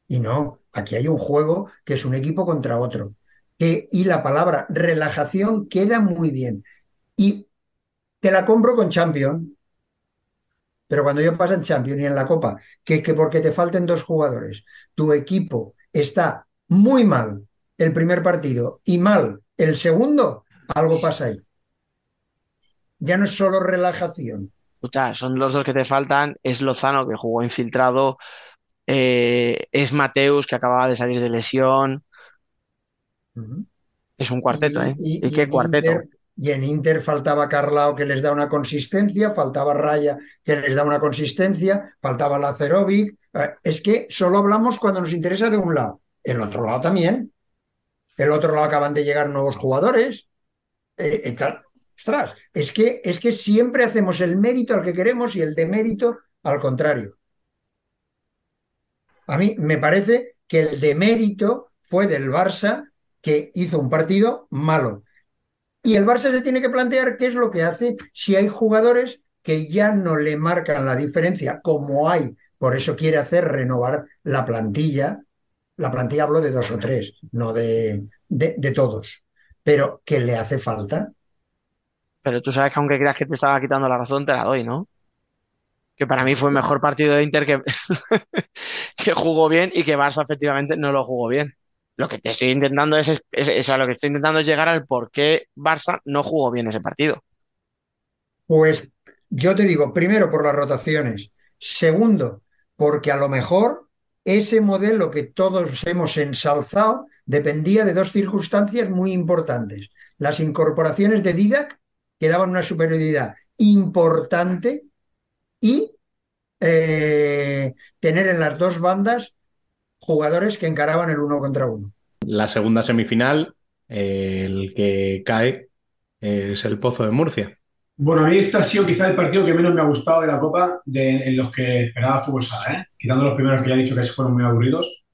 Y no, aquí hay un juego que es un equipo contra otro. Y la palabra relajación queda muy bien. Y te la compro con Champions. Pero cuando yo paso en Champions y en la Copa, que, que porque te falten dos jugadores, tu equipo está muy mal el primer partido y mal el segundo, algo pasa ahí. Ya no es solo relajación. Escucha, son los dos que te faltan. Es Lozano que jugó infiltrado. eh, es Mateus, que acababa de salir de lesión. Es un cuarteto, ¿eh? Y, ¿Y, y qué en cuarteto? Inter, y en Inter faltaba Carlao que les da una consistencia, faltaba Raya que les da una consistencia, faltaba Lacerovic. Eh, Es que solo hablamos cuando nos interesa de un lado. El otro lado también. El otro lado acaban de llegar nuevos jugadores. Eh, eh, tal. Ostras, es que, es que siempre hacemos el mérito al que queremos y el demérito al contrario. A mí me parece que el demérito fue del Barça que hizo un partido malo. Y el Barça se tiene que plantear qué es lo que hace si hay jugadores que ya no le marcan la diferencia, como hay, por eso quiere hacer renovar la plantilla. La plantilla hablo de dos o tres, no de, de, de todos, pero que le hace falta. Pero tú sabes que aunque creas que te estaba quitando la razón, te la doy, ¿no? Que para mí fue el mejor partido de Inter que, que jugó bien y que Barça efectivamente no lo jugó bien. Lo que te estoy intentando es, es, es a lo que estoy intentando es llegar al por qué Barça no jugó bien ese partido. Pues yo te digo, primero por las rotaciones, segundo, porque a lo mejor ese modelo que todos hemos ensalzado dependía de dos circunstancias muy importantes. Las incorporaciones de Didac, que daban una superioridad importante, y eh, tener en las dos bandas jugadores que encaraban el uno contra uno. La segunda semifinal, eh, el que cae es el Pozo de Murcia. Bueno, a mí este ha sido quizá el partido que menos me ha gustado de la Copa de, en los que esperaba fútbol sala, ¿eh? quitando los primeros que ya he dicho que fueron muy aburridos.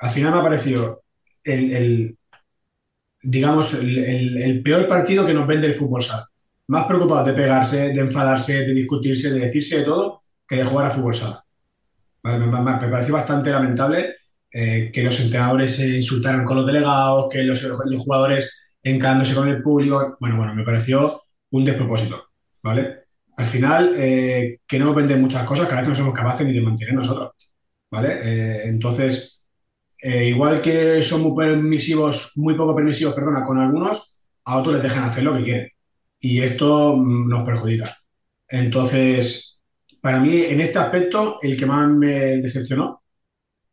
Al final me ha parecido el, el digamos, el, el, el, peor partido que nos vende el fútbol sala. Más preocupado de pegarse, de enfadarse, de discutirse, de decirse de todo, que de jugar a fútbol sala. Vale, me, me, pareció bastante lamentable eh, que los entrenadores se insultaran con los delegados, que los, jugadores encarándose con el público. Bueno, bueno, me pareció un despropósito, ¿vale? Al final, eh, que no venden muchas cosas que a veces no somos capaces ni de mantener nosotros, ¿vale? Eh, entonces, eh, igual que son muy permisivos, muy poco permisivos, perdona, con algunos, a otros les dejan hacer lo que quieren. Y esto mm, nos perjudica. Entonces, para mí, en este aspecto, el que más me decepcionó,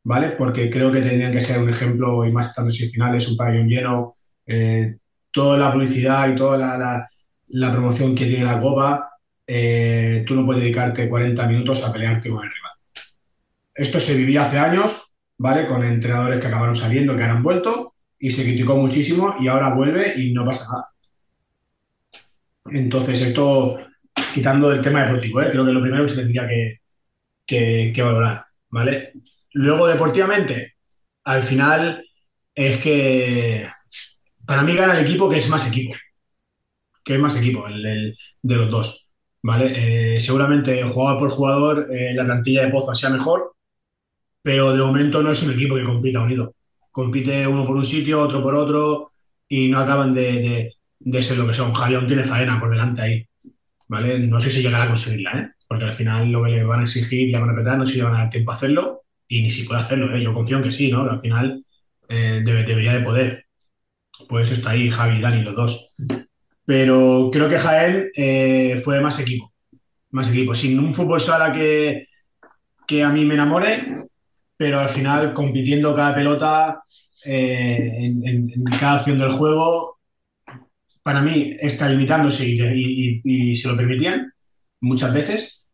¿vale? Porque creo que tendrían que ser un ejemplo, y más estando en finales, un pabellón lleno, eh, toda la publicidad y toda la, la la promoción que tiene la Copa, eh, tú no puedes dedicarte 40 minutos a pelearte con el rival. Esto se vivía hace años, ¿vale? Con entrenadores que acabaron saliendo, que han vuelto, y se criticó muchísimo, y ahora vuelve y no pasa nada. Entonces, esto, quitando el tema deportivo, ¿eh? creo que lo primero que se tendría que, que, valorar, ¿vale? Luego, deportivamente, al final, es que para mí gana el equipo que es más equipo que es más equipo, el, el de los dos. ¿vale? Eh, seguramente jugador por jugador eh, la plantilla de Pozo sea mejor, pero de momento no es un equipo que compita unido. Compite uno por un sitio, otro por otro, y no acaban de, de ser lo que son. Javier tiene faena por delante ahí. ¿vale? No sé si llegará a conseguirla, ¿eh? porque al final lo que le van a exigir, le van a apretar, no sé si le van a dar tiempo a hacerlo, y ni si puede hacerlo. ¿eh? Yo confío en que sí, ¿no? Al final eh, debe, debería de poder. Pues está ahí, Javi y Dani, los dos pero creo que Jaén eh, fue más equipo, más equipo, sin un fútbol sala que, que a mí me enamore, pero al final compitiendo cada pelota eh, en, en, cada acción del juego, para mí está limitándose y, y, y, y, se lo permitían muchas veces,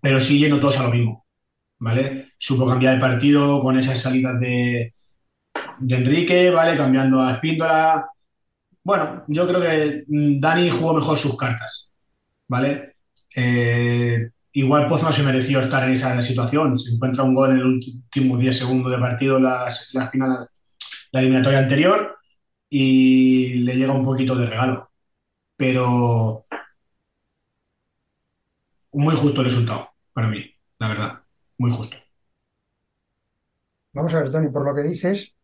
pero sí yendo todos a lo mismo, ¿vale? Supo cambiar el partido con esas salidas de, de Enrique, ¿vale? Cambiando a Espíndola, bueno, yo creo que Dani jugó mejor sus cartas, ¿vale? Eh, igual Pozo no se mereció estar en esa situación. Se encuentra un gol en el último 10 segundos de partido, la, la final, la eliminatoria anterior, y le llega un poquito de regalo. Pero muy justo el resultado para mí, la verdad, muy justo. Vamos a ver, Tony, por lo que dices,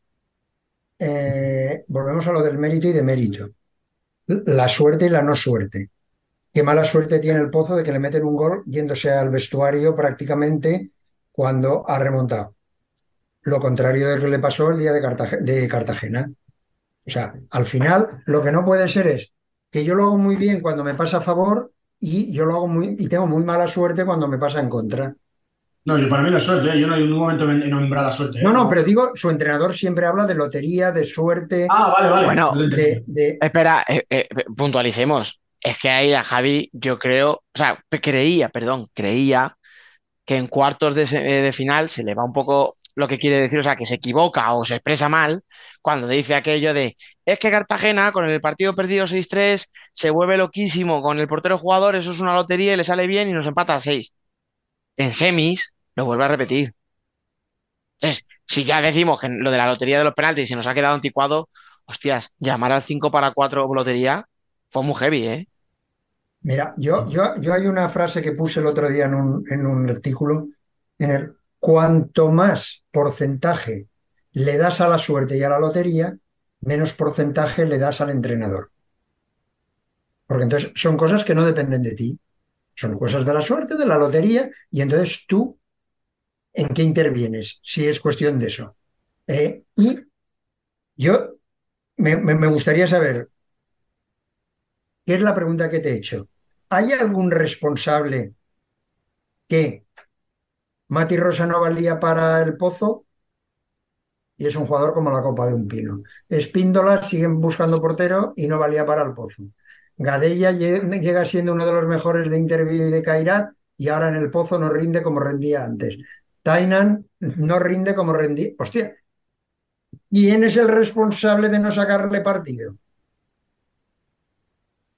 eh, volvemos a lo del mérito y de mérito. La suerte y la no suerte. Qué mala suerte tiene el Pozo de que le meten un gol yéndose al vestuario prácticamente cuando ha remontado. Lo contrario de lo que le pasó el día de Cartagena. O sea, al final lo que no puede ser es que yo lo hago muy bien cuando me pasa a favor y yo lo hago muy y tengo muy mala suerte cuando me pasa en contra. No, yo para mí no es suerte, ¿eh? yo no en ningún momento he nombrado suerte. ¿eh? No, no, pero digo, su entrenador siempre habla de lotería, de suerte. Ah, vale, vale. Bueno, de, de- Espera, eh, eh, puntualicemos. Es que ahí a Javi, yo creo, o sea, creía, perdón, creía que en cuartos de final se le va un poco lo que quiere decir, o sea, que se equivoca o se expresa mal cuando dice aquello de, es que Cartagena con el partido perdido 6-3 se vuelve loquísimo con el portero jugador, eso es una lotería y le sale bien y nos empata a 6. En semis lo vuelve a repetir. Entonces, si ya decimos que lo de la lotería de los penaltis se nos ha quedado anticuado, hostias, llamar al 5 para 4 lotería fue muy heavy, ¿eh? Mira, yo, yo, yo hay una frase que puse el otro día en un, en un artículo, en el cuanto más porcentaje le das a la suerte y a la lotería, menos porcentaje le das al entrenador. Porque entonces son cosas que no dependen de ti, son cosas de la suerte, de la lotería, y entonces tú, ¿en qué intervienes? Si es cuestión de eso. Eh, y yo me, me- me gustaría saber, ¿qué es la pregunta que te he hecho? ¿Hay algún responsable que Mati Rosa no valía para el Pozo? Y es un jugador como la copa de un pino. Espíndola siguen buscando portero y no valía para el Pozo. Gadella lle- llega siendo uno de los mejores de Interview y de Cairat y ahora en el Pozo no rinde como rendía antes. Tainan no rinde como rendía. Hostia, ¿quién es el responsable de no sacarle partido?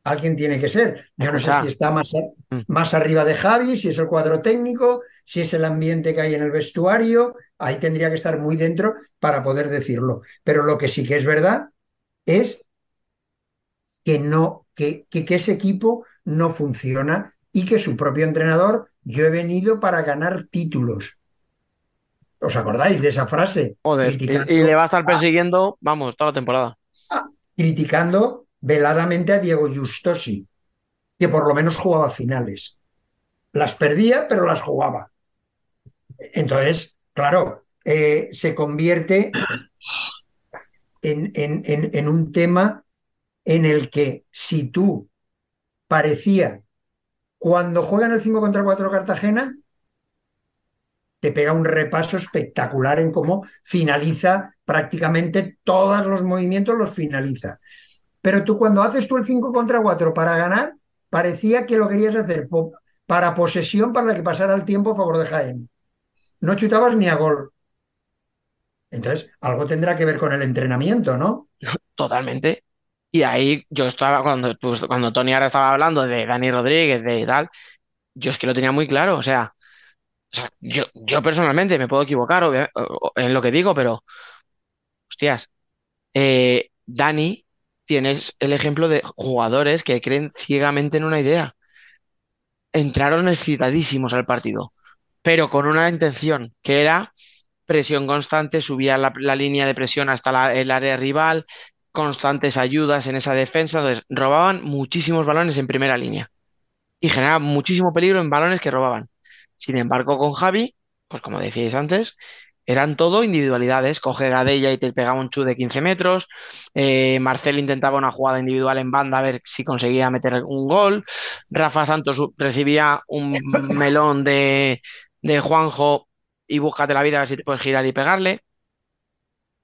Alguien tiene que ser. Yo no sé si está más, Mm. más arriba de Javi, si es el cuadro técnico, si es el ambiente que hay en el vestuario. Ahí tendría que estar muy dentro para poder decirlo. Pero lo que sí que es verdad es que no, que, que, que ese equipo no funciona y que su propio entrenador, yo he venido para ganar títulos. ¿Os acordáis de esa frase? Joder, y, le va a estar a- persiguiendo, vamos, toda la temporada. criticando veladamente a Diego Justosi, que por lo menos jugaba finales. Las perdía, pero las jugaba. Entonces, claro, eh, se convierte en, en- un tema en el que si tú parecía, cuando juegan el 5 contra 4 Cartagena, te pega un repaso espectacular en cómo finaliza prácticamente todos los movimientos, los finaliza. Pero tú cuando haces tú el 5 contra 4 para ganar, parecía que lo querías hacer para posesión para que pasara el tiempo a favor de Jaén. No chutabas ni a gol. Entonces, algo tendrá que ver con el entrenamiento, ¿no? Totalmente. Y ahí yo estaba, cuando, pues, cuando Tony ahora estaba hablando de Dani Rodríguez, de tal, yo es que lo tenía muy claro. O sea, yo, yo personalmente me puedo equivocar en lo que digo, pero, hostias, eh, Dani tienes el ejemplo de jugadores que creen ciegamente en una idea. Entraron excitadísimos al partido, pero con una intención, que era presión constante, subía la, línea de presión hasta el área rival, constantes ayudas en esa defensa, entonces robaban muchísimos balones en primera línea y generaban muchísimo peligro en balones que robaban. Sin embargo, con Javi, pues como decíais antes, eran todo individualidades. Coge Gadella y te pegaba un chute de 15 metros. eh, Marcel intentaba una jugada individual en banda a ver si conseguía meter un gol. Rafa Santos recibía un melón de, de Juanjo y búscate la vida a ver si te puedes girar y pegarle.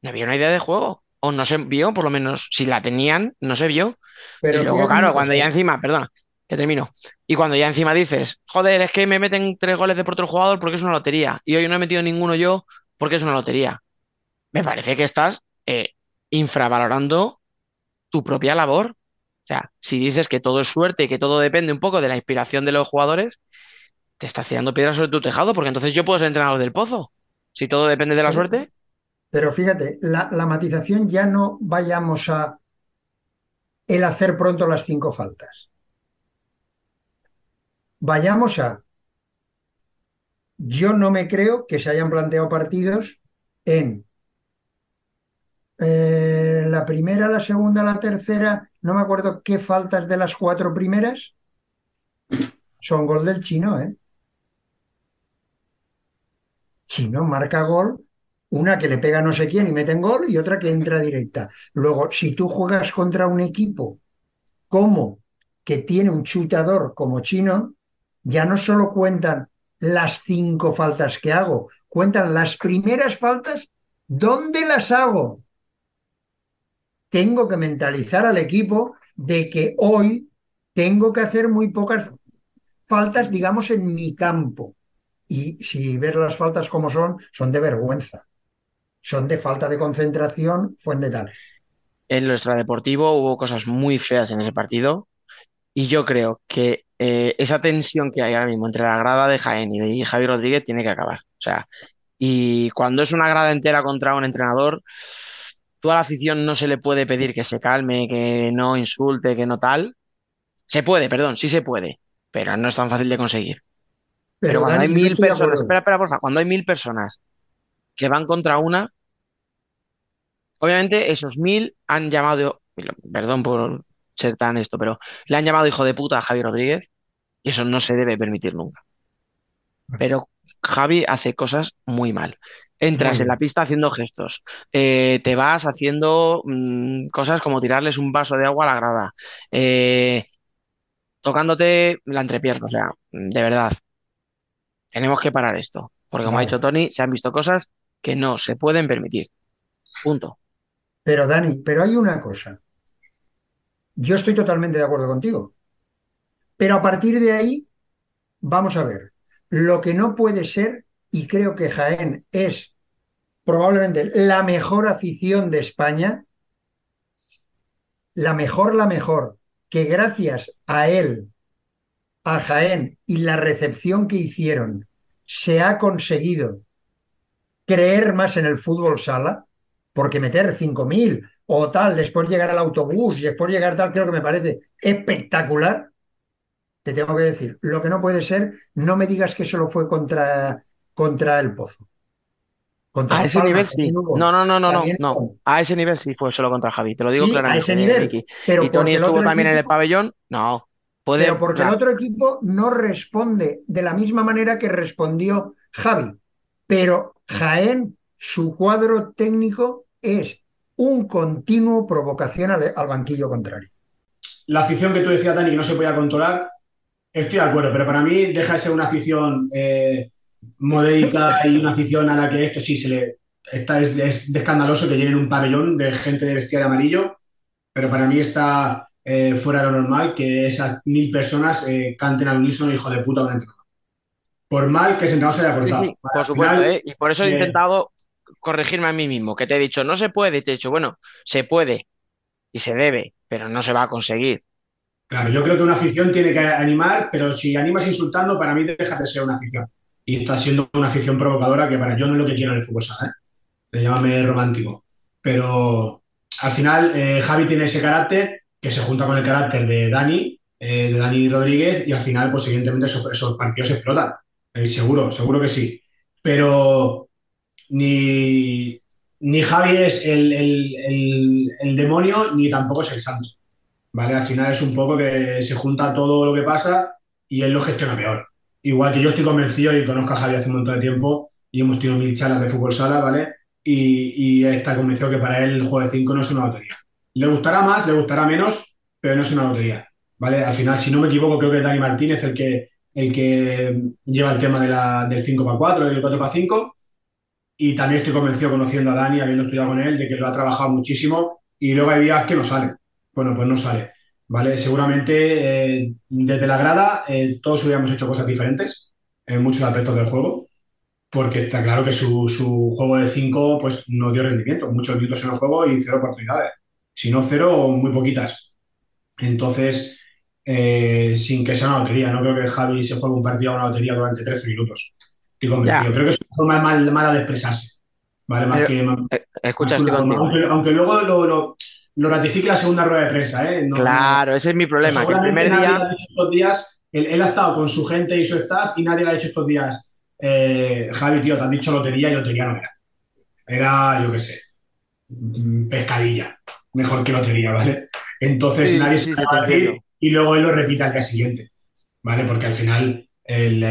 No había una idea de juego. O no se vio, por lo menos, si la tenían, no se vio. Pero y luego, claro, cuando ya encima, perdona, que termino. Y cuando ya encima dices, joder, es que me meten tres goles de por otro jugador porque es una lotería. Y hoy no he metido ninguno yo porque es una lotería. Me parece que estás eh, infravalorando tu propia labor. O sea, si dices que todo es suerte y que todo depende un poco de la inspiración de los jugadores, te estás tirando piedras sobre tu tejado, porque entonces yo puedo ser entrenador del pozo. Si todo depende de la suerte, Pero fíjate, la, la matización ya no vayamos a el hacer pronto las cinco faltas. Vayamos a, yo no me creo que se hayan planteado partidos en eh, la primera, la segunda, la tercera, no me acuerdo qué faltas de las cuatro primeras son gol del chino, ¿eh? Chino marca gol, una que le pega no sé quién y mete en gol y otra que entra directa. Luego, si tú juegas contra un equipo como que tiene un chutador como chino, ya no solo cuentan las cinco faltas que hago, cuentan las primeras faltas, ¿dónde las hago? Tengo que mentalizar al equipo de que hoy tengo que hacer muy pocas faltas, digamos, en mi campo. Y si ves las faltas como son, son de vergüenza. Son de falta de concentración, fuente tal. En lo extradeportivo hubo cosas muy feas en ese partido y yo creo que eh, esa tensión que hay ahora mismo entre la grada de Jaén y de Javi Rodríguez tiene que acabar. O sea, y cuando es una grada entera contra un entrenador, toda la afición no se le puede pedir que se calme, que no insulte, que no tal. Se puede, perdón, sí se puede, pero no es tan fácil de conseguir. Pero, cuando hay mil personas, espera, espera, porfa, cuando hay mil personas que van contra una, obviamente esos mil han llamado, perdón por ser tan esto, pero le han llamado hijo de puta a Javi Rodríguez y eso no se debe permitir nunca. Pero Javi hace cosas muy mal. Entras en la pista haciendo gestos, eh, te vas haciendo mm, cosas como tirarles un vaso de agua a la grada, eh, tocándote la entrepierna, o sea, de verdad, tenemos que parar esto, porque como ha dicho Tony, se han visto cosas que no se pueden permitir. Punto. Pero Dani, pero hay una cosa. Yo estoy totalmente de acuerdo contigo. Pero a partir de ahí, vamos a ver, lo que no puede ser, y creo que Jaén es probablemente la mejor afición de España, la mejor, la mejor, que gracias a él, a Jaén y la recepción que hicieron, se ha conseguido creer más en el fútbol sala, porque meter 5.000 o tal, después llegar al autobús y después llegar tal, creo que me parece espectacular. Te tengo que decir, lo que no puede ser, no me digas que solo fue contra, contra el Pozo. Contra a ese nivel sí. No, no, no, no, no, no. A ese nivel sí fue solo contra Javi. Te lo digo claramente. A ese nivel. Pero y Tony estuvo también en el pabellón. No. Puede, pero porque el otro equipo no responde de la misma manera que respondió Javi. Pero Jaén, su cuadro técnico es un continuo provocación al, banquillo contrario. La afición que tú decías, Dani, que no se podía controlar, estoy de acuerdo, pero para mí deja de ser una afición eh, modélica y una afición a la que esto sí se le. Está, es, es escandaloso que llenen un pabellón de gente de vestida de amarillo, pero para mí está eh, fuera de lo normal que esas mil personas eh, canten al unísono hijo de puta un entrenador. Por mal que ese entrenador se haya cortado. por supuesto, ¿eh? y por eso he intentado corregirme a mí mismo, que te he dicho, no se puede, y te he dicho, bueno, se puede y se debe, pero no se va a conseguir. Claro, yo creo que una afición tiene que animar, pero si animas insultando, para mí deja de ser una afición. Y está siendo una afición provocadora que para yo no es lo que quiero en el fútbol sala, ¿eh? Llámame romántico. Pero al final eh, Javi tiene ese carácter que se junta con el carácter de Dani, eh, de Dani Rodríguez, y al final, pues evidentemente esos, partidos explotan. seguro, seguro que sí. Pero ni, ni Javi es el, demonio, ni tampoco es el santo. ¿Vale? Al final es un poco que se junta todo lo que pasa y él lo gestiona peor. Igual que yo estoy convencido y conozco a Javi hace un montón de tiempo y hemos tenido mil charlas de fútbol sala, ¿vale? Y, y está convencido que para él el juego de 5 no es una lotería. Le gustará más, le gustará menos, pero no es una lotería, ¿vale? Al final, si no me equivoco, creo que es Dani Martínez el que, el que lleva el tema de la, del 5 para 4, del 4 para 5 y también estoy convencido, conociendo a Dani, habiendo estudiado con él, de que lo ha trabajado muchísimo y luego hay días que no sale. Bueno, pues no sale. ¿Vale? Seguramente eh, desde la grada eh, todos hubiéramos hecho cosas diferentes en muchos aspectos del juego, porque está claro que su, juego de 5 pues, no dio rendimiento, muchos minutos en el juego y cero oportunidades. Si no cero, muy poquitas. Entonces, eh, sin que sea una lotería, no creo que Javi se juegue un partido a una lotería durante 13 minutos. Creo que es una forma mala de expresarse. ¿Vale? Más que. Eh, escucha, aunque, luego lo, lo, ratifique la segunda rueda de prensa, ¿eh? claro, ese es mi problema. Que el primer día. estos días, él, ha estado con su gente y su staff y nadie le ha dicho estos días. Eh, Javi, tío, te han dicho lotería y lotería no era. Era, yo qué sé, mm, pescadilla. Mejor que lotería, ¿vale? Entonces nadie se va a decir y luego él lo repite al día siguiente. ¿Vale? Porque al final el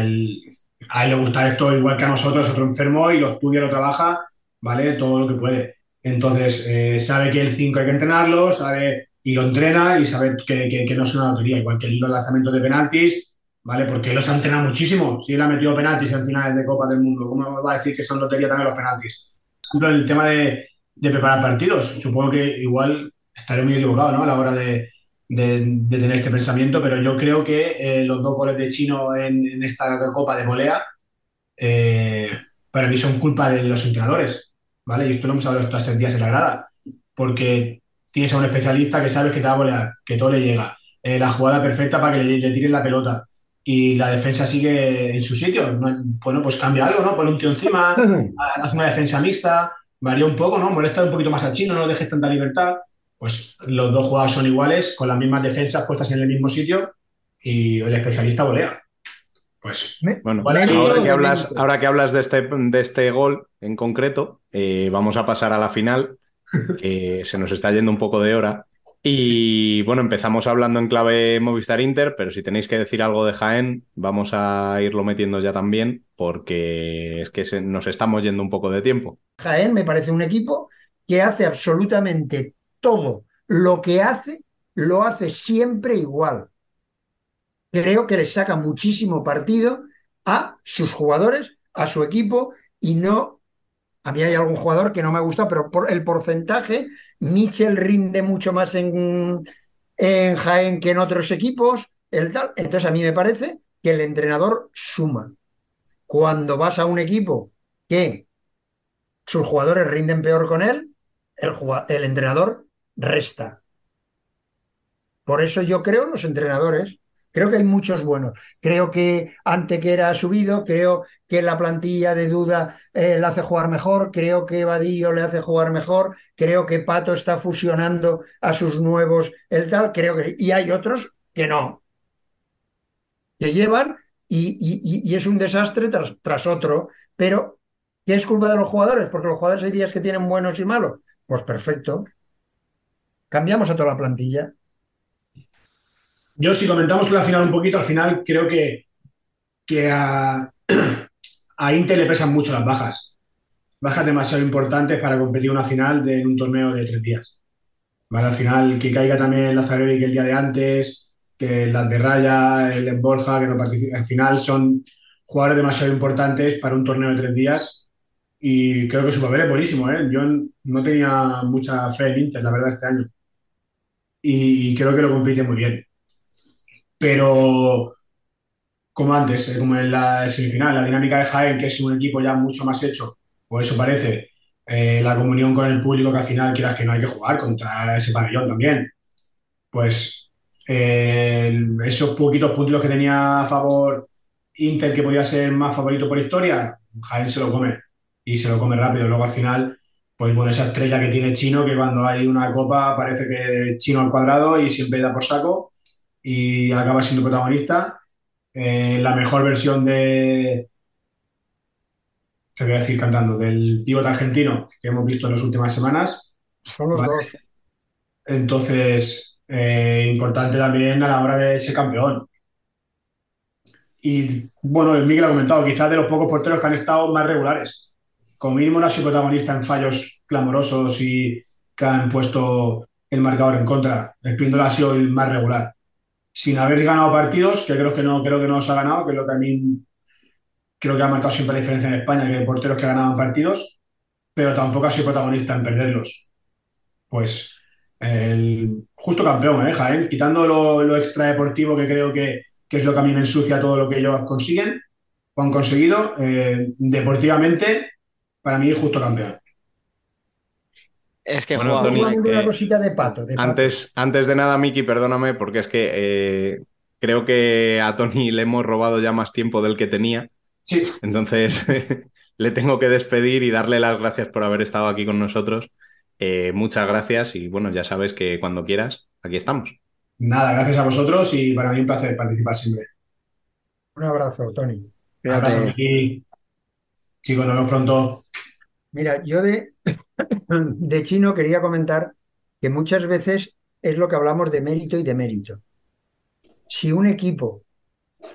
a él le gusta esto igual que a nosotros, otro enfermo, y lo estudia, lo trabaja, ¿vale? Todo lo que puede. Entonces, eh, sabe que el 5 hay que entrenarlo, sabe y lo entrena y sabe que, no es una lotería, igual que los lanzamientos de penaltis, ¿vale? Porque los ha entrenado muchísimo. Si él ha metido penaltis en finales de Copa del Mundo, ¿cómo va a decir que son lotería también los penaltis? Por ejemplo, el tema de preparar partidos, supongo que igual estaré muy equivocado, ¿no? A la hora de, de- de tener este pensamiento, pero yo creo que eh, los dos goles de Chino en, en esta Copa de volea, eh, para mí son culpa de los entrenadores, ¿vale? Y esto lo hemos hablado estos tres días en la grada, porque tienes a un especialista que sabes que te va a volear, que todo le llega, eh, la jugada perfecta para que le, le tiren la pelota y la defensa sigue en su sitio. No- bueno, pues cambia algo, ¿no? Pon un tío encima, haz una defensa mixta, varía un poco, ¿no? Molesta un poquito más al chino, no le dejes tanta libertad. Pues los dos jugadores son iguales, con las mismas defensas puestas en el mismo sitio y el especialista volea. Pues Bueno, Vale, ahora no, que hablas, momento. ahora que hablas de este, de este gol en concreto, eh, vamos a pasar a la final, que se nos está yendo un poco de hora. Y bueno, empezamos hablando en clave Movistar Inter, pero si tenéis que decir algo de Jaén, vamos a irlo metiendo ya también, porque es que se- nos estamos yendo un poco de tiempo. Jaén me parece un equipo que hace absolutamente todo lo que hace, lo hace siempre igual. Creo que le saca muchísimo partido a sus jugadores, a su equipo y no. A mí hay algún jugador que no me gusta, pero por el porcentaje, Michel rinde mucho más en, en Jaén que en otros equipos. El tal. Entonces, a mí me parece que el entrenador suma. Cuando vas a un equipo que sus jugadores rinden peor con él, el, el entrenador resta. Por eso yo creo los entrenadores. Creo que hay muchos buenos. Creo que Antequera ha subido, creo que la plantilla de Duda eh, la hace jugar mejor, creo que Vadillo le hace jugar mejor, creo que Pato está fusionando a sus nuevos el tal, creo que y hay otros que no, que llevan y, y- y- y es un desastre tras, tras otro, pero ¿qué es culpa de los jugadores? Porque los jugadores hay días que tienen buenos y malos. Pues perfecto. Cambiamos a toda la plantilla. Yo, si comentamos la final un poquito, al final creo que, que a, a Inter le pesan mucho las bajas. Bajas demasiado importantes para competir una final en un torneo de tres días. ¿Vale? Al final, que caiga también Lazarevic el día de antes, que las de Raya, el Borja, que no participan. Al final son jugadores demasiado importantes para un torneo de tres días y creo que su papel es buenísimo. ¿eh? Yo no tenía mucha fe en Inter, la verdad, este año. Y creo que lo compite muy bien pero como antes, eh, como en la semifinal, la dinámica de Jaén, que es un equipo ya mucho más hecho, o eso parece, eh, la comunión con el público, que al final quieras que no hay que jugar contra ese pabellón también, pues eh, esos poquitos puntos que tenía a favor Inter, que podía ser más favorito por historia, Jaén se lo come y se lo come rápido. Luego al final, pues bueno, esa estrella que tiene Chino, que cuando hay una copa parece que Chino al cuadrado y siempre da por saco y acaba siendo protagonista. Eh, la mejor versión de, te voy a decir cantando, del pívot argentino que hemos visto en las últimas semanas. Son los Vale. dos. Entonces, eh, importante también a la hora de ser campeón. Y bueno, el Miguel ha comentado, quizás de los pocos porteros que han estado más regulares. Como mínimo no ha sido protagonista en fallos clamorosos y que han puesto el marcador en contra. Espíndola ha sido el más regular. Sin haber ganado partidos, que creo que no, creo que no los ha ganado, que es lo que a mí creo que ha marcado siempre la diferencia en España, que hay porteros que ganaban partidos, pero tampoco ha sido protagonista en perderlos. Pues el justo campeón, ¿eh? Jaén, quitando lo, lo extradeportivo que creo que, que es lo que a mí me ensucia todo lo que ellos consiguen o han conseguido, eh, deportivamente, para mí justo campeón. Es que Bueno, juega Tony, una eh, cosita de pato. de pato. Antes, antes de nada, Miki, perdóname, porque es que eh, creo que a Tony le hemos robado ya más tiempo del que tenía. Sí, Entonces, le tengo que despedir y darle las gracias por haber estado aquí con nosotros. Eh, muchas gracias y bueno, ya sabes que cuando quieras, aquí estamos. nada, gracias a vosotros y para mí un placer participar siempre. Un abrazo, Tony. Un abrazo. Miki. Chicos, nos vemos pronto. Mira, yo de, de chino quería comentar que muchas veces es lo que hablamos de mérito y de mérito. Si un equipo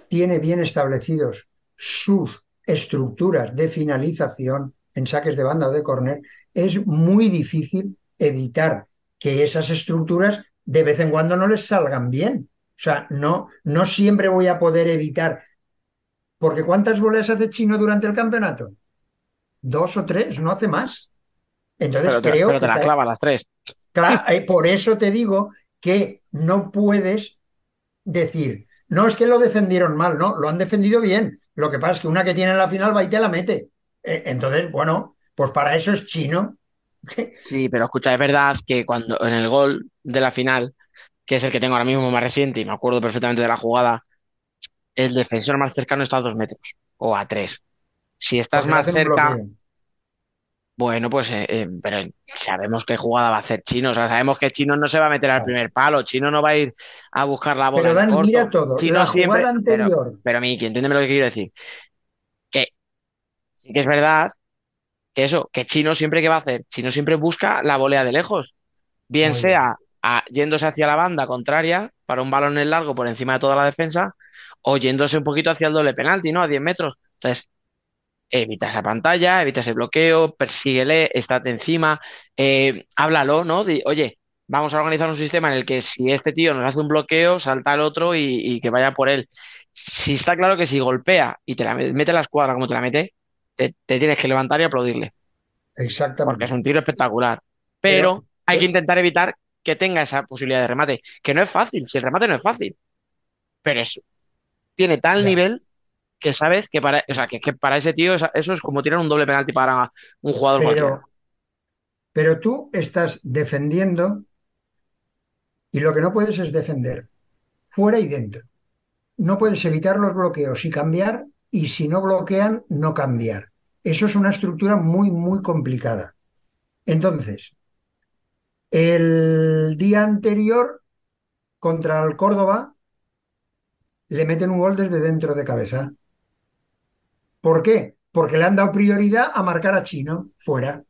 tiene bien establecidos sus estructuras de finalización en saques de banda o de córner, es muy difícil evitar que esas estructuras de vez en cuando no les salgan bien. sea, no, no siempre voy a poder evitar. Porque ¿cuántas voleas hace Chino durante el campeonato? Dos o tres, no hace más. Entonces Pero te, creo pero te que la clava las tres. Claro, eh, por eso te digo que no puedes decir, no es que lo defendieron mal, no, lo han defendido bien. Lo que pasa es que una que tiene en la final va y te la mete. Eh, entonces, bueno, pues para eso es chino. Sí, pero escucha, es verdad que cuando en el gol de la final, que es el que tengo ahora mismo más reciente y me acuerdo perfectamente de la jugada, el defensor más cercano está a dos metros o a tres. Si estás más cerca, bueno, pues eh, eh, pero sabemos qué jugada va a hacer Chino, o sea, sabemos que Chino no se va a meter al primer palo, Chino no va a ir a buscar la bola Pero Dani, corto. mira todo. Chino La siempre, jugada pero, anterior, pero Miki, entiéndeme lo que quiero decir. Que sí que es verdad que eso, que Chino siempre qué va a hacer, Chino siempre busca la volea de lejos, bien sea a- yéndose hacia la banda contraria para un balón en largo por encima de toda la defensa, o yéndose un poquito hacia el doble penalti, ¿no? A 10 metros. Entonces, evita esa pantalla, evita ese bloqueo, persíguele, estate encima, eh, háblalo, ¿no? Oye, vamos a organizar un sistema en el que si este tío nos hace un bloqueo, salta el otro y, y que vaya por él. Si está claro que si golpea y te la me- mete la escuadra como te la mete, te, te tienes que levantar y aplaudirle, porque exactamente. es un tiro espectacular. Pero hay que intentar evitar que tenga esa posibilidad de remate, que no es fácil, si el remate no es fácil, pero es, tiene tal Ya. nivel que sabes que para, o sea, que, que para ese tío eso es como tirar un doble penalti para un jugador cualquiera. Pero, pero tú estás defendiendo y lo que no puedes es defender fuera y dentro. No puedes evitar los bloqueos y cambiar y si no bloquean, no cambiar. Eso es una estructura muy, muy complicada. Entonces, el día anterior contra el Córdoba le meten un gol desde dentro de cabeza. ¿Por qué? Porque le han dado prioridad a marcar a Chino fuera.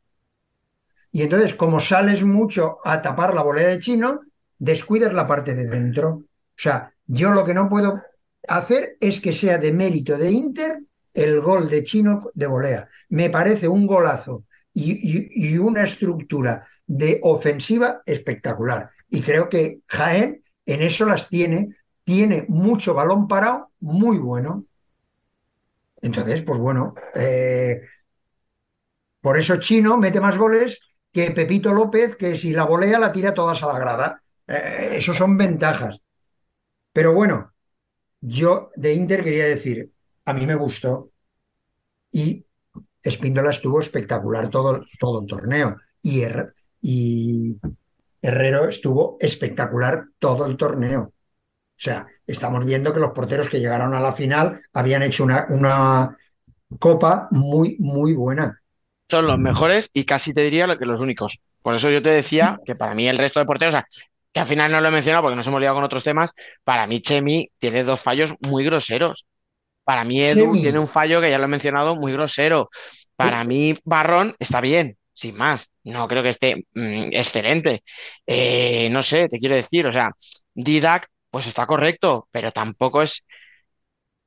Y entonces, como sales mucho a tapar la volea de Chino, descuidas la parte de dentro. O sea, yo lo que no puedo hacer es que sea de mérito de Inter el gol de Chino de volea. Me parece un golazo y, y- una estructura de ofensiva espectacular. Y creo que Jaén en eso las tiene. Tiene mucho balón parado, muy bueno. Entonces, pues bueno, eh, por eso Chino mete más goles que Pepito López, que si la volea la tira todas a la grada. Eh, eso son ventajas. Pero bueno, yo de Inter quería decir, a mí me gustó y Espíndola estuvo espectacular todo, todo el torneo y, y Herrero estuvo espectacular todo el torneo. O sea, estamos viendo que los porteros que llegaron a la final habían hecho una, una copa muy, muy buena. Son los mejores y casi te diría lo que los únicos. Por eso yo te decía que para mí el resto de porteros, o sea, que al final no lo he mencionado porque nos hemos liado con otros temas, para mí Chemi tiene dos fallos muy groseros. Para mí Edu Chemi. tiene un fallo que ya lo he mencionado muy grosero. Para mí Barrón está bien, sin más. No creo que esté mm, excelente. Eh, no sé, te quiero decir, o sea, Didac pues está correcto, pero tampoco es,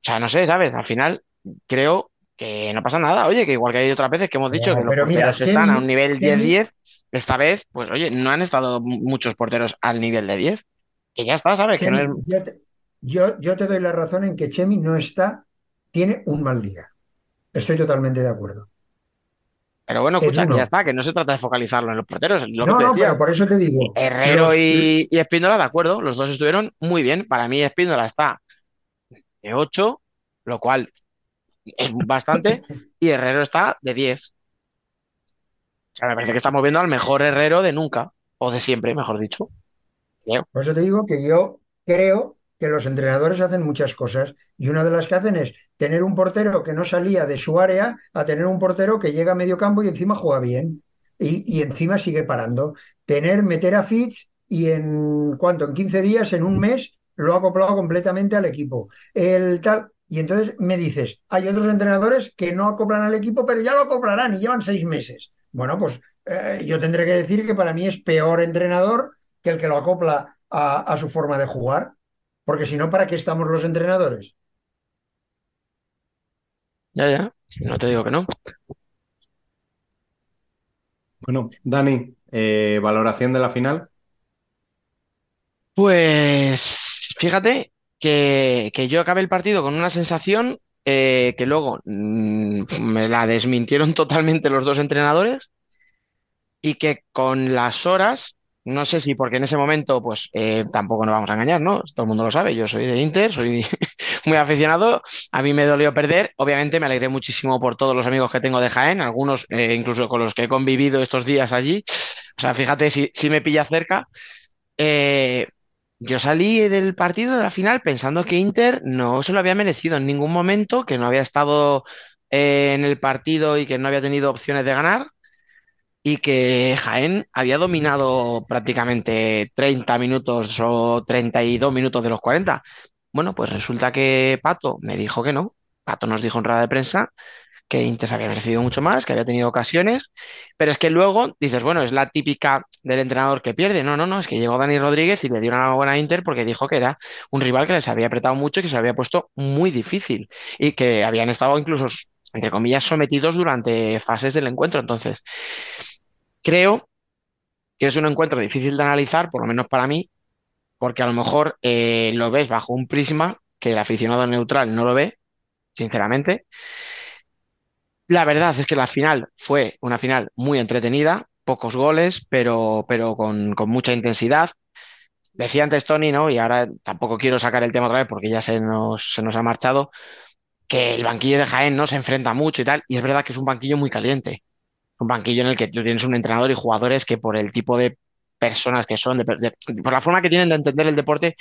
o sea, no sé, ¿sabes? Al final creo que no pasa nada. Oye, que igual que hay otras veces que hemos dicho No, que los mira, porteros están a un nivel Chemi- 10-10, esta vez, pues oye, no han estado mu- muchos porteros al nivel de 10. Que ya está, ¿sabes? Que no Chemi, es... yo, te, yo- yo te doy la razón en que Chemi no está, tiene un mal día. Estoy totalmente de acuerdo. Pero bueno, Es escucha, ya está, que no se trata de focalizarlo en los porteros, lo No, que te no, decía. pero por eso te digo. Herrero y, y Espíndola, de acuerdo, los dos estuvieron muy bien. Para mí Espíndola está de 8, lo cual es bastante, y Herrero está de 10. O sea, me parece que estamos viendo al mejor Herrero de nunca, o de siempre, mejor dicho. Creo. Por eso te digo que yo creo que los entrenadores hacen muchas cosas y una de las que hacen es tener un portero que no salía de su área a tener un portero que llega a medio campo y encima juega bien y, encima sigue parando. Tener, meter a Fitz y en cuánto, en 15 días, en un mes, lo ha acoplado completamente al equipo. El tal. Y entonces me dices, hay otros entrenadores que no acoplan al equipo, pero ya lo acoplarán y llevan seis meses. Bueno, pues eh, yo tendré que decir que para mí es peor entrenador que el que lo acopla a su forma de jugar. Porque si no, ¿para qué estamos los entrenadores? Ya, ya, no te digo que no. Bueno, Dani, eh, valoración de la final. Pues fíjate que, que yo acabé el partido con una sensación eh, que luego mm, me la desmintieron totalmente los dos entrenadores y que con las horas, no sé si porque en ese momento, pues eh, tampoco nos vamos a engañar, ¿no? Todo el mundo lo sabe, yo soy de Inter, soy muy aficionado, a mí me dolió perder, obviamente me alegré muchísimo por todos los amigos que tengo de Jaén, algunos eh, incluso con los que he convivido estos días allí, o sea, fíjate si, me pilla cerca. Eh, yo salí del partido de la final pensando que Inter no se lo había merecido en ningún momento, que no había estado en el partido y que no había tenido opciones de ganar y que Jaén había dominado prácticamente 30 minutos o 32 minutos de los 40. Bueno, pues resulta que Pato me dijo que no. Pato nos dijo en rueda de prensa que Inter había merecido mucho más, que había tenido ocasiones, pero es que luego dices, bueno, es la típica del entrenador que pierde. No, no, no, es que llegó Dani Rodríguez y le dio una buena Inter porque dijo que era un rival que les había apretado mucho y que se había puesto muy difícil y que habían estado incluso, entre comillas, sometidos durante fases del encuentro. Entonces, creo que es un encuentro difícil de analizar, por lo menos para mí, porque a lo mejor eh, lo ves bajo un prisma que el aficionado neutral no lo ve, sinceramente. La verdad es que la final fue una final muy entretenida, pocos goles, pero, pero con, con mucha intensidad. Decía antes Tony, ¿no? Y ahora tampoco quiero sacar el tema otra vez porque ya se nos, se nos ha marchado, que el banquillo de Jaén no se enfrenta mucho y tal, y es verdad que es un banquillo muy caliente. Un banquillo en el que tú tienes un entrenador y jugadores que por el tipo de personas que son, de- por la forma que tienen de entender el deporte,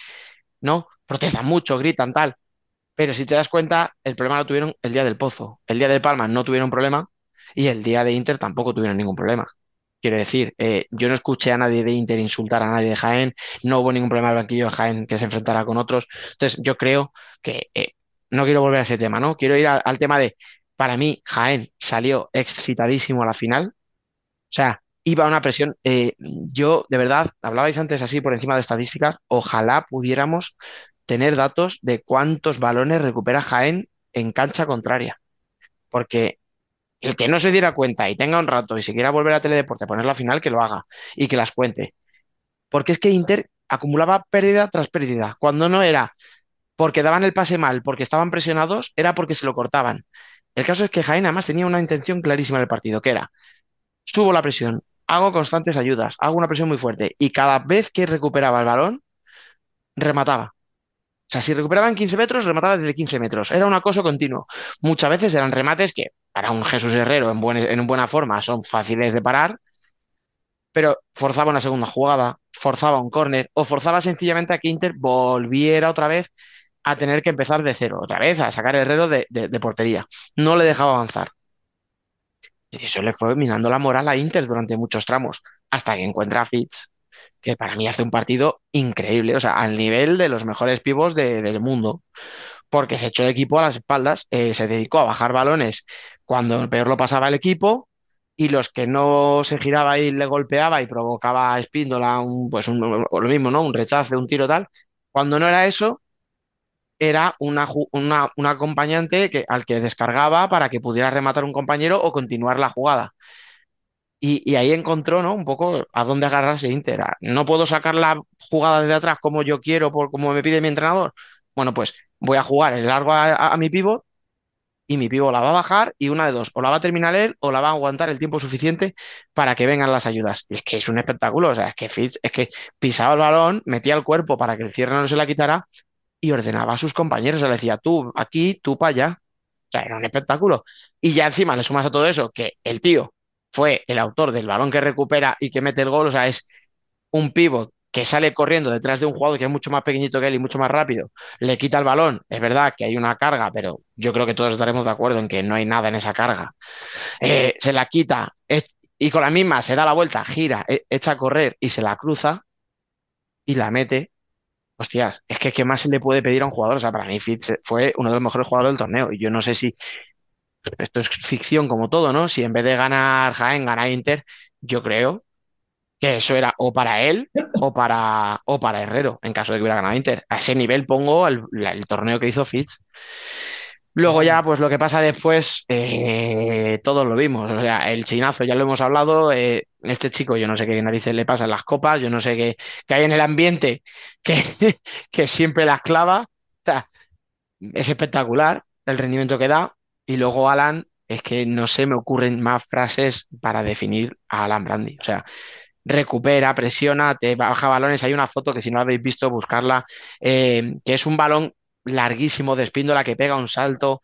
¿no? Protestan mucho, gritan, tal. Pero si te das cuenta, el problema lo tuvieron el día del Pozo. El día del Palma no tuvieron problema y el día de Inter tampoco tuvieron ningún problema. Quiero decir, eh, yo no escuché a nadie de Inter insultar a nadie de Jaén, no hubo ningún problema en el banquillo de Jaén que se enfrentara con otros. Entonces, yo creo que eh, no quiero volver a ese tema, ¿no? Quiero ir al tema de, para mí, Jaén salió excitadísimo a la final. O sea, iba a una presión. eh, yo, de verdad, hablabais antes así por encima de estadísticas, ojalá pudiéramos tener datos de cuántos balones recupera Jaén en cancha contraria. Porque el que no se diera cuenta y tenga un rato y si quiera volver a Teledeporte a poner la final, que lo haga y que las cuente. Porque es que Inter acumulaba pérdida tras pérdida. Cuando no era porque daban el pase mal, porque estaban presionados, era porque se lo cortaban. El caso es que Jaén además tenía una intención clarísima en el partido, que era, subo la presión, hago constantes ayudas, hago una presión muy fuerte y cada vez que recuperaba el balón, remataba. O sea, si recuperaban 15 metros, remataba desde 15 metros. Era un acoso continuo. Muchas veces eran remates que para un Jesús Herrero en, en buena forma son fáciles de parar, pero forzaba una segunda jugada, forzaba un córner o forzaba sencillamente a que Inter volviera otra vez a tener que empezar de cero, otra vez a sacar Herrero de, de- portería. No le dejaba avanzar. Y eso le fue minando la moral a Inter durante muchos tramos, hasta que encuentra a Fitz, que para mí hace un partido increíble, o sea, al nivel de los mejores pivos de- del mundo, porque se echó el equipo a las espaldas, eh, se dedicó a bajar balones cuando peor lo pasaba el equipo, y los que no se giraba y le golpeaba y provocaba a Espíndola un, pues un- lo mismo, ¿no? Un rechace, un tiro tal. Cuando no era eso, era una, acompañante que, al que descargaba para que pudiera rematar un compañero o continuar la jugada. Y, ahí encontró, ¿no? Un poco a dónde agarrarse Inter. No puedo sacar la jugada desde atrás como yo quiero, por como me pide mi entrenador. Bueno, pues voy a jugar el largo a, mi pívot y mi pívot la va a bajar y una de dos, o la va a terminar él o la va a aguantar el tiempo suficiente para que vengan las ayudas. Y es que es un espectáculo, o sea, es que Fitz, es que pisaba el balón, metía el cuerpo para que el cierre no se la quitara y ordenaba a sus compañeros, le decía tú aquí, tú para allá. O sea, era un espectáculo. Y ya encima le sumas a todo eso que el tío fue el autor del balón que recupera y que mete el gol, o sea, es un pívot que sale corriendo detrás de un jugador que es mucho más pequeñito que él y mucho más rápido, le quita el balón, es verdad que hay una carga, pero yo creo que todos estaremos de acuerdo en que no hay nada en esa carga. Eh, se la quita y con la misma se da la vuelta, gira, e- echa a correr y se la cruza y la mete. Hostias, es que ¿qué más se le puede pedir a un jugador? O sea, para mí Fitz fue uno de los mejores jugadores del torneo y yo no sé si esto es ficción como todo, ¿no? Si en vez de ganar Jaén, gana Inter, yo creo que eso era o para él o para, o para Herrero, en caso de que hubiera ganado Inter. A ese nivel pongo el, torneo que hizo Fitz. Luego ya, pues lo que pasa después, eh, todos lo vimos. O sea, el chinazo ya lo hemos hablado. eh, este chico, yo no sé qué narices le pasa en las copas, yo no sé qué, hay en el ambiente que, que siempre las clava. Es espectacular el rendimiento que da. Y luego Alan, es que no se me ocurren más frases para definir a Alan Brandy. O sea, recupera, presiona, te baja balones. Hay una foto que si no la habéis visto, buscarla, eh, que es un balón larguísimo de espíndola que pega un salto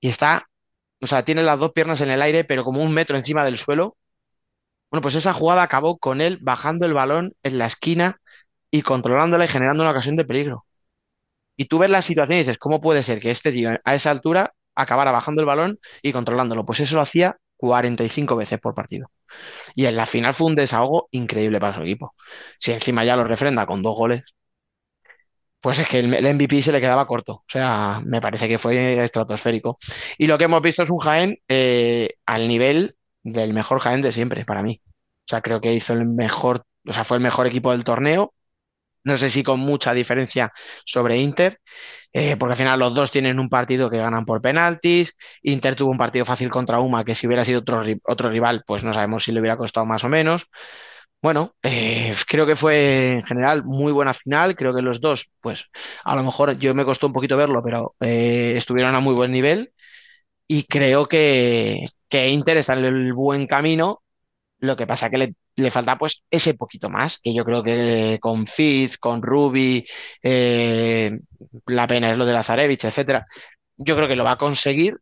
y está, o sea, tiene las dos piernas en el aire, pero como un metro encima del suelo. Bueno, pues esa jugada acabó con él bajando el balón en la esquina y controlándola y generando una ocasión de peligro. Y tú ves la situación y dices, ¿cómo puede ser que este tío a esa altura acabara bajando el balón y controlándolo? Pues eso lo hacía 45 veces por partido. Y en la final fue un desahogo increíble para su equipo. Si encima ya lo refrenda con dos goles, pues es que el, MVP se le quedaba corto. O sea, me parece que fue estratosférico. Y lo que hemos visto es un Jaén eh, al nivel del mejor Jaén de siempre, para mí. O sea, creo que hizo el mejor, o sea, fue el mejor equipo del torneo. No sé si con mucha diferencia sobre Inter, eh, porque al final los dos tienen un partido que ganan por penaltis. Inter tuvo un partido fácil contra Uma, que si hubiera sido otro, otro rival, pues no sabemos si le hubiera costado más o menos. Bueno, eh, creo que fue en general muy buena final. Creo que los dos, pues a lo mejor yo me costó un poquito verlo, pero eh, estuvieron a muy buen nivel. Y creo que, que Inter está en el buen camino. Lo que pasa que le, le falta pues ese poquito más, que yo creo que con Fitz, con Ruby, eh, la pena es lo de Lazarevich, etcétera. Yo creo que lo va a conseguir.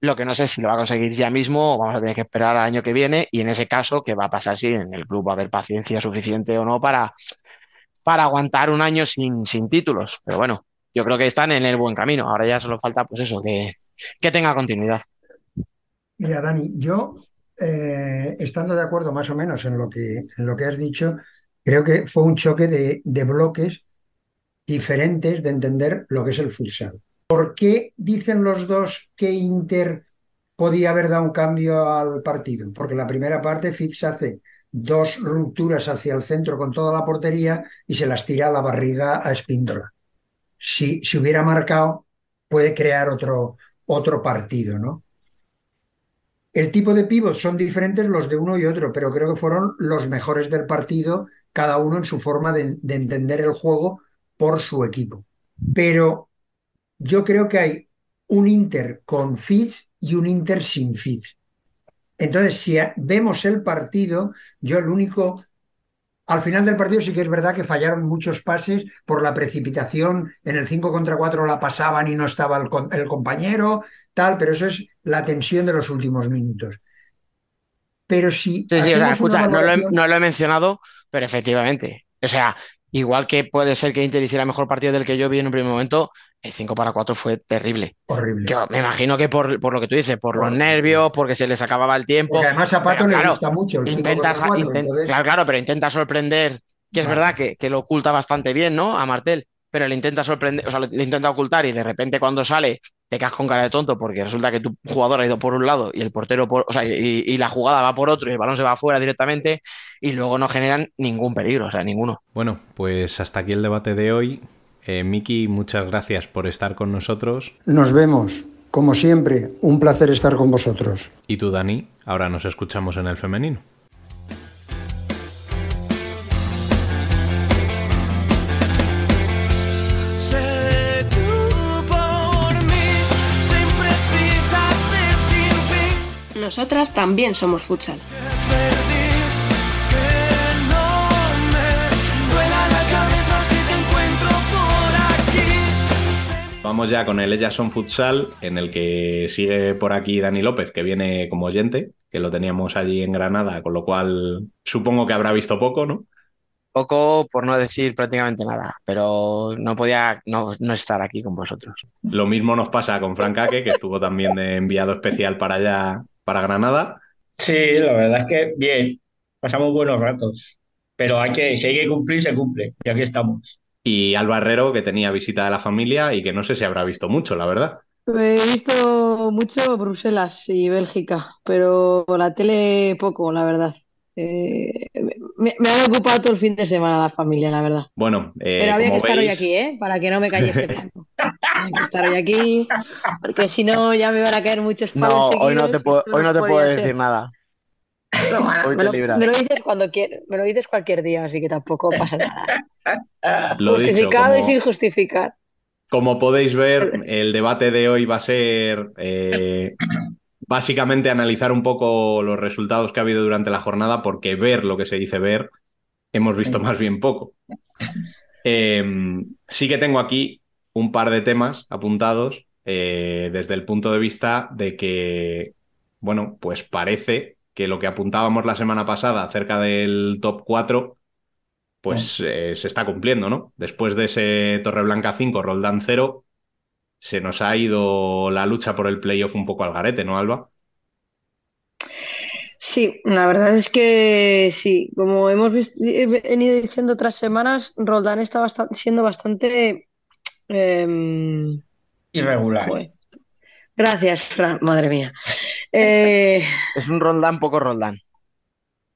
Lo que no sé si lo va a conseguir ya mismo o vamos a tener que esperar al año que viene y en ese caso, ¿qué va a pasar si en el club va a haber paciencia suficiente o no para, para aguantar un año sin, sin títulos? Pero bueno, yo creo que están en el buen camino. Ahora ya solo falta pues eso, que, que tenga continuidad. Mira, Dani, yo, eh, estando de acuerdo más o menos en lo que, en lo que has dicho, creo que fue un choque de, de bloques diferentes de entender lo que es el futsal. ¿Por qué dicen los dos que Inter podía haber dado un cambio al partido? Porque la primera parte Fitz hace dos rupturas hacia el centro con toda la portería y se las tira a la barriga a Espíndola. Si, si hubiera marcado, puede crear otro, otro partido, ¿no? El tipo de pivots son diferentes los de uno y otro, pero creo que fueron los mejores del partido, cada uno en su forma de, de entender el juego por su equipo. Pero yo creo que hay un Inter con Fitz y un Inter sin Fitz. Entonces, si vemos el partido, yo el único, al final del partido sí que es verdad que fallaron muchos pases por la precipitación, en el 5 contra 4 la pasaban y no estaba el, compañero, tal, pero eso es la tensión de los últimos minutos. Pero si Sí, sí, o sea, escucha, no lo, he, no lo he mencionado, pero efectivamente. O sea, igual que puede ser que Inter hiciera mejor partido del que yo vi en un primer momento, el 5 para 4 fue terrible. horrible. Yo me imagino que por, por lo que tú dices, por los nervios, porque se les acababa el tiempo. Porque además a Pato Pero le claro, gusta mucho el 5 intenta, contra 4, inten- entonces- claro, claro, pero intenta sorprender, que es verdad que, que lo oculta bastante bien, ¿no? A Martel, pero le intenta sorprender, o sea, le intenta ocultar y de repente cuando sale te quedas con cara de tonto porque resulta que tu jugador ha ido por un lado y el portero por, o sea, y, y la jugada va por otro y el balón se va afuera directamente y luego no generan ningún peligro, o sea, ninguno. Bueno, pues hasta aquí el debate de hoy. Eh, Miki, muchas gracias por estar con nosotros. Nos vemos. Como siempre, un placer estar con vosotros. Y tú, Dani, ahora nos escuchamos en el femenino. Nosotras también somos futsal. Vamos ya con el Ellas Son Futsal, en el que sigue por aquí Dani López, que viene como oyente, que lo teníamos allí en Granada, con lo cual supongo que habrá visto poco, ¿no? Poco por no decir prácticamente nada, pero no podía no, no estar aquí con vosotros. Lo mismo nos pasa con Frank Ake, que estuvo también de enviado especial para allá, para Granada. Sí, la verdad es que bien, pasamos buenos ratos, pero hay que, si hay que cumplir, se cumple, y aquí estamos. Y Alba Herrero, que tenía visita de la familia y que no sé si habrá visto mucho, la verdad. He visto mucho Bruselas y Bélgica, pero la tele poco, la verdad. Eh, me, me han ocupado todo el fin de semana la familia, la verdad. Bueno, eh, Pero había que estar hoy aquí, ¿eh? Para que no me cayese blanco. Había que estar hoy aquí, porque si no ya me van a caer muchos palos No, hoy no te puedo, hoy no te puedo ser. decir nada. Bueno, me, lo, me lo dices cuando quieres, me lo dices cualquier día, así que tampoco pasa nada. Lo dicho, Justificado y sin justificar. Como podéis ver, el debate de hoy va a ser eh, básicamente analizar un poco los resultados que ha habido durante la jornada, porque ver lo que se dice ver, hemos visto más bien poco. Eh, sí que tengo aquí un par de temas apuntados eh, desde el punto de vista de que, bueno, pues parece que lo que apuntábamos la semana pasada acerca del top 4 pues eh, se está cumpliendo, ¿no? Después de ese Torreblanca 5, Roldán 0, se nos ha ido la lucha por el playoff un poco al garete, ¿no, Alba? Sí, la verdad es que sí. Como hemos vis- he venido diciendo otras semanas, Roldán está siendo bastante. em, Irregular. Gracias, Fran. Madre mía. Eh, Es un Roldán poco Roldán.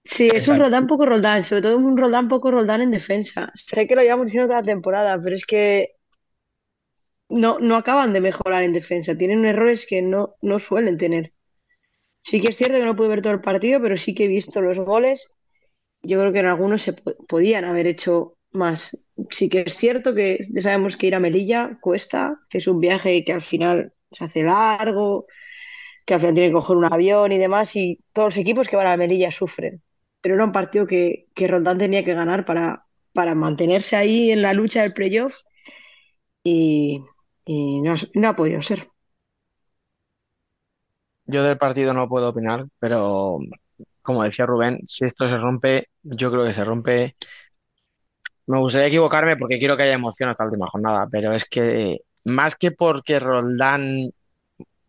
Sí, es un. Roldán poco Roldán, sobre todo un Roldán poco Roldán en defensa. Sé que lo llevamos diciendo toda la temporada, pero es que no, no acaban de mejorar en defensa. Tienen errores que no, no suelen tener. Sí que es cierto que no pude ver todo el partido, pero sí que he visto los goles. Yo creo que en algunos se po- podían haber hecho más. Sí que es cierto que ya sabemos que ir a Melilla cuesta, que es un viaje que al final se hace largo, que al final tienen que coger un avión y demás, y todos los equipos que van a Melilla sufren. Pero era un partido que, que Roldán tenía que ganar para, para mantenerse ahí en la lucha del playoff y, y no, ha- no ha podido ser. Yo del partido no puedo opinar, pero como decía Rubén, si esto se rompe, yo creo que se rompe. Me gustaría equivocarme porque quiero que haya emoción hasta la última jornada, pero es que más que porque Roldán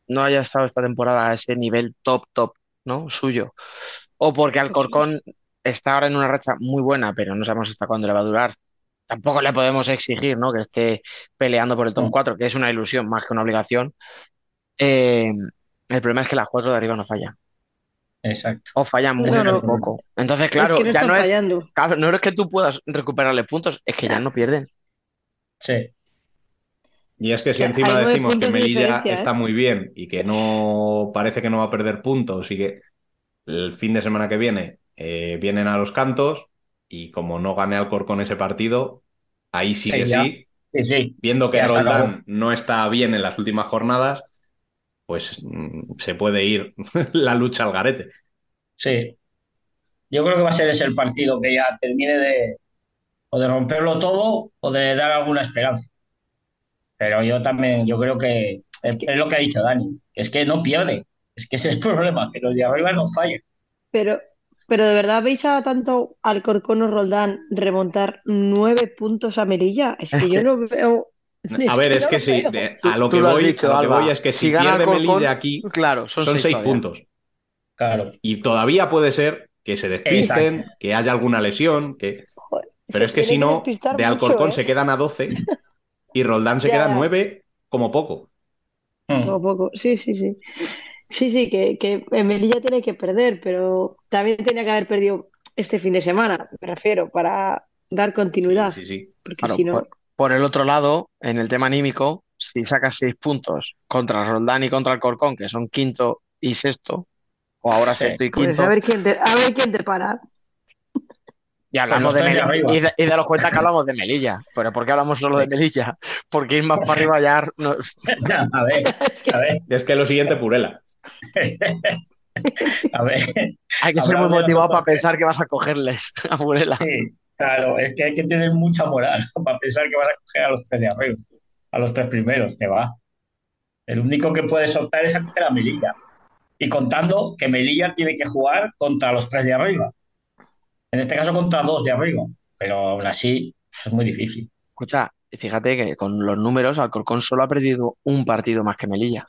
no haya estado esta temporada a ese nivel top, top, ¿no? Suyo, o porque Alcorcón está ahora en una racha muy buena, pero no sabemos hasta cuándo le va a durar. Tampoco le podemos exigir, ¿no? Que esté peleando por el top 4, que es una ilusión más que una obligación. Eh, el problema es que las cuatro de arriba no fallan. Exacto. O fallan muy, No, poco. Entonces, claro, es que no ya no es, fallando. claro, no es que tú puedas recuperarle puntos, es que ya no pierden. Sí. Y es que si encima decimos que de Melilla diferencia, ¿eh? está muy bien y que no parece que no va a perder puntos y que el fin de semana que viene eh, vienen a los cantos y como no gane Alcorcón ese partido, ahí sí que sí, Sí, sí. viendo que. Roldán no está bien en las últimas jornadas, pues mm, se puede ir la lucha al garete. Sí. Yo creo que va a ser ese el partido que ya termine de o de romperlo todo o de dar alguna esperanza. Pero yo también, yo creo que es, es lo que ha dicho Dani, que es que no pierde. Es que ese es el problema, que los de arriba no fallan. Pero, pero ¿de verdad veis a tanto Alcorcón o Roldán remontar nueve puntos a Melilla? Es que yo no veo. A ver, es no que sí, de- a lo que voy, dicho, a lo que Alba. voy es que si, Si gana pierde Alcorcón, Melilla aquí, claro, son son seis puntos. Claro. Y todavía puede ser que se despisten, que haya alguna lesión, que... Pero es que si no, de mucho, Alcorcón ¿eh? se quedan a 12 y Roldán se Ya, queda a ya. 9 como poco. Poco a poco. Sí, sí, sí. Sí, sí, que, que en Melilla tiene que perder, pero también tenía que haber perdido este fin de semana, me refiero, para dar continuidad. Sí, sí. Porque Claro, si no. por, por el otro lado, en el tema anímico, si sacas seis puntos contra Roldán y contra Alcorcón, que son quinto y sexto, o ahora Sí. sexto y Pues quinto, a ver quién te, a ver quién te para. y hablamos los de Melilla, y, y daros cuenta que hablamos de Melilla. ¿Pero por qué hablamos solo de Melilla? Porque ir más para arriba ya no- A ver, a ver, es que lo siguiente, Purela. a ver. hay que ser muy motivado para pensar que vas a cogerles a Burela. Sí, claro, es que hay que tener mucha moral para pensar que vas a coger a los tres de arriba, a los tres primeros, que va. El único que puede soltar es a coger a Melilla. Y contando que Melilla tiene que jugar contra los tres de arriba. En este caso contra dos de arriba. Pero aún así es muy difícil. Escucha, fíjate que con los números, Alcorcón solo ha perdido un partido más que Melilla.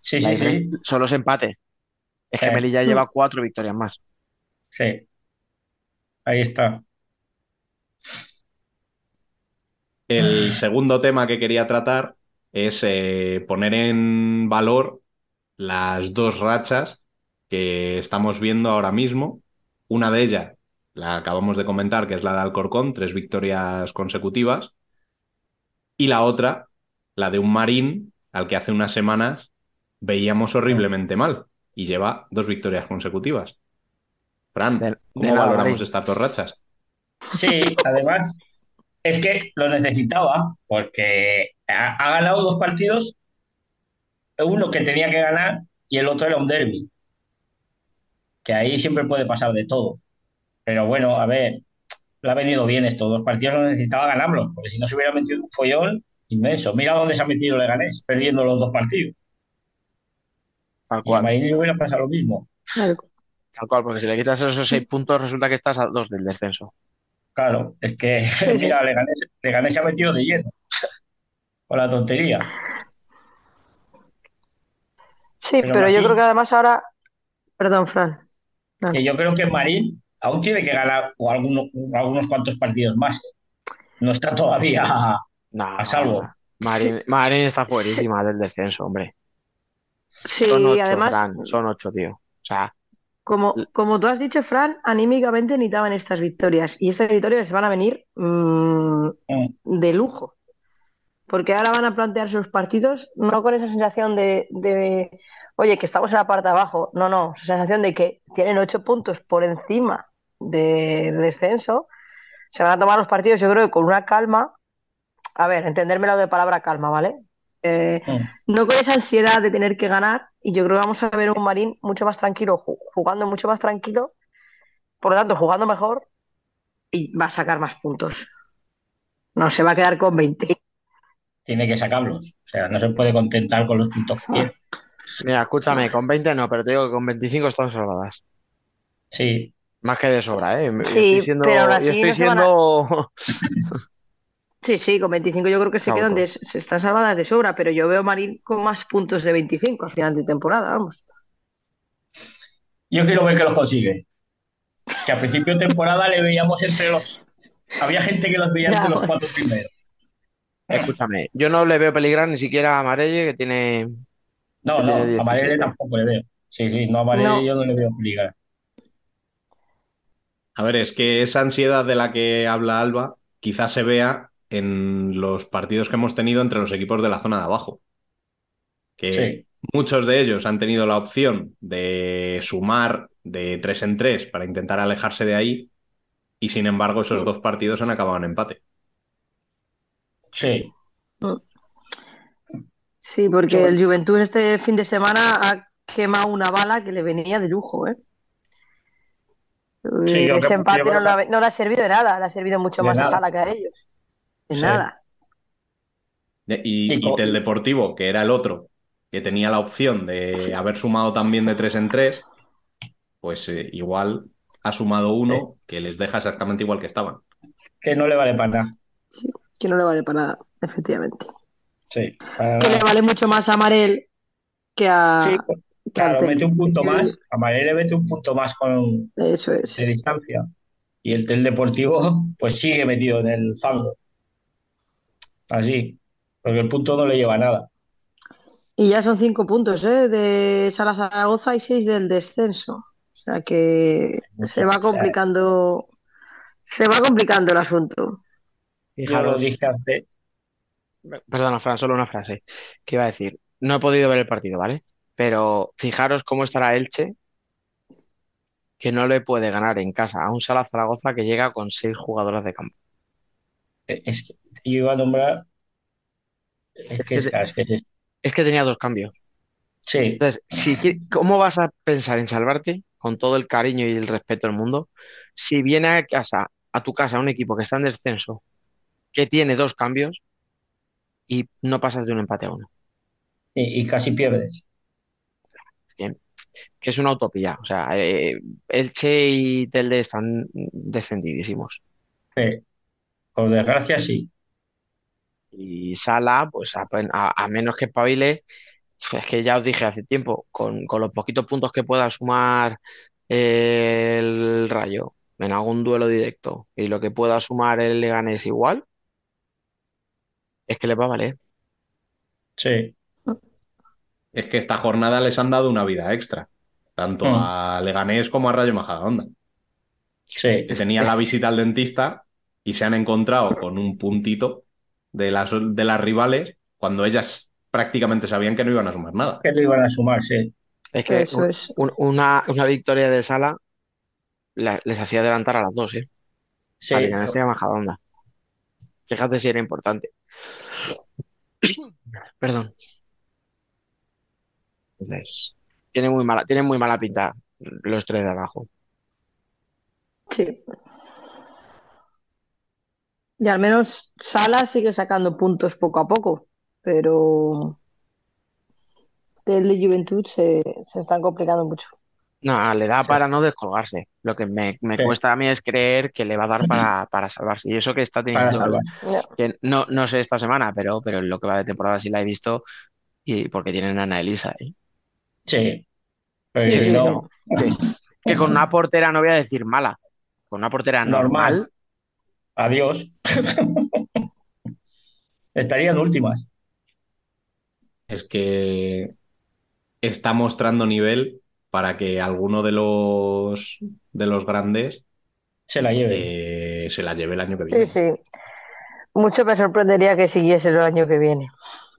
Sí, La sí, sí. Solo es empate. Es que Eh. Melilla lleva cuatro victorias más. Sí. Ahí está. El segundo tema que quería tratar es eh, poner en valor las dos rachas que estamos viendo ahora mismo. Una de ellas, la acabamos de comentar, que es la de Alcorcón, tres victorias consecutivas. Y la otra, la de un Marín, al que hace unas semanas veíamos horriblemente mal y lleva dos victorias consecutivas. Fran, De- de ¿cómo valoramos estas dos rachas? Sí, además, es que lo necesitaba porque ha, ha ganado dos partidos, uno que tenía que ganar y el otro era un derby, que ahí siempre puede pasar de todo. Pero bueno, a ver, le ha venido bien estos dos partidos, lo necesitaba ganarlos, porque si no se hubiera metido un follón inmenso. Mira dónde se ha metido Leganés, perdiendo los dos partidos. Tal Y a cual. Marín le hubiera pasado lo mismo. Tal cual, porque si le quitas esos seis puntos, resulta que estás a dos del descenso. Claro, es que, mira, Leganés, Leganés se ha metido de lleno con la tontería. Sí, Pero yo creo que además ahora. Perdón, Fran. que yo creo que Marín aún tiene que ganar o algunos, algunos cuantos partidos más. No está todavía a, No, a salvo. Marín, Marín está fuerísima del descenso, hombre. Sí, Son ocho, además, Fran, son ocho, tío. O sea, como, como tú has dicho, Fran, anímicamente necesitaban estas victorias. Y estas victorias van a venir mm, de lujo. Porque ahora van a plantear sus partidos no con esa sensación de, de, oye, que estamos en la parte de abajo. No, no, esa sensación de que tienen ocho puntos por encima de, de descenso. Se van a tomar los partidos, yo creo, que con una calma. A ver, entendérmelo de palabra calma, ¿vale? Eh, no con esa ansiedad de tener que ganar. Y yo creo que vamos a ver un Marín mucho más tranquilo, ju- jugando mucho más tranquilo. Por lo tanto, jugando mejor y va a sacar más puntos. No se va a quedar con 20. Tiene que sacarlos. O sea, no se puede contentar con los puntos que tiene. mira, escúchame, con 20 no, pero te digo que con 25 están salvadas. Sí. Más que de sobra, ¿eh? Yo Sí, estoy siendo, pero yo así estoy no se van a- siendo... Sí, sí, con 25 yo creo que se quedan de, se están salvadas de sobra, pero yo veo a Marín con más puntos de 25 al final de temporada, vamos. Yo quiero ver que los consigue. Que a principio de temporada le veíamos entre los. Había gente que los veía entre los cuatro primeros. Escúchame, yo no le veo peligrar ni siquiera a Marelle, que tiene... No, que no, tiene a Marele 17. tampoco le veo. Sí, sí, no a Marele No. yo no le veo peligrar. A ver, es que esa ansiedad de la que habla Alba quizás se vea en los partidos que hemos tenido entre los equipos de la zona de abajo. Que Sí. muchos de ellos han tenido la opción de sumar de tres en tres para intentar alejarse de ahí y sin embargo esos dos partidos han acabado en empate. Sí. Sí, porque el Juventud este fin de semana ha quemado una bala que le venía de lujo, ¿eh? Sí, Ese empate no, le ha, no le ha servido de nada, le ha servido mucho De más a nada. Sala que a ellos. De Sí. nada. Y, y Deportivo, que era el otro, que tenía la opción de haber sumado también de tres en tres, pues eh, igual ha sumado uno que les deja exactamente igual que estaban. Que no le vale para nada. Sí, que no le vale para nada, efectivamente. Sí. para Que le vale mucho más a Marel que a, Sí, que Claro, mete un punto más. A Marele mete un punto más con, Eso es. de distancia. Y el Tel Deportivo, pues sigue metido en el fango. Así. Porque el punto no le lleva a nada. Y ya son cinco puntos, ¿eh? De Sala Zaragoza y seis del descenso. O sea que se va complicando, se va complicando el asunto. Lo dije hace. Perdona, Fran, solo una frase que iba a decir. No he podido ver el partido, ¿vale? Pero fijaros cómo estará Elche, que no le puede ganar en casa a un Sala Zaragoza que llega con seis jugadoras de campo. Es, yo iba a nombrar. Es que, es, es que es- Es que tenía dos cambios. Sí. Entonces, si, ¿cómo vas a pensar en salvarte con todo el cariño y el respeto del mundo si viene a casa, a tu casa, un equipo que está en descenso, que tiene dos cambios y no pasas de un empate a uno? y, y casi pierdes. Bien. Que es una utopía. O sea, eh, Elche y Telde están defendidísimos. Sí. Por desgracia, sí. Y Sala, pues a, a- a menos que espabile, es que ya os dije hace tiempo, con, con los poquitos puntos que pueda sumar eh, el Rayo en algún duelo directo y lo que pueda sumar el Leganés igual, es que les va a valer. Sí. Es que esta jornada les han dado una vida extra, tanto Mm. a Leganés como a Rayo Majadahonda. Sí. Que tenían la visita al dentista y se han encontrado con un puntito de las, de las rivales cuando ellas prácticamente sabían que no iban a sumar nada. Que lo iban a sumar, sí. Es que Eso un- es. un- una, una victoria de Sala la- les hacía adelantar a las dos, ¿eh? Sí, Para que no sea Majadahonda. Fíjate si era importante. Perdón. Entonces, tiene muy mala, tiene muy mala pinta los tres de abajo. Sí. Y al menos Sala sigue sacando puntos poco a poco, pero el de Juventud se, se están complicando mucho. No, le da para no descolgarse. Lo que me, me Sí. cuesta a mí es creer que le va a dar para, para salvarse. Y eso que está teniendo, que no, no sé esta semana, pero, pero en lo que va de temporada sí la he visto. Y porque tienen a Ana Elisa, ¿eh? Sí. Pero Que no, con una portera no voy a decir mala, con una portera normal, normal. Adiós. Estarían últimas. Es que está mostrando nivel para que alguno de los de los grandes Se la lleve. eh, se la lleve el año que Sí, viene. sí. Mucho me sorprendería que siguiese el año que viene.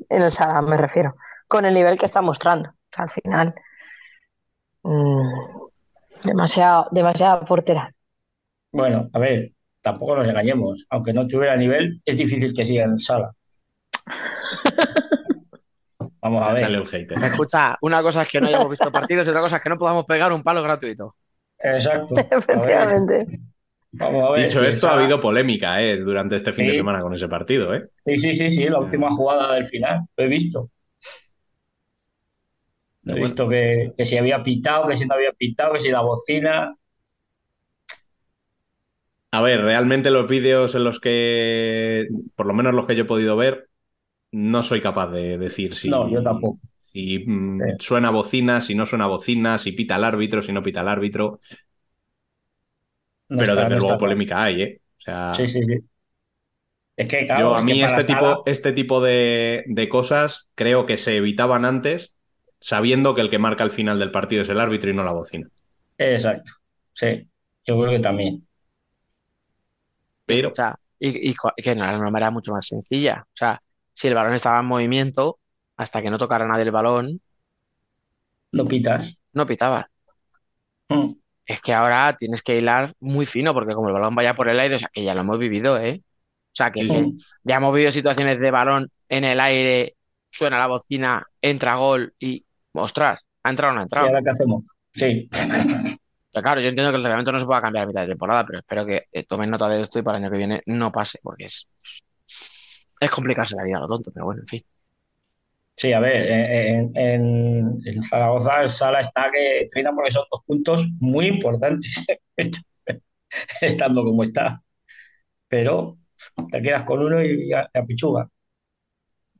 En el Sala me refiero. Con el nivel que está mostrando. O sea, al final. mm, demasiado, demasiada portera. Bueno, a ver, tampoco nos engañemos. Aunque no tuviera nivel, es difícil que siga en sala. Vamos a ver. escucha, una cosa es que no hayamos visto partidos y otra cosa es que no podamos pegar un palo gratuito. Exacto. Efectivamente. vamos a ver. Dicho esto, ha habido polémica eh, durante este fin de semana con ese partido. ¿eh? Sí, sí, sí, sí, la última jugada del final. Lo he visto. Lo he Bueno. visto que, que si había pitado, que si no había pitado, que si la bocina. A ver, realmente los vídeos en los que, por lo menos los que yo he podido ver, no soy capaz de decir si, No, yo tampoco. si mm, Sí. suena bocina, si no suena bocina, si pita el árbitro, si no pita el árbitro. No Pero está- desde no luego polémica hay, ¿eh? O sea, Sí, sí, sí. Es que, claro, yo a es que mí para este tipo, este tipo de, de cosas creo que se evitaban antes, sabiendo que el que marca el final del partido es el árbitro y no la bocina. Exacto. Sí, yo creo que también. Pero O sea, y, y y que no, la norma era mucho más sencilla. O sea, si el balón estaba en movimiento, hasta que no tocara nadie el balón, No pitas. no pitabas. Mm. Es que ahora tienes que hilar muy fino, porque como el balón vaya por el aire, o sea, que ya lo hemos vivido, ¿eh? O sea, que, Sí, que ya hemos vivido situaciones de balón en el aire, suena la bocina, entra gol y, ostras, ¿ha entrado o no ha ¿Y entrado? ahora qué hacemos? Sí. Claro, yo entiendo que el reglamento no se pueda cambiar a mitad de temporada, pero espero que eh, tomen nota de esto y para el año que viene no pase, porque es, es complicarse la vida a lo tonto, pero bueno, en fin. Sí, a ver, en Zaragoza el Sala está que trina porque son dos puntos muy importantes, estando como está. Pero te quedas con uno y a, a pichuga.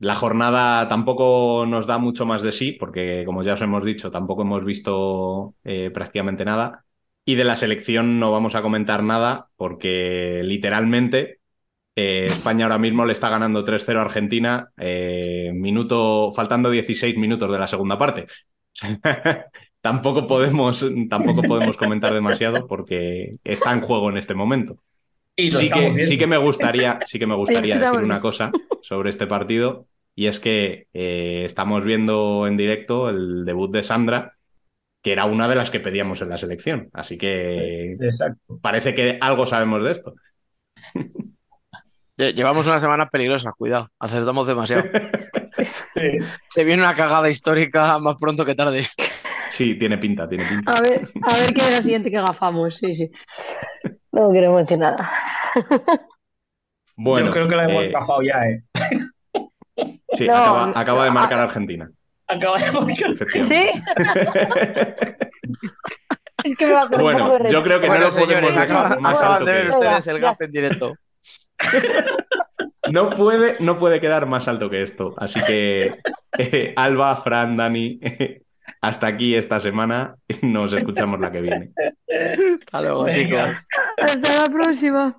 La jornada tampoco nos da mucho más de sí, porque como ya os hemos dicho, tampoco hemos visto eh, prácticamente nada. Y de la selección no vamos a comentar nada, porque literalmente eh, España ahora mismo le está ganando 3-0 a Argentina, eh, minuto, faltando 16 minutos de la segunda parte. tampoco, podemos, tampoco podemos comentar demasiado porque está en juego en este momento. Y Sí que, sí que me gustaría, sí que me gustaría decir una cosa sobre este partido y es que eh, estamos viendo en directo el debut de Sandra, que era una de las que pedíamos en la selección. Así que Exacto. parece que algo sabemos de esto. Lle- Llevamos unas semanas peligrosas, cuidado, acertamos demasiado. Sí. Se viene una cagada histórica más pronto que tarde. Sí, tiene pinta, tiene pinta. A ver, a ver qué es la siguiente que agafamos. Sí, sí. No queremos decir nada. Bueno, Yo creo que la hemos eh, gafado ya, ¿eh? Sí, No, acaba, de marcar ah. Argentina. Acaba de marcar. Es que me va a un Bueno, yo creo que Bueno, no lo podemos señores, dejar acaban, más alto de que ver esto. ustedes el gap en directo. No puede, no puede quedar más alto que esto. Así que, eh, Alba, Fran, Dani, hasta aquí esta semana. Nos escuchamos la que viene. Hasta luego, Venga. chicos. Hasta la próxima.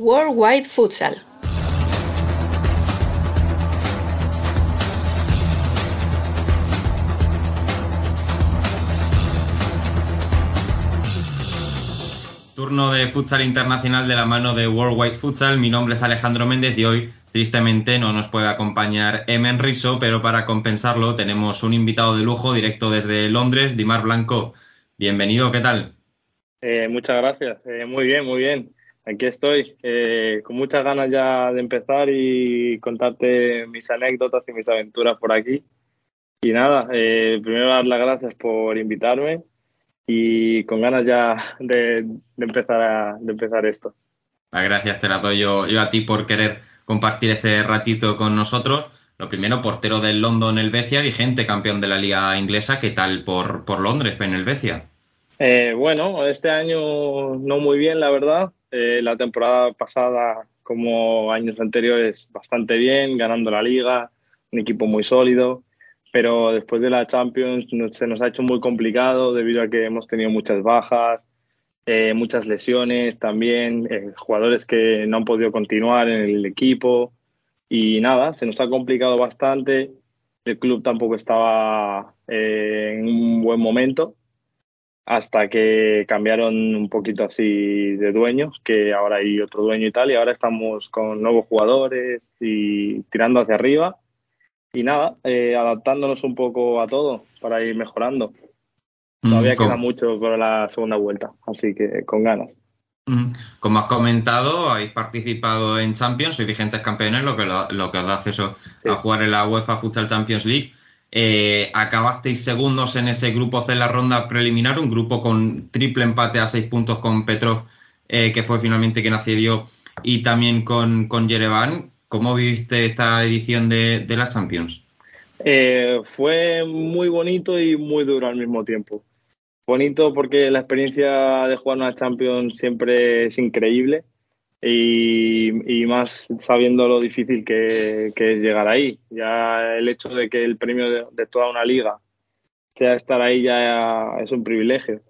Worldwide Futsal. Turno de futsal internacional de la mano de Worldwide Futsal. Mi nombre es Alejandro Méndez y hoy, tristemente, no nos puede acompañar Emen Riso, pero para compensarlo tenemos un invitado de lujo directo desde Londres, Dimar Blanco. Bienvenido, ¿qué tal? Eh, muchas gracias. Eh, muy bien, muy bien. Aquí estoy, eh, con muchas ganas ya de empezar y contarte mis anécdotas y mis aventuras por aquí. Y nada, primero dar las gracias por invitarme y con ganas ya de, empezar, a, de empezar esto. Gracias, te la doy yo, a ti por querer compartir este ratito con nosotros. Lo primero, portero del London Helvecia, vigente campeón de la liga inglesa. ¿Qué tal por, por Londres, en Helvecia? Eh, bueno, este año no muy bien, la verdad. Eh, la temporada pasada, como años anteriores, bastante bien, ganando la liga, un equipo muy sólido pero después de la Champions se nos ha hecho muy complicado debido a que hemos tenido muchas bajas, eh, muchas lesiones también, eh, jugadores que no han podido continuar en el equipo y nada, se nos ha complicado bastante. El club tampoco estaba eh, en un buen momento hasta que cambiaron un poquito así de dueños, que ahora hay otro dueño y tal, y ahora estamos con nuevos jugadores y tirando hacia arriba y nada, eh, adaptándonos un poco a todo para ir mejorando. Mm, Todavía queda mucho para la segunda vuelta, así que con ganas. Mm, como has comentado, habéis participado en Champions, sois vigentes campeones, lo que, lo, que os da acceso a jugar en la UEFA Futsal Champions League. Eh, acabasteis segundos en ese grupo C la ronda preliminar, un grupo con triple empate a seis puntos con Petrov, eh, que fue finalmente quien accedió, y también con, con Yerevan. ¿Cómo viviste esta edición de, de la Champions? Eh, fue muy bonito y muy duro al mismo tiempo. Bonito porque la experiencia de jugar una Champions siempre es increíble y, más sabiendo lo difícil que, es llegar ahí. Ya el hecho de que el premio de, toda una liga sea estar ahí ya es un privilegio.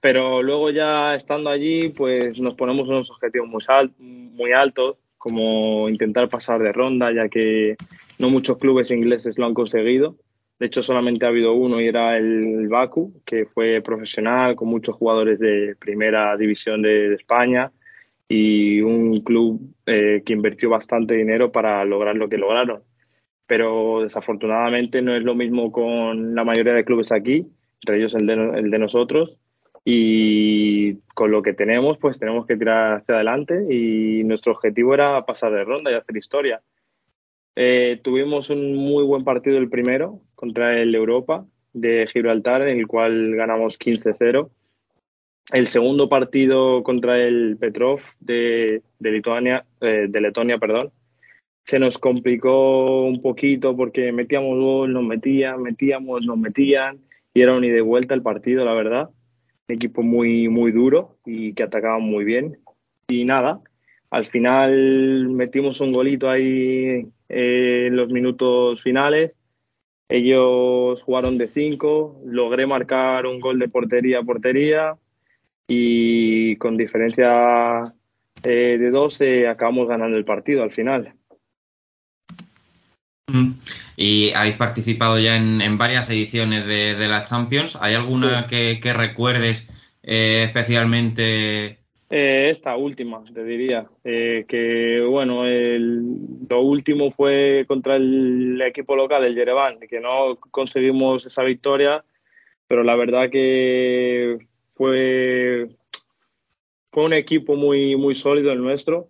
Pero luego ya estando allí, pues nos ponemos unos objetivos muy, muy altos como intentar pasar de ronda, ya que no muchos clubes ingleses lo han conseguido. De hecho, solamente ha habido uno y era el Baku, que fue profesional, con muchos jugadores de primera división de, España y un club eh, que invirtió bastante dinero para lograr lo que lograron. Pero desafortunadamente no es lo mismo con la mayoría de clubes aquí, entre ellos el de, nosotros, y con lo que tenemos, pues tenemos que tirar hacia adelante y nuestro objetivo era pasar de ronda y hacer historia. Eh, tuvimos un muy buen partido el primero contra el Europa de Gibraltar, en el cual ganamos 15-0. El segundo partido contra el Petrov de, Lituania, eh, de Letonia, perdón, se nos complicó un poquito porque metíamos gol, nos metían, metíamos, nos metían y era un ida y vuelta el partido, la verdad equipo muy, muy duro y que atacaban muy bien. Y nada, al final metimos un golito ahí eh, en los minutos finales. Ellos jugaron de 5, logré marcar un gol de portería a portería y con diferencia eh, de 12 acabamos ganando el partido al final. Mm. Y habéis participado ya en, varias ediciones de, la Champions. ¿Hay alguna que, recuerdes eh, especialmente? Eh, esta última, te diría. Eh, que bueno, lo último fue contra el equipo local, el Yerevan, que no conseguimos esa victoria, pero la verdad que fue, fue un equipo muy, muy sólido el nuestro.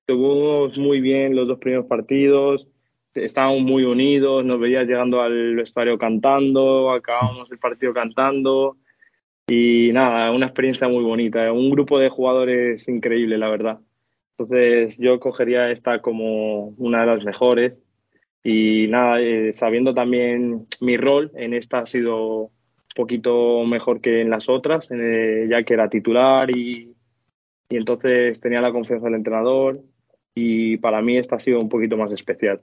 Estuvimos muy bien los dos primeros partidos estábamos muy unidos, nos veías llegando al vestuario cantando, acabamos el partido cantando y nada, una experiencia muy bonita, un grupo de jugadores increíble, la verdad. Entonces yo cogería esta como una de las mejores y nada, eh, sabiendo también mi rol en esta ha sido poquito mejor que en las otras, eh, ya que era titular y, y entonces tenía la confianza del entrenador y para mí esta ha sido un poquito más especial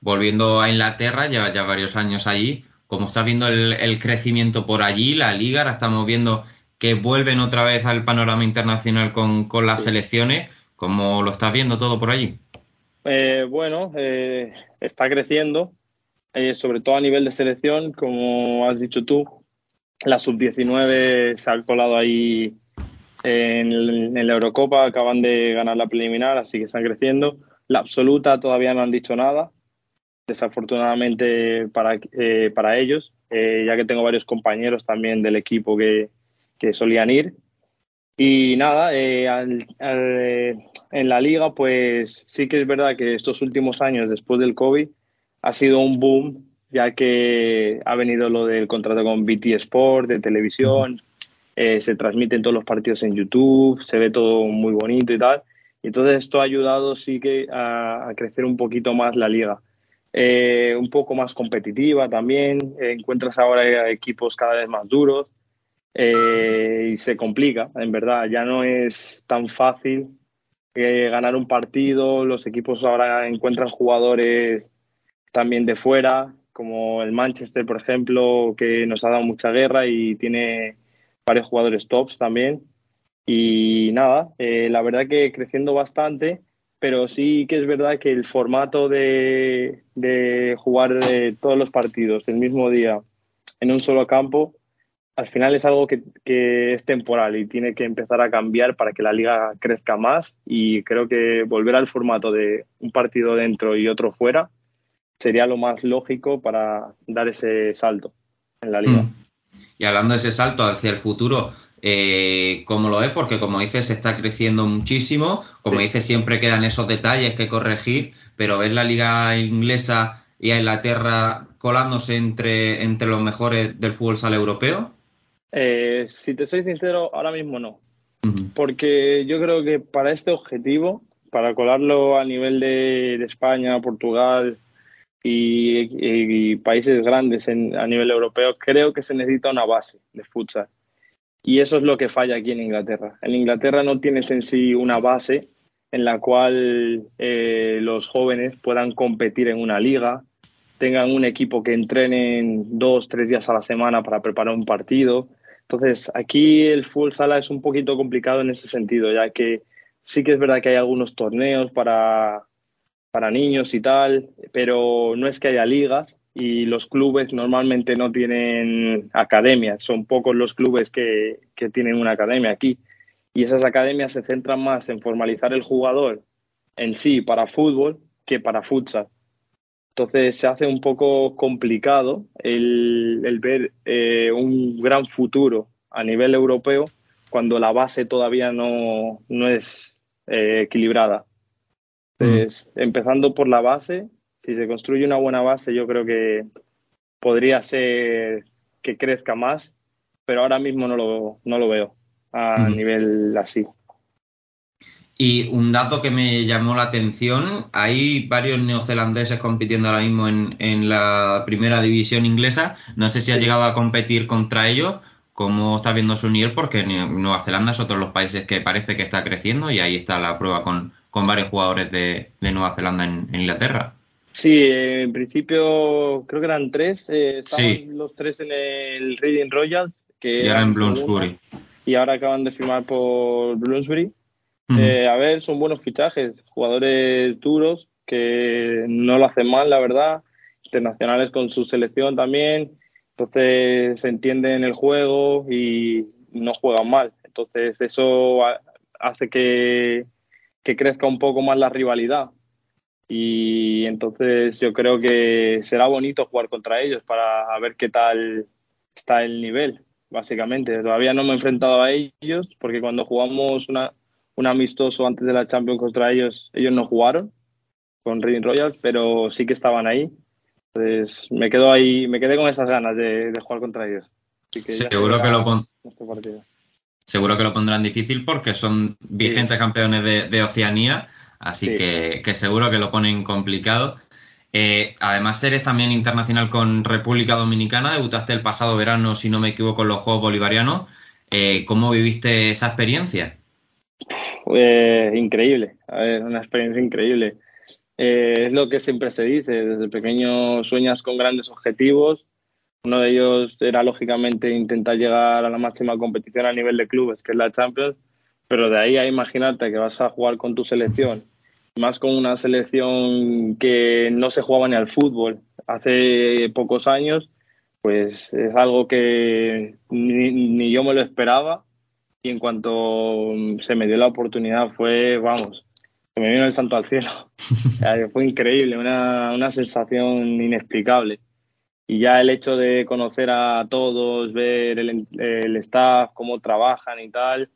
volviendo a Inglaterra, lleva ya varios años allí. Como estás viendo el, crecimiento por allí, la liga, ahora estamos viendo que vuelven otra vez al panorama internacional con, las selecciones. ¿Cómo lo estás viendo todo por allí? Eh, bueno, eh, está creciendo, eh, sobre todo a nivel de selección, como has dicho tú. La sub-19 se ha colado ahí En, la Eurocopa acaban de ganar la preliminar, así que están creciendo. La absoluta todavía no han dicho nada, desafortunadamente para, eh, para ellos, eh, ya que tengo varios compañeros también del equipo que, que solían ir. Y nada, en la liga, pues sí que es verdad que estos últimos años, después del COVID, ha sido un boom, ya que ha venido lo del contrato con BT Sport, de televisión, eh, se transmiten todos los partidos en YouTube, se ve todo muy bonito y tal. Y entonces esto ha ayudado sí que a, crecer un poquito más la liga. Eh, un poco más competitiva también, encuentras ahora equipos cada vez más duros eh, y se complica, en verdad, ya no es tan fácil eh, ganar un partido, los equipos ahora encuentran jugadores también de fuera, como el Manchester, por ejemplo, que nos ha dado mucha guerra y tiene varios jugadores tops también. Y nada, eh, la verdad que creciendo bastante, pero sí que es verdad que el formato de, de jugar todos los partidos el mismo día en un solo campo, al final es algo que, que es temporal y tiene que empezar a cambiar para que la liga crezca más y creo que volver al formato de un partido dentro y otro fuera sería lo más lógico para dar ese salto en la liga. Mm. Y hablando de ese salto hacia el futuro, eh, ¿cómo lo es? Porque como dices, está creciendo muchísimo. Como Sí. dices, siempre quedan esos detalles que corregir, pero ves la liga inglesa y a Inglaterra colándose entre, entre los mejores del fútbol sala europeo. Eh, si te soy sincero, ahora mismo no. Porque yo creo que para este objetivo, para colarlo a nivel de, de España, Portugal y, y- y países grandes en- a nivel europeo, creo que se necesita una base de futsal. Y eso es lo que falla aquí en Inglaterra. En Inglaterra no tienes en sí una base en la cual eh, los jóvenes puedan competir en una liga, tengan un equipo que entrenen dos, tres días a la semana para preparar un partido. Entonces, aquí el fútbol sala es un poquito complicado en ese sentido, ya que sí que es verdad que hay algunos torneos para, para niños y tal, pero no es que haya ligas y los clubes normalmente no tienen academias, son pocos los clubes que, que tienen una academia aquí. Y esas academias se centran más en formalizar el jugador en sí para fútbol que para futsal. Entonces se hace un poco complicado el, el ver eh, un gran futuro a nivel europeo cuando la base todavía no, no es eh, equilibrada. Entonces, empezando por la base, si se construye una buena base, yo creo que podría ser que crezca más, pero ahora mismo no lo, no lo veo a nivel así. Y un dato que me llamó la atención, hay varios neozelandeses compitiendo ahora mismo en, en la primera división inglesa. No sé si has llegado a competir contra ellos. ¿Cómo estás viendo su nivel? Porque Nue- Nueva Zelanda es otro de los países que parece que está creciendo y ahí está la prueba con, con varios jugadores de, de Nueva Zelanda en, en Inglaterra. Sí, en principio creo que eran tres. eh, estaban Sí. los tres en el Reading Royals. Que Y ahora en Bloomsbury. Y ahora acaban de firmar por Bloomsbury. Eh, a ver, son buenos fichajes, jugadores duros que no lo hacen mal, la verdad, internacionales con su selección también, entonces se entienden el juego y no juegan mal, entonces eso ha- hace que, que crezca un poco más la rivalidad y entonces yo creo que será bonito jugar contra ellos para ver qué tal está el nivel, básicamente. Todavía no me he enfrentado a ellos porque cuando jugamos una, un amistoso antes de la Champions contra ellos, ellos no jugaron con Reading Royals, pero sí que estaban ahí. Entonces me quedo ahí, me quedé con esas ganas de, de jugar contra ellos. Así que ya Seguro que lo partido. Seguro que lo pondrán difícil porque son vigentes campeones de, de Oceanía, así Sí. que, que seguro que lo ponen complicado. Eh, además, eres también internacional con República Dominicana, debutaste el pasado verano, si no me equivoco, en los Juegos Bolivarianos. Eh, ¿Cómo viviste esa experiencia? Eh, increíble, ver, una experiencia increíble. Eh, es lo que siempre se dice, desde pequeño sueñas con grandes objetivos. Uno de ellos era lógicamente intentar llegar a la máxima competición a nivel de clubes, que es la Champions, pero de ahí a imaginarte que vas a jugar con tu selección, más con una selección que no se jugaba ni al fútbol hace pocos años, pues es algo que ni, ni yo me lo esperaba y en cuanto se me dio la oportunidad fue, vamos, se me vino el santo al cielo. fue increíble, una, una sensación inexplicable. Y ya el hecho de conocer a todos, ver el, el staff, cómo trabajan y tal,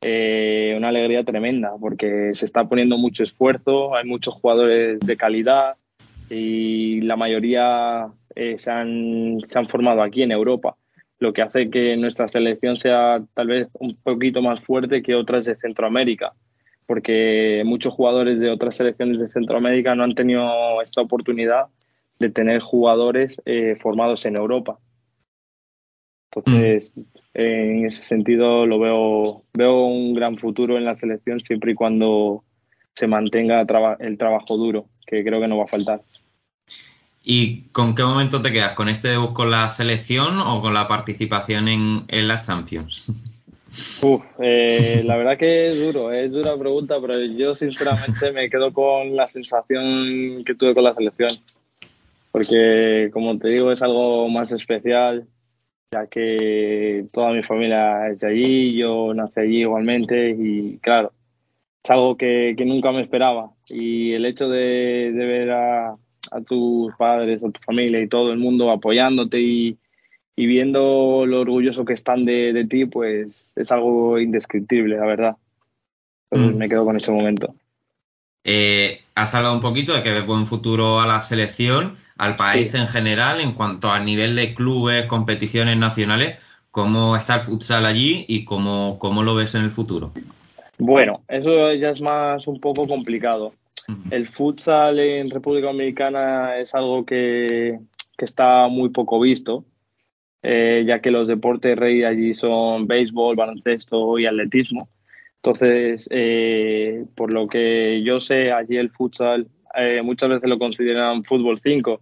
eh, una alegría tremenda, porque se está poniendo mucho esfuerzo, hay muchos jugadores de calidad y la mayoría eh, se, han, se han formado aquí en Europa lo que hace que nuestra selección sea tal vez un poquito más fuerte que otras de Centroamérica, porque muchos jugadores de otras selecciones de Centroamérica no han tenido esta oportunidad de tener jugadores eh, formados en Europa. Entonces, en ese sentido lo veo, veo un gran futuro en la selección siempre y cuando se mantenga el trabajo duro, que creo que no va a faltar. ¿Y con qué momento te quedas? ¿Con este debut con la selección o con la participación en, en la Champions? Eh, la verdad que es duro, es dura pregunta, pero yo sinceramente me quedo con la sensación que tuve con la selección. Porque, como te digo, es algo más especial, ya que toda mi familia es de allí, yo nací allí igualmente y, claro, es algo que, nunca me esperaba. Y el hecho de ver a, a tus padres, a tu familia y todo el mundo apoyándote y, viendo lo orgulloso que están de, ti, pues es algo indescriptible, la verdad. Entonces mm. me quedo con ese momento. Eh, has hablado un poquito de que ves buen futuro a la selección, al país en general, en cuanto a nivel de clubes, competiciones nacionales. ¿Cómo está el futsal allí y cómo, cómo lo ves en el futuro? Bueno, eso ya es más un poco complicado. El futsal en República Dominicana es algo que, está muy poco visto, eh, ya que los deportes rey allí son béisbol, baloncesto y atletismo. Entonces, eh, por lo que yo sé, allí el futsal eh, muchas veces lo consideran fútbol 5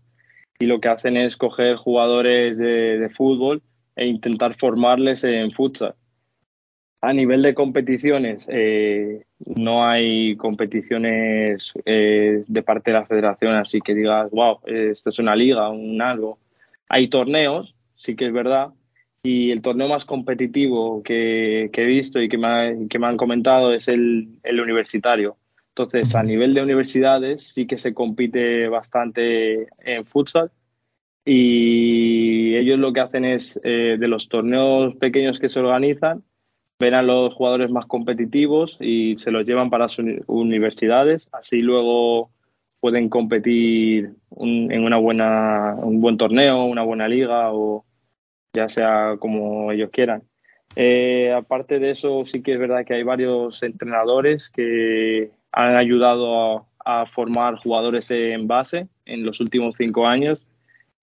y lo que hacen es coger jugadores de, de fútbol e intentar formarles en futsal. A nivel de competiciones, eh, no hay competiciones eh, de parte de la federación, así que digas, wow, esto es una liga, un algo. Hay torneos, sí que es verdad, y el torneo más competitivo que, he visto y que me, que me han comentado es el, universitario. Entonces, a nivel de universidades sí que se compite bastante en futsal y ellos lo que hacen es, eh, de los torneos pequeños que se organizan, ven a los jugadores más competitivos y se los llevan para sus universidades, así luego pueden competir en una buena, un buen torneo, una buena liga o ya sea como ellos quieran. Eh, aparte de eso, sí que es verdad que hay varios entrenadores que han ayudado a, formar jugadores en base en los últimos cinco años.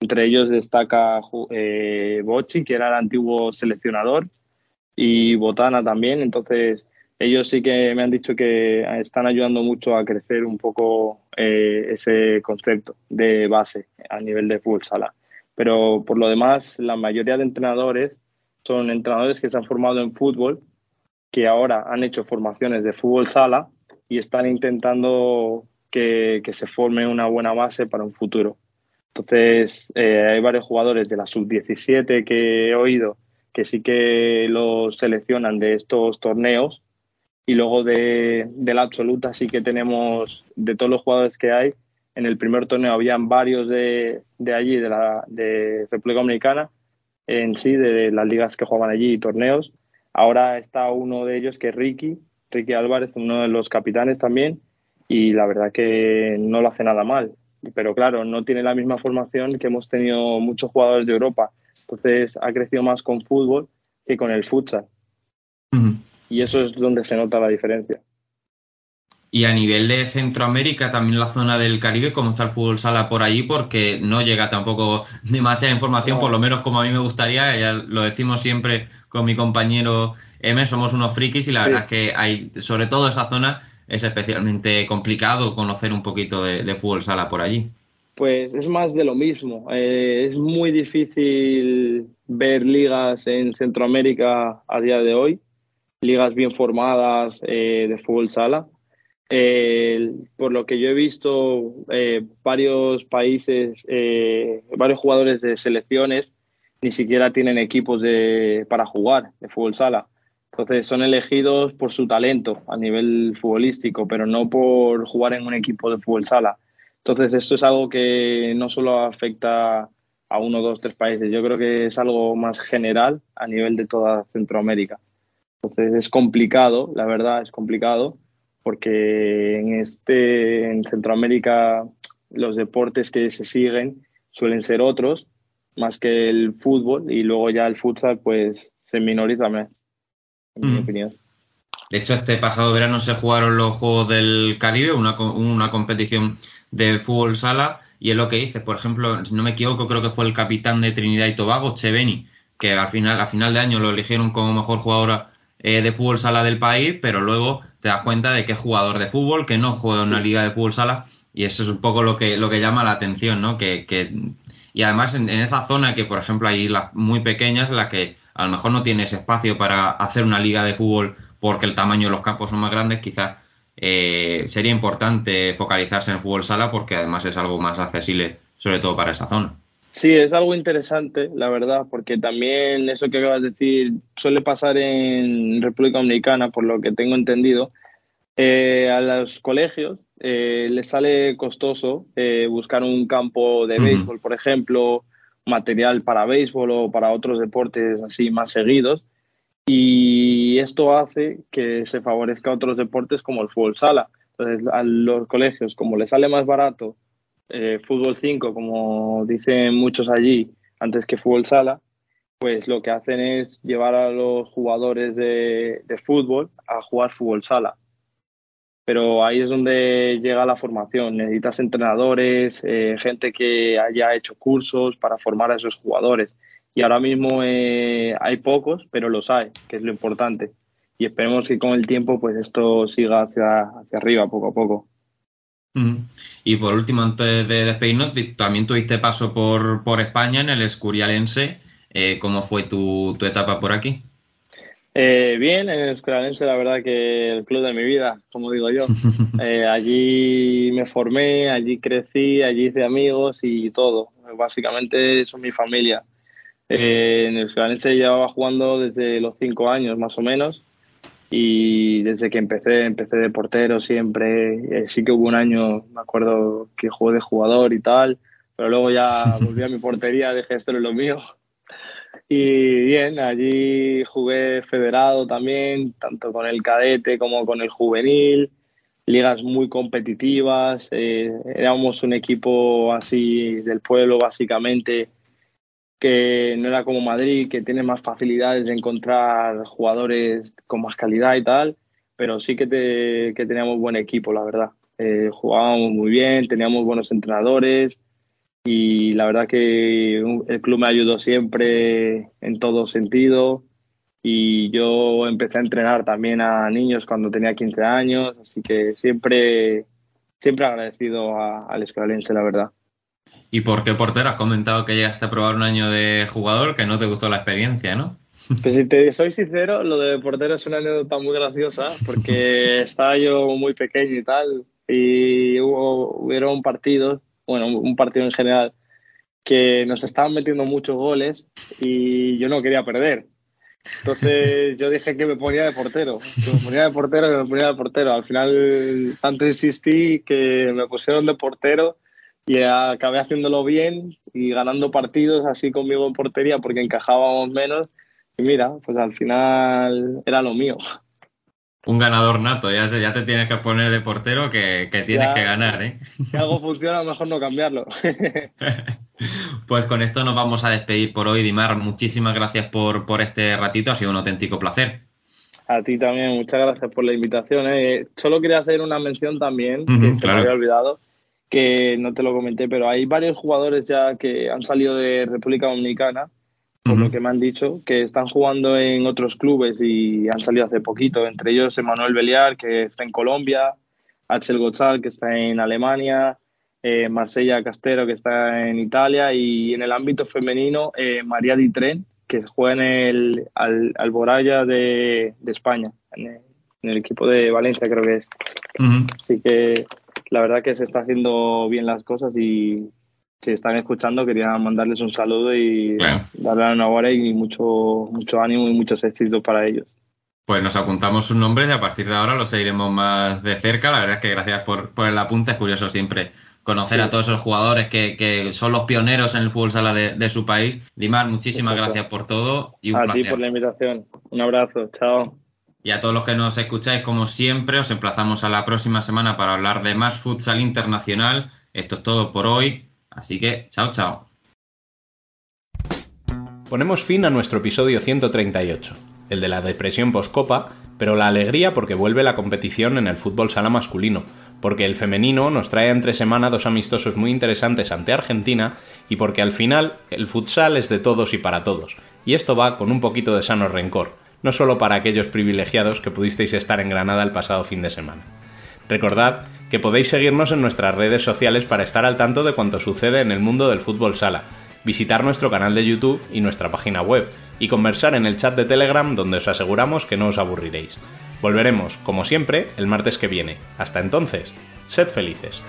Entre ellos destaca eh, que era el antiguo seleccionador, y Botana también. Entonces, ellos sí que me han dicho que están ayudando mucho a crecer un poco eh, ese concepto de base a nivel de fútbol sala. Pero por lo demás, la mayoría de entrenadores son entrenadores que se han formado en fútbol, que ahora han hecho formaciones de fútbol sala y están intentando que, se forme una buena base para un futuro. Entonces, eh, hay varios jugadores de la sub-17 que he oído que sí que los seleccionan de estos torneos y luego de, la absoluta sí que tenemos de todos los jugadores que hay en el primer torneo habían varios de, allí de la de República Dominicana en sí de las ligas que jugaban allí y torneos ahora está uno de ellos que es Ricky Ricky Álvarez uno de los capitanes también y la verdad que no lo hace nada mal pero claro no tiene la misma formación que hemos tenido muchos jugadores de Europa entonces ha crecido más con fútbol que con el futsal. Y eso es donde se nota la diferencia. Y a nivel de Centroamérica, también la zona del Caribe, ¿cómo está el fútbol sala por allí? Porque no llega tampoco demasiada información, por lo menos como a mí me gustaría. Ya lo decimos siempre con mi compañero M, somos unos frikis y la verdad es que hay, sobre todo esa zona, es especialmente complicado conocer un poquito de fútbol sala por allí pues es más de lo mismo. Eh, es muy difícil ver ligas en Centroamérica a día de hoy, ligas bien formadas eh, de fútbol sala. Por lo que yo he visto, eh, varios países, varios jugadores de selecciones ni siquiera tienen equipos de, para jugar de fútbol sala. Entonces son elegidos por su talento a nivel futbolístico, pero no por jugar en un equipo de fútbol sala. Entonces esto es algo que no solo afecta a uno, dos, tres países, yo creo que es algo más general a nivel de toda Centroamérica. Entonces es complicado, la verdad es complicado, porque en este en Centroamérica los deportes que se siguen suelen ser otros más que el fútbol y luego ya el futsal pues se minoriza más, en mi Mm. opinión. De hecho, este pasado verano se jugaron los Juegos del Caribe, una, una competición de fútbol sala, y es lo que dices, por ejemplo, si no me equivoco, creo que fue el capitán de Trinidad y Tobago, Cheveni, que al final, a final de año lo eligieron como mejor jugadora eh, de fútbol sala del país, pero luego te das cuenta de que es jugador de fútbol, que no juega en una liga de fútbol sala, y eso es un poco lo que, lo que llama la atención, ¿no? Que, que- y además en, en esa zona que, por ejemplo, hay islas muy pequeñas en las que a lo mejor no tienes espacio para hacer una liga de fútbol porque el tamaño de los campos son más grandes, quizás eh, sería importante focalizarse en el fútbol sala porque además es algo más accesible, sobre todo para esa zona. Sí, es algo interesante, la verdad, porque también eso que acabas de decir suele pasar en República Dominicana, por lo que tengo entendido. Eh, a los colegios eh, les sale costoso eh, buscar un campo de béisbol, por ejemplo, material para béisbol o para otros deportes así más seguidos. Y esto hace que se favorezca a otros deportes como el fútbol sala. Entonces, a los colegios, como les sale más barato eh, fútbol 5, como dicen muchos allí, antes que fútbol sala, pues lo que hacen es llevar a los jugadores de, fútbol a jugar fútbol sala. Pero ahí es donde llega la formación. Necesitas entrenadores, eh, gente que haya hecho cursos para formar a esos jugadores. Y ahora mismo eh, hay pocos, pero los hay, que es lo importante. Y esperemos que con el tiempo pues esto siga hacia, hacia arriba poco a poco. Y por último, antes de despedirnos, también tuviste paso por, por España en el Escurialense. Eh, ¿Cómo fue tu, tu etapa por aquí? Eh, bien, en el Escolarense la verdad que el club de mi vida, como digo yo. Eh, allí me formé, allí crecí, allí hice amigos y todo. Básicamente son mi familia. Eh, en el Escolarense llevaba jugando desde los cinco años más o menos y desde que empecé, empecé de portero siempre. Eh, sí que hubo un año, me acuerdo que jugué de jugador y tal, pero luego ya volví a mi portería, dije esto es lo mío. Y bien, allí jugué federado también, tanto con el cadete como con el juvenil, ligas muy competitivas, eh, éramos un equipo así del pueblo básicamente, que no era como Madrid, que tiene más facilidades de encontrar jugadores con más calidad y tal, pero sí que, te- que teníamos buen equipo, la verdad. Eh, jugábamos muy bien, teníamos buenos entrenadores y la verdad que el club me ayudó siempre en todo sentido y yo empecé a entrenar también a niños cuando tenía 15 años, así que siempre, siempre agradecido al escolarense, la verdad. ¿Y por qué portero? Has comentado que llegaste a probar un año de jugador, que no te gustó la experiencia, ¿no? Pues si te soy sincero, lo de portero es una anécdota muy graciosa porque estaba yo muy pequeño y tal y hubo, hubieron partidos, bueno, un partido en general, que nos estaban metiendo muchos goles y yo no quería perder. Entonces yo dije que me ponía de portero, que me ponía de portero, que me ponía de portero. Al final tanto insistí que me pusieron de portero y acabé haciéndolo bien y ganando partidos así conmigo en portería porque encajábamos menos. Y mira, pues al final era lo mío. Un ganador nato, ya, se- ya te tienes que poner de portero que, que tienes Ya. que ganar, ¿eh? Si algo funciona, mejor no cambiarlo. Pues con esto nos vamos a despedir por hoy, Dimar. Muchísimas gracias por, por este ratito, ha sido un auténtico placer. A ti también, muchas gracias por la invitación. ¿eh? Solo quería hacer una mención también, que se me había olvidado, que no te lo comenté, pero hay varios jugadores ya que han salido de República Dominicana, por lo que me han dicho, que están jugando en otros clubes y han salido hace poquito, entre ellos Emanuel Beliar, que está en Colombia, Axel Gozal, que está en Alemania, eh, Marsella Castero, que está en Italia, y en el ámbito femenino, eh, María Di Tren, que juega en el Al- Alboraya de, de España, en el, en el equipo de Valencia creo que es. Así que la verdad que se está haciendo bien las cosas y si están escuchando quería mandarles un saludo y darle la enhorabuena y mucho, mucho ánimo y muchos éxitos para ellos. Pues nos apuntamos sus nombres y a partir de ahora los seguiremos más de cerca. La verdad es que gracias por, por el apunte, es curioso siempre conocer a todos esos jugadores que, son los pioneros en el fútbol sala de, su país. Dimar, muchísimas gracias por todo y un a ti por la invitación. Un abrazo, chao. Y a todos los que nos escucháis, como siempre, os emplazamos a la próxima semana para hablar de más futsal internacional. Esto es todo por hoy, así que chao, chao. Ponemos fin a nuestro episodio 138, el de la depresión post-copa, pero la alegría porque vuelve la competición en el fútbol sala masculino, porque el femenino nos trae entre semana dos amistosos muy interesantes ante Argentina y porque al final el futsal es de todos y para todos, y esto va con un poquito de sano rencor, no solo para aquellos privilegiados que pudisteis estar en Granada el pasado fin de semana. Recordad que podéis seguirnos en nuestras redes sociales para estar al tanto de cuanto sucede en el mundo del fútbol sala, visitar nuestro canal de YouTube y nuestra página web, y conversar en el chat de Telegram donde os aseguramos que no os aburriréis. Volveremos, como siempre, el martes que viene. Hasta entonces, sed felices.